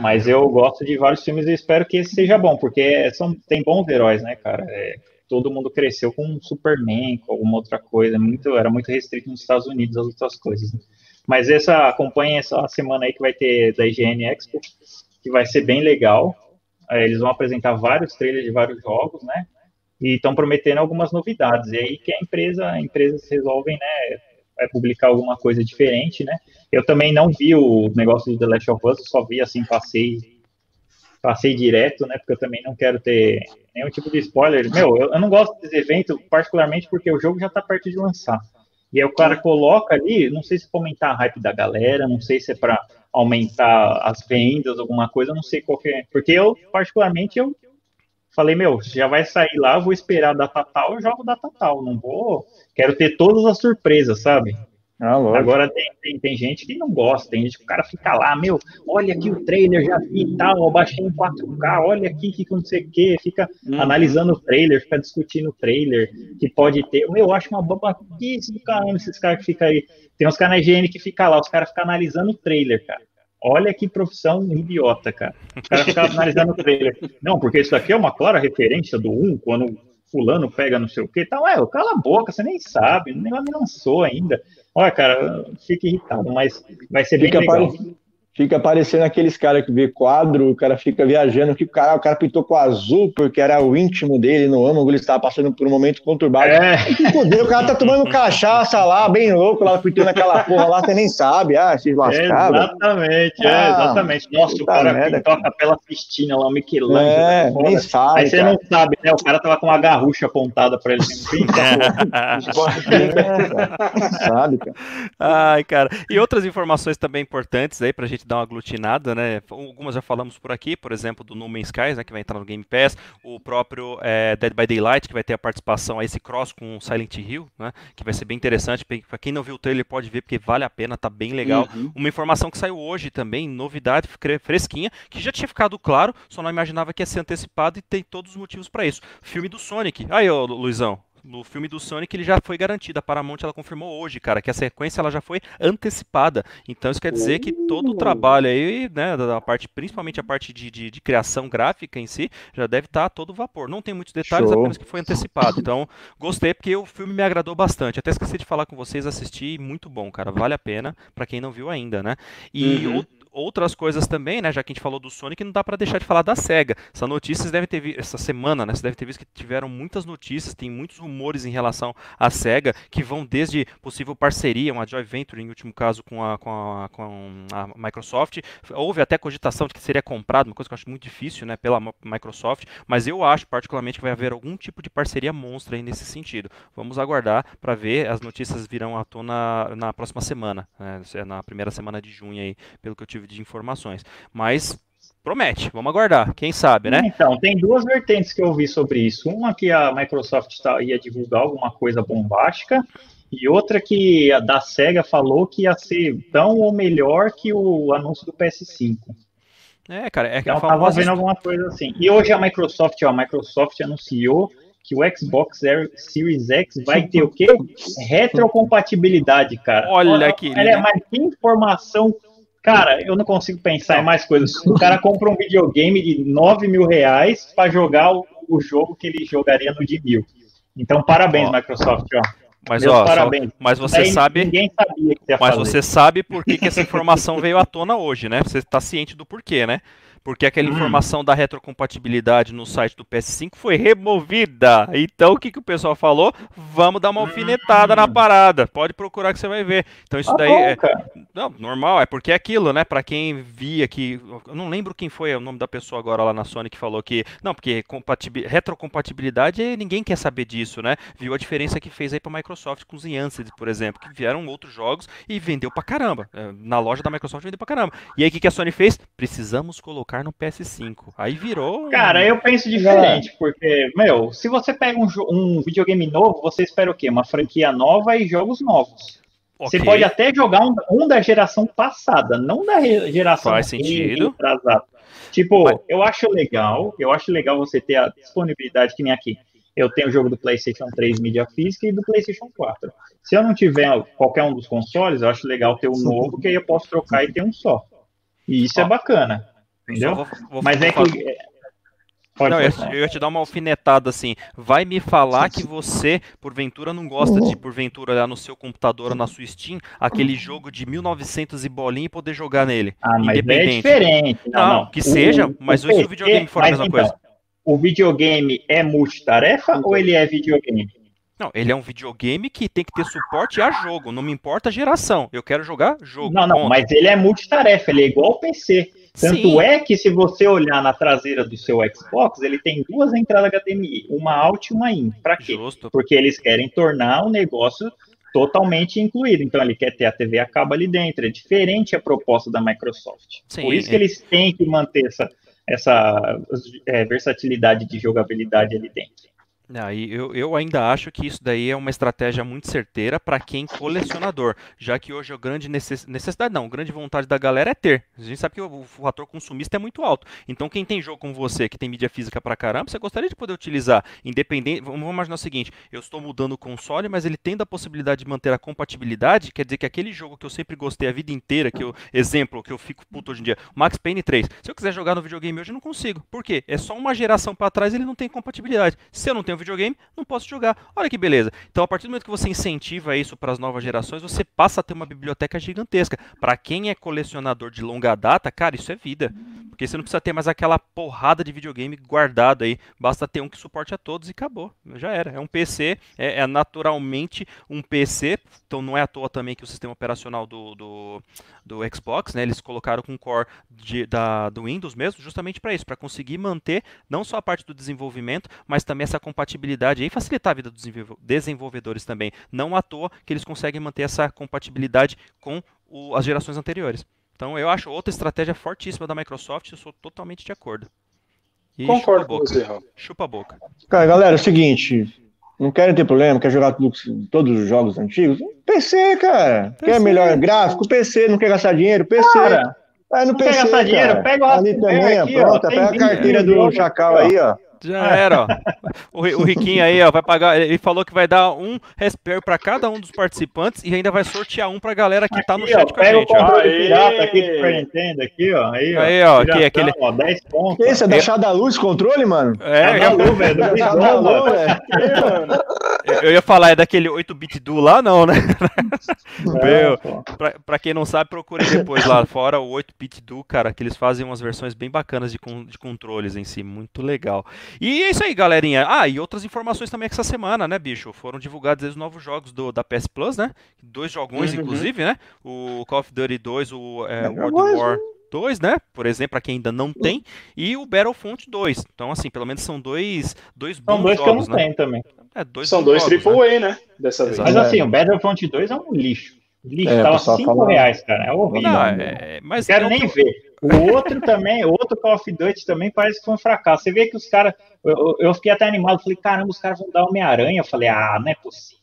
Mas eu gosto de vários filmes e espero que esse seja bom, porque são, tem bons heróis, né, cara? É, todo mundo cresceu com Superman, com alguma outra coisa. Muito, era muito restrito nos Estados Unidos as outras coisas. né? Mas essa acompanha essa semana aí que vai ter da IGN Expo, que vai ser bem legal. É, Eles vão apresentar vários trailers de vários jogos, né? E estão prometendo algumas novidades. E aí que a empresa, empresas resolvem, né, é, publicar alguma coisa diferente, né? Eu também não vi o negócio do The Last of Us, só vi assim, passei, passei direto, né? Porque eu também não quero ter nenhum tipo de spoiler. Meu, eu, eu não gosto desse evento, particularmente porque o jogo já tá perto de lançar. E aí o cara coloca ali, não sei se pra aumentar a hype da galera, não sei se é para aumentar as vendas, alguma coisa, não sei qual é. Porque eu, particularmente, eu falei, meu, já vai sair lá, vou esperar a data tal, eu jogo data tal, não vou, quero ter todas as surpresas, sabe? Ah. Agora tem, tem, tem gente que não gosta, tem gente que o cara fica lá, meu, olha aqui o trailer, já vi e tal, eu baixei em 4K, olha aqui que não sei o que, fica Hum. analisando o trailer, fica discutindo o trailer, que pode ter. Meu, eu acho uma babaquice do caramba esses caras que ficam aí. Tem uns caras na IGN que ficam lá, os caras ficam analisando o trailer, cara. Olha que profissão idiota, cara. Os caras ficam analisando o trailer. Não, porque isso aqui é uma clara referência do 1, quando fulano pega não sei o que tal. É, cala a boca, você nem sabe, o negócio não lançou ainda. Olha, cara, fica irritado, mas vai ser bem legal. Fica parecendo aqueles caras que vê quadro, o cara fica viajando, que o cara, o cara pintou com azul porque era o íntimo dele no âmago, ele estava passando por um momento conturbado. É. o cara tá tomando cachaça lá, bem louco, lá pintando aquela porra lá, você nem sabe, ah, se lascava. Exatamente, é, ah, exatamente. Nossa, o cara merda, pintou a capela Cristina lá, o Michelangelo. É, nem sabe. Aí você cara. não sabe, né? O cara tava com uma garrucha apontada pra ele. [LAUGHS] é, sabe, cara. Ai, cara. E outras informações também importantes aí pra gente dar uma aglutinada, né? Algumas já falamos por aqui, por exemplo, do No Man's Skies, né, que vai entrar no Game Pass, o próprio é, Dead by Daylight, que vai ter a participação a esse cross com Silent Hill, né, que vai ser bem interessante. Para quem não viu o trailer pode ver, porque vale a pena, tá bem legal. Uhum. Uma informação que saiu hoje também, novidade fresquinha, que já tinha ficado claro, só não imaginava que ia ser antecipado e tem todos os motivos para isso. Filme do Sonic. Aí, ô Luizão, no filme do Sonic ele já foi garantido. A Paramount ela confirmou hoje, cara, que a sequência ela já foi antecipada. Então isso quer dizer que todo o trabalho aí, né, da parte, principalmente a parte de, de, de criação gráfica em si, já deve estar tá todo vapor. Não tem muitos detalhes, Show. apenas que foi antecipado. Então gostei porque o filme me agradou bastante. Até esqueci de falar com vocês, assisti, muito bom, cara. Vale a pena para quem não viu ainda, né? E uhum outras coisas também, né? Já que a gente falou do Sonic, não dá para deixar de falar da Sega. Essa notícia vocês devem ter visto, essa semana, né? Você deve ter visto que tiveram muitas notícias, tem muitos rumores em relação à Sega, que vão desde possível parceria, uma joint venture, em último caso, com a, com a, com a Microsoft. Houve até cogitação de que seria comprado, uma coisa que eu acho muito difícil, né? Pela Microsoft, mas eu acho particularmente que vai haver algum tipo de parceria monstra aí nesse sentido. Vamos aguardar para ver, as notícias virão à tona na próxima semana, né? na primeira semana de junho aí, pelo que eu tive de informações. Mas promete, vamos aguardar, quem sabe, né? Então, tem duas vertentes que eu vi sobre isso. Uma que a Microsoft tá, ia divulgar alguma coisa bombástica, e outra que a da SEGA falou que ia ser tão ou melhor que o anúncio do PS5. É, cara, é que então, tava vendo alguma coisa assim. E hoje a Microsoft, ó, a Microsoft anunciou que o Xbox Series X vai ter o quê? Retrocompatibilidade, cara. Olha, Olha que. Olha, mas que informação Cara, eu não consigo pensar em mais coisas. O cara compra um videogame de 9 mil reais para jogar o, o, jogo que ele jogaria no de mil. Então, parabéns, ó. Microsoft, ó. Mas, ó, parabéns. Só, mas você Aí, sabe. Ninguém sabia que ia Mas fazer. você sabe por que, que essa informação veio à tona hoje, né? Você está ciente do porquê, né? Porque aquela hum. informação da retrocompatibilidade no site do PS5 foi removida. Então o que, que o pessoal falou? Vamos dar uma alfinetada hum. na parada. Pode procurar que você vai ver. Então isso ah, daí é não, normal, é porque é aquilo, né? Para quem via que eu não lembro quem foi o nome da pessoa agora lá na Sony que falou que não, porque retrocompatibilidade ninguém quer saber disso, né? Viu a diferença que fez aí para Microsoft com os Yanced, por exemplo, que vieram outros jogos e vendeu pra caramba. É, na loja da Microsoft vendeu pra caramba. E aí o que, que a Sony fez? Precisamos colocar colocar no PS5. Aí virou. Cara, eu penso diferente, porque, meu, se você pega um, um videogame novo, você espera o quê? Uma franquia nova e jogos novos. Okay. Você pode até jogar um, um, da geração passada, não da geração Faz sentido. atrasada. Tipo, Mas... eu acho legal, eu acho legal você ter a disponibilidade que nem aqui. Eu tenho o jogo do PlayStation 3 mídia física e do PlayStation 4. Se eu não tiver qualquer um dos consoles, eu acho legal ter um novo, que aí eu posso trocar e ter um só. E isso é Ó. é bacana. Entendeu? Vou, vou, Mas é que. É, pode não, eu, ia te dar uma alfinetada assim. Vai me falar que você, porventura, não gosta de, porventura, olhar no seu computador ou na sua Steam, aquele jogo de 1900 e bolinha e poder jogar nele. Ah, mas é independente. é diferente. Não, não, não. que o, seja, mas o, se o videogame for a mesma então, coisa. O videogame é multitarefa ou ele é videogame? Não, ele é um videogame que tem que ter suporte a jogo, não me importa a geração. Eu quero jogar jogo. Não, não, ponto. mas ele é multitarefa, ele é igual ao PC. Tanto Sim. é que se você olhar na traseira do seu Xbox, ele tem duas entradas HDMI, uma out e uma in. Para quê? Justo. Porque eles querem tornar o negócio totalmente incluído. Então ele quer ter a TV a cabo ali dentro. É diferente a proposta da Microsoft. Sim, Por isso é. que eles têm que manter essa, essa é, versatilidade de jogabilidade ali dentro. Ah, eu, eu ainda acho que isso daí é uma estratégia muito certeira para quem colecionador, já que hoje a grande necess... necessidade, não, a grande vontade da galera é ter. A gente sabe que o, o fator consumista é muito alto. Então quem tem jogo como você, que tem mídia física para caramba, você gostaria de poder utilizar, independente. Vamos imaginar o seguinte: eu estou mudando o console, mas ele tem a possibilidade de manter a compatibilidade, quer dizer que aquele jogo que eu sempre gostei a vida inteira, que eu, exemplo, que eu fico puto hoje em dia, Max Payne 3. Se eu quiser jogar no videogame hoje, eu não consigo. Por quê? É só uma geração para trás ele não tem compatibilidade. Se eu não tenho videogame, não posso jogar. Olha que beleza. Então, a partir do momento que você incentiva isso para as novas gerações, você passa a ter uma biblioteca gigantesca. Para quem é colecionador de longa data, cara, isso é vida. Porque você não precisa ter mais aquela porrada de videogame guardado aí. Basta ter um que suporte a todos e acabou. Já era. É um PC, é, é naturalmente um PC. Então não é à toa também que o sistema operacional do, do, do Xbox, né? Eles colocaram com core de, da, do Windows mesmo, justamente para isso, para conseguir manter não só a parte do desenvolvimento, mas também essa compatibilidade e facilitar a vida dos desenvolvedores também. Não à toa que eles conseguem manter essa compatibilidade com o, as gerações anteriores. Então eu acho outra estratégia fortíssima da Microsoft, eu sou totalmente de acordo. E Concordo com você, Raul. Chupa a boca. Cara, galera, é o seguinte, não querem ter problema, quer jogar tudo, todos os jogos antigos? PC, cara. PC. Quer melhor gráfico? PC, não quer gastar dinheiro? PC. Cara, é no não PC, quer gastar cara. dinheiro? Pega o Ali também, aqui, pronto, pega a carteira do Chacal aí, ó. Já era, ó. O, o Riquinho aí, ó, vai pagar. Ele falou que vai dar um Raspberry para cada um dos participantes e ainda vai sortear um pra galera que aqui, tá no chat ó, com a gente. O controle pirata aqui do Super Nintendo, aqui, ó. Aí, ó. Aí, ó, aqui, aquele. Ó, 10 pontos. Esse é da da Luz controle, mano? É, é da Luz, velho. Do Bidon, velho. Eu ia falar, é daquele 8-bit do lá, não, né? Meu, pra, pra, quem não sabe, procure depois lá. Fora o 8-bit do, cara, que eles fazem umas versões bem bacanas de, de controles em si. Muito legal. E é isso aí, galerinha. Ah, e outras informações também essa semana, né, bicho? Foram divulgados os novos jogos do, da PS Plus, né? Dois jogões, uhum. inclusive, né? O Call of Duty 2, o é, World War 2, né? Por exemplo, para quem ainda não tem, e o Battlefront 2. Então, assim, pelo menos são dois, dois bons São dois jogos, que eu não né? tenho também. É, dois são dois jogos, AAA, né? né? Dessa vez. Mas assim, o Battlefront 2 é um lixo. Lixo, é, tava 5 reais, cara. É horrível. Não, é, mas Quero nem ver. O outro também, outro Call of Duty também parece que foi um fracasso. Você vê que os caras. Eu, eu, fiquei até animado, falei, caramba, os caras vão dar Homem-Aranha. Eu falei, ah, não é possível.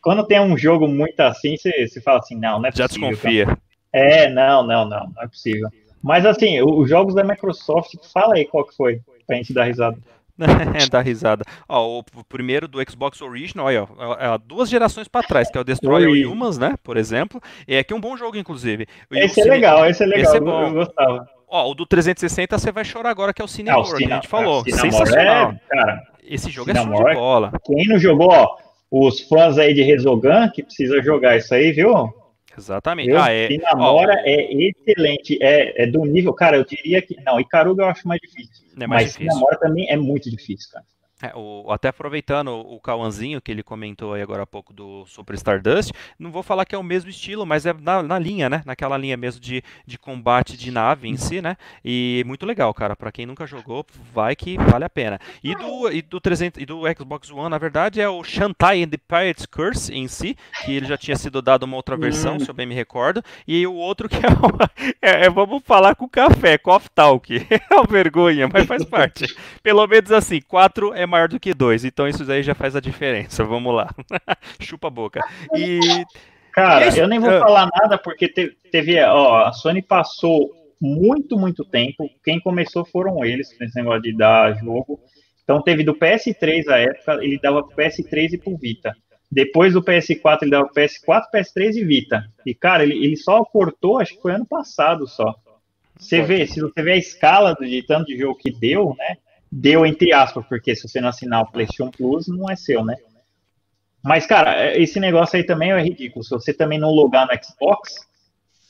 Quando tem um jogo muito assim, você, você fala assim, não, não é possível. Já desconfia. Cara. É, não, não, não, não é possível. Mas assim, os jogos da Microsoft, fala aí qual que foi, pra gente dar risada. [LAUGHS] Dá risada. Ó, o primeiro do Xbox Original, olha, ó, é, duas gerações para trás, que é o Destroyer Humans, né? Por exemplo. E é que é um bom jogo, inclusive. esse é legal, esse é legal. Esse é bom. Eu gostava. Ó, o do 360 você vai chorar agora, que é o Cinemore, ah, que a gente falou. É, Sensacional. É, cara, Esse jogo Cinemore, é show de bola. Quem não jogou, ó, os fãs aí de Resogun, que precisa jogar isso aí, viu? Exatamente. Ah, é, namora ó, é excelente, é, é, do nível, cara, eu diria que. Não, Icaruga eu acho mais difícil. É mais mas difícil. namora também é muito difícil, cara. É, o, até aproveitando o Cauãzinho que ele comentou aí agora há pouco do Super Stardust, não vou falar que é o mesmo estilo, mas é na, na linha, né? Naquela linha mesmo de, de combate de nave em si, né? E muito legal, cara. Para quem nunca jogou, vai que vale a pena. E do, e do 300 e do Xbox One, na verdade, é o Shantai and the Pirate's Curse em si, que ele já tinha sido dado uma outra versão, hum. se eu bem me recordo. E o outro que é, [LAUGHS] uma, é, é vamos falar com café, Coffee Talk. [LAUGHS] É uma vergonha, mas faz parte. Pelo menos assim, 4 é maior do que dois. Então isso aí já faz a diferença. Vamos lá. [LAUGHS] Chupa a boca. E. Cara, eu nem vou uh... falar nada porque teve, ó, a Sony passou muito, muito tempo. Quem começou foram eles, nesse negócio de dar jogo. Então teve do PS3 a época, ele dava pro PS3 e pro Vita. Depois do PS4 ele dava pro PS4, PS3 e Vita. E cara, ele, ele só cortou, acho que foi ano passado só. Você vê, se você vê a escala de tanto de jogo que deu, né? Deu entre aspas, porque se você não assinar o PlayStation Plus, não é seu, né? Mas, cara, esse negócio aí também é ridículo. Se você também não logar no Xbox,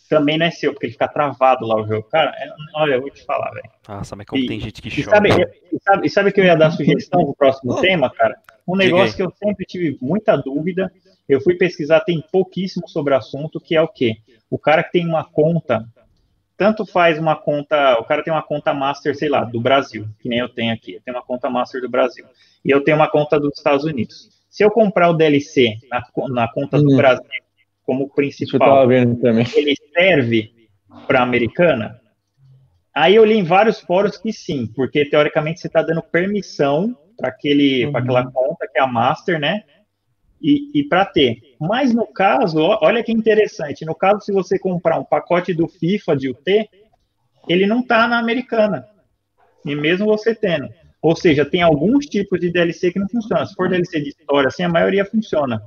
também não é seu, porque ele fica travado lá o jogo. Cara, é, olha, eu vou te falar, velho. Nossa, mas como e, tem gente que chora. Sabe, e sabe, e sabe que eu ia dar sugestão pro próximo tema, cara? Um negócio que eu sempre tive muita dúvida, eu fui pesquisar, tem pouquíssimo sobre o assunto, que é o quê? O cara que tem uma conta tanto faz uma conta, o cara tem uma conta master, sei lá, do Brasil, que nem eu tenho aqui, eu tenho uma conta master do Brasil, e eu tenho uma conta dos Estados Unidos. Se eu comprar o DLC na, na conta do uhum. Brasil como principal, ele serve para a americana? Aí eu li em vários fóruns que sim, porque teoricamente você está dando permissão para aquele, uhum. para aquela conta que é a master, né? E, e para ter. Mas no caso, olha que interessante, no caso se você comprar um pacote do FIFA de UT, ele não está na americana, e mesmo você tendo. Ou seja, tem alguns tipos de DLC que não funcionam. Se for DLC de história, assim, a maioria funciona.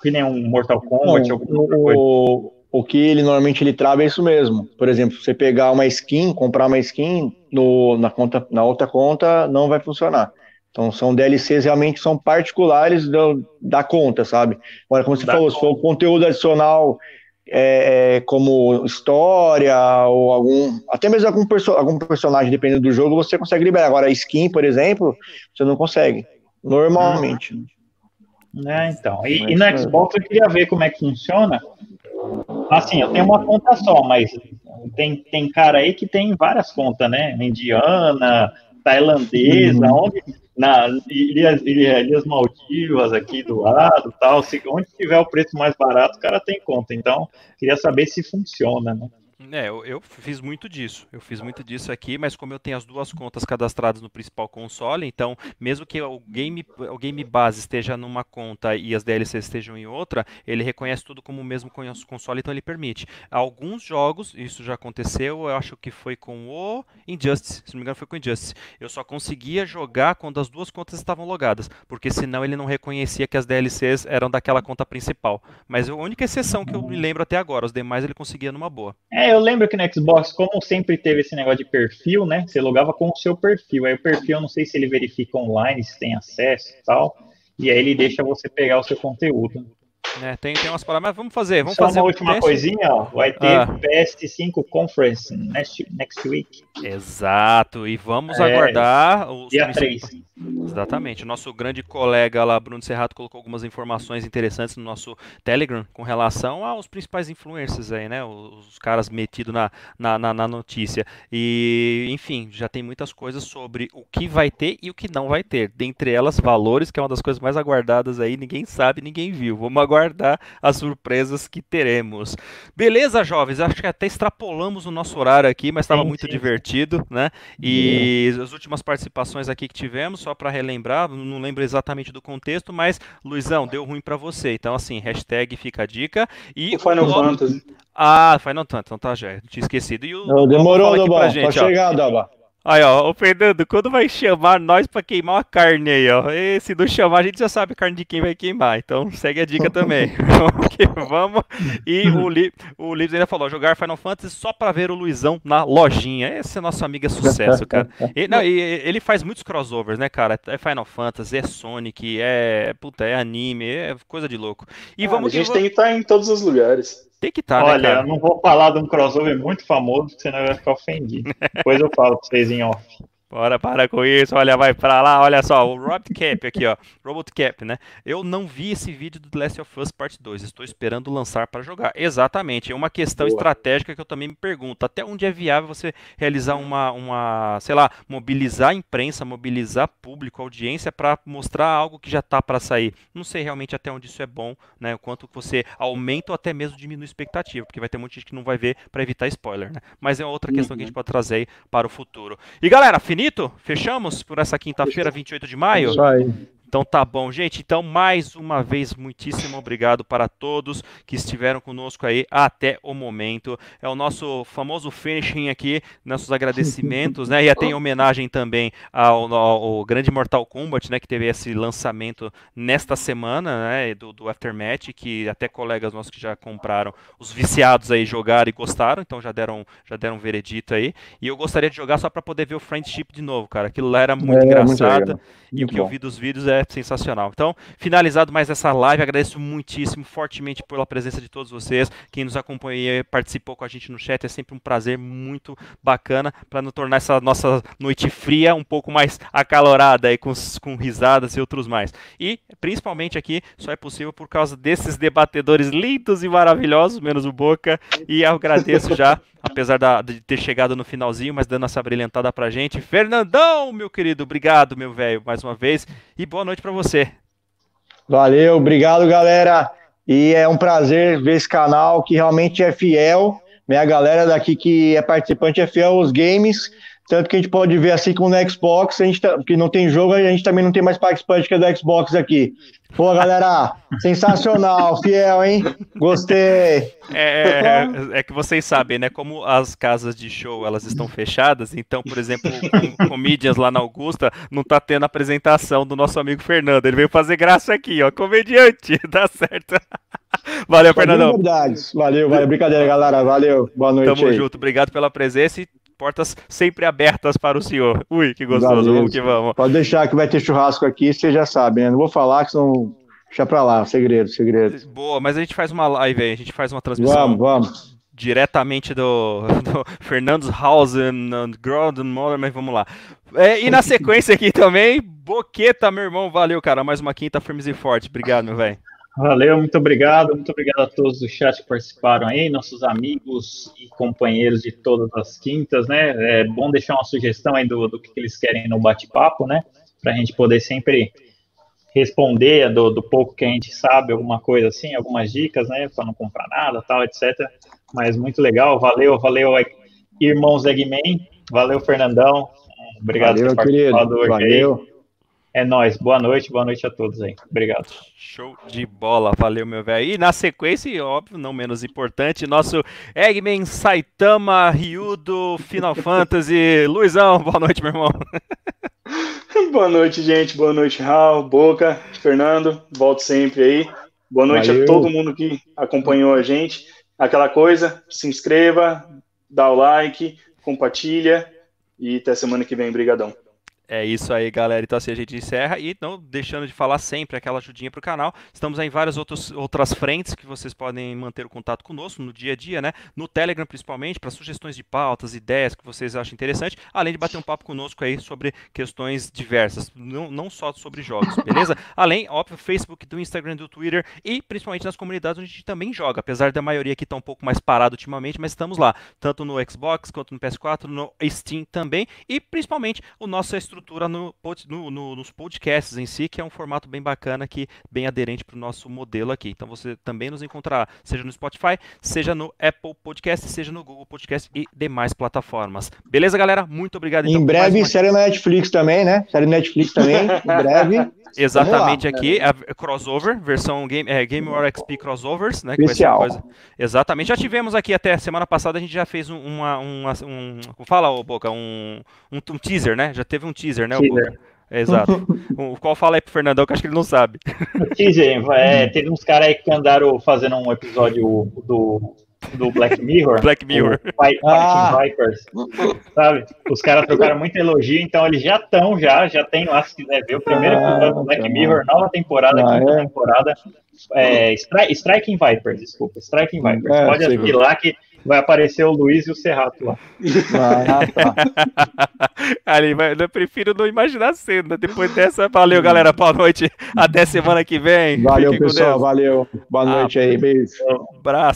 Que nem um Mortal Kombat, não, o, o que ele normalmente ele trava é isso mesmo. Por exemplo, você pegar uma skin, comprar uma skin no, na, conta, na outra conta, não vai funcionar Então são DLCs realmente são particulares do, da conta, sabe? Agora, como você da falou, conta. se for conteúdo adicional é, é, como história ou algum. Até mesmo algum, perso algum personagem, dependendo do jogo, você consegue liberar. Agora, skin, por exemplo, você não consegue. Normalmente. É, então. E, e, no. Xbox eu queria ver como é que funciona. Assim, eu tenho uma conta só, mas tem, tem cara aí que tem várias contas, né? Indiana, tailandesa, uhum. onde na Ilhas, Ilhas Maldivas aqui do lado, tal, se, onde tiver o preço mais barato, o cara tem conta. Então, queria saber se funciona, né? É, eu, eu, fiz muito disso. Eu fiz muito disso aqui, mas como eu tenho as duas contas cadastradas no principal console, então, mesmo que o game, o game base esteja numa conta e as DLCs estejam em outra, ele reconhece tudo como o mesmo console, então ele permite. Alguns jogos, isso já aconteceu, eu acho que foi com o Injustice, se não me engano foi com o Injustice. Eu só conseguia jogar quando as duas contas estavam logadas, porque senão ele não reconhecia que as DLCs eram daquela conta principal. Mas a única exceção que eu me lembro até agora, os demais ele conseguia numa boa. É, eu lembro que no Xbox, como sempre teve esse negócio de perfil, né? Você logava com o seu perfil. Aí o perfil, eu não sei se ele verifica online, se tem acesso e tal. E aí ele deixa você pegar o seu conteúdo. É, tem, tem umas palavras, mas vamos fazer. Vamos Só fazer uma última teste. coisinha, ó. Vai ter ah. PS5 Conference next, next week. Exato, e vamos é, aguardar os dia 3. Exatamente. O nosso grande colega lá, Bruno Serrato, colocou algumas informações interessantes no nosso Telegram com relação aos principais influencers aí, né? Os caras metidos na, na, na, na notícia. E, enfim, já tem muitas coisas sobre o que vai ter e o que não vai ter. Dentre elas, valores, que é uma das coisas mais aguardadas aí, ninguém sabe, ninguém viu. Vamos aguardar as surpresas que teremos. Beleza, jovens? Acho que até extrapolamos o nosso horário aqui, mas estava muito divertido, né? E as últimas participações aqui que tivemos só para relembrar, não lembro exatamente do contexto, mas Luizão, deu ruim para você. Então, assim, hashtag fica a dica. E o Final Fantasy. Ah, Final Fantasy, então tá, já tinha esquecido. E o, não, demorou, Doba, tá chegando, Doba. Aí, ó, o Fernando, quando vai chamar nós para queimar a carne aí, ó? E se não chamar, a gente já sabe a carne de quem vai queimar. Então segue a dica também. [LAUGHS] [LAUGHS] vamos. E o, Li, o Livres ainda falou: jogar Final Fantasy só para ver o Luizão na lojinha. Esse é nosso amigo é sucesso, cara. E, não, e, ele faz muitos crossovers, né, cara? É Final Fantasy, é Sonic, é. Puta, é anime, é coisa de louco. E ah, vamos a gente tem que estar em todos os lugares. Tem que estar, tá, né, Olha, né, eu não vou falar de um crossover muito famoso, senão eu vai ficar ofendido. [LAUGHS] Depois eu falo pra vocês em off. Bora, para com isso, olha, vai pra lá, olha só, o Robot Cap aqui, ó, Robot Cap, né? Eu não vi esse vídeo do The Last of Us Part 2, estou esperando lançar para jogar. Exatamente, é uma questão Boa. estratégica que eu também me pergunto, até onde é viável você realizar uma, uma sei lá, mobilizar a imprensa, mobilizar público, audiência para mostrar algo que já tá para sair. Não sei realmente até onde isso é bom, né? O quanto você aumenta ou até mesmo diminui a expectativa, porque vai ter muita gente que não vai ver para evitar spoiler, né? Mas é outra questão uhum. que a gente uhum. pode trazer para o futuro. E galera, finito? Fechamos por essa quinta-feira, 28 de maio? Isso aí. Então tá bom, gente. Então, mais uma vez, muitíssimo obrigado para todos que estiveram conosco aí até o momento. É o nosso famoso finishing aqui, nossos agradecimentos, né? E até em [LAUGHS] homenagem também ao, ao, ao, grande Mortal Kombat, né? Que teve esse lançamento nesta semana, né? Do, do Aftermath, que até colegas nossos que já compraram, os viciados aí jogaram e gostaram, então já deram, já deram um veredito aí. E eu gostaria de jogar só para poder ver o Friendship de novo, cara. Aquilo lá era muito é, engraçado. Muito e o que eu vi dos vídeos é sensacional. Então, finalizado mais essa live, agradeço muitíssimo, fortemente pela presença de todos vocês. Quem nos acompanhou e participou com a gente no chat, é sempre um prazer muito bacana para nos tornar essa nossa noite fria um pouco mais acalorada aí com, com risadas e outros mais. E principalmente aqui só é possível por causa desses debatedores lindos e maravilhosos, menos o Boca. E agradeço já, [LAUGHS] apesar da, de ter chegado no finalzinho, mas dando essa brilhantada pra gente. Fernandão, meu querido, obrigado, meu velho, mais uma vez. E boa noite para você. Valeu, obrigado, galera. E é um prazer ver esse canal que realmente é fiel. Minha galera daqui que é participante é fiel aos games. Tanto que a gente pode ver assim como no Xbox, a gente tá, que não tem jogo, a gente também não tem mais participante que é do Xbox aqui. Pô, galera, [LAUGHS] sensacional, fiel, hein? Gostei. É, é, é, que vocês sabem, né? Como as casas de show elas estão fechadas, então, por exemplo, com, comedians lá na Augusta não tá tendo apresentação do nosso amigo Fernando. Ele veio fazer graça aqui, ó. Comediante, [LAUGHS] dá certo. Valeu, Fernandão. Verdade. Valeu, valeu. Brincadeira, galera. Valeu. Boa noite. Tamo aí. junto. Obrigado pela presença e portas sempre abertas para o senhor. Ui, que gostoso, vamos que vamos. Pode deixar que vai ter churrasco aqui, vocês já sabem, né? Não vou falar que são. Deixa pra lá, segredo, segredo. Boa, mas a gente faz uma live aí, a gente faz uma transmissão. Vamos, vamos. Diretamente do, [LAUGHS] do Fernandes Hausen, Ground Mother, mas vamos lá. É, e na sequência aqui também, Boqueta, meu irmão, valeu, cara. Mais uma quinta firmes e forte. Obrigado, meu velho. Valeu, muito obrigado. Muito obrigado a todos do chat que participaram aí, nossos amigos e companheiros de todas as quintas, né? É bom deixar uma sugestão aí do, do que eles querem no bate-papo, né? Para a gente poder sempre responder do, do, pouco que a gente sabe, alguma coisa assim, algumas dicas, né? Para não comprar nada, tal, etc. Mas muito legal. Valeu, valeu, irmãos Eggman. Valeu, Fernandão. Obrigado valeu, por participar do Valeu. Aí. É nóis. Boa noite, boa noite a todos aí. Obrigado. Show de bola, valeu, meu velho. E na sequência, óbvio, não menos importante, nosso Eggman Saitama Ryudo Final [LAUGHS] Fantasy. Luizão, boa noite, meu irmão. [LAUGHS] boa noite, gente. Boa noite, Raul, Boca, Fernando. Volto sempre aí. Boa noite valeu. a todo mundo que acompanhou a gente. Aquela coisa, se inscreva, dá o like, compartilha e até semana que vem. Brigadão. É isso aí, galera. Então assim a gente encerra e não deixando de falar sempre aquela ajudinha pro canal. Estamos em várias outros, outras frentes que vocês podem manter o contato conosco no dia a dia, né? No Telegram principalmente, para sugestões de pautas, ideias que vocês acham interessante, além de bater um papo conosco aí sobre questões diversas, não, não só sobre jogos, beleza? [LAUGHS] além, óbvio, Facebook, do Instagram, do Twitter e principalmente nas comunidades onde a gente também joga, apesar da maioria aqui tá um pouco mais parado ultimamente, mas estamos lá, tanto no Xbox quanto no PS4, no Steam também e principalmente o nosso no, no, no, nos podcasts em si, que é um formato bem bacana, que bem aderente para o nosso modelo aqui. Então você também nos encontrará, seja no Spotify, seja no Apple Podcast, seja no Google Podcast e demais plataformas. Beleza, galera? Muito obrigado. Então, em breve, uma... série na Netflix também, né? Série Netflix também, em [LAUGHS] breve. Exatamente aqui, a crossover, versão Game, é, Game War XP Crossovers, né? Especial. coisa... Exatamente, já tivemos aqui até semana passada, a gente já fez um, uma, uma, um, fala, ô Boca, um, um, um, teaser, né? Já teve um teaser, né, teaser. Boca? É, exato. [LAUGHS] o qual fala aí pro Fernandão, que acho que ele não sabe. Teaser, é, teve uns caras aí que andaram fazendo um episódio do do Black Mirror. Black Mirror. Fighting ah. Vipers. Sabe? Os caras trocaram muito elogio, então eles já estão, já, já tem lá, se quiser ver, o primeiro ah, episódio do Black tá Mirror, nova temporada, ah, quinta é? temporada. É, Stri Striking Vipers, desculpa. Striking Vipers. É, Pode assistir lá que vai aparecer o Luiz e o Serrato lá. Ah, [LAUGHS] tá. Ali, eu prefiro não imaginar a cena. Depois dessa, valeu, galera. Boa noite. Até semana que vem. Valeu, pessoal. Valeu. Boa noite ah, aí. Beijo. Abraço.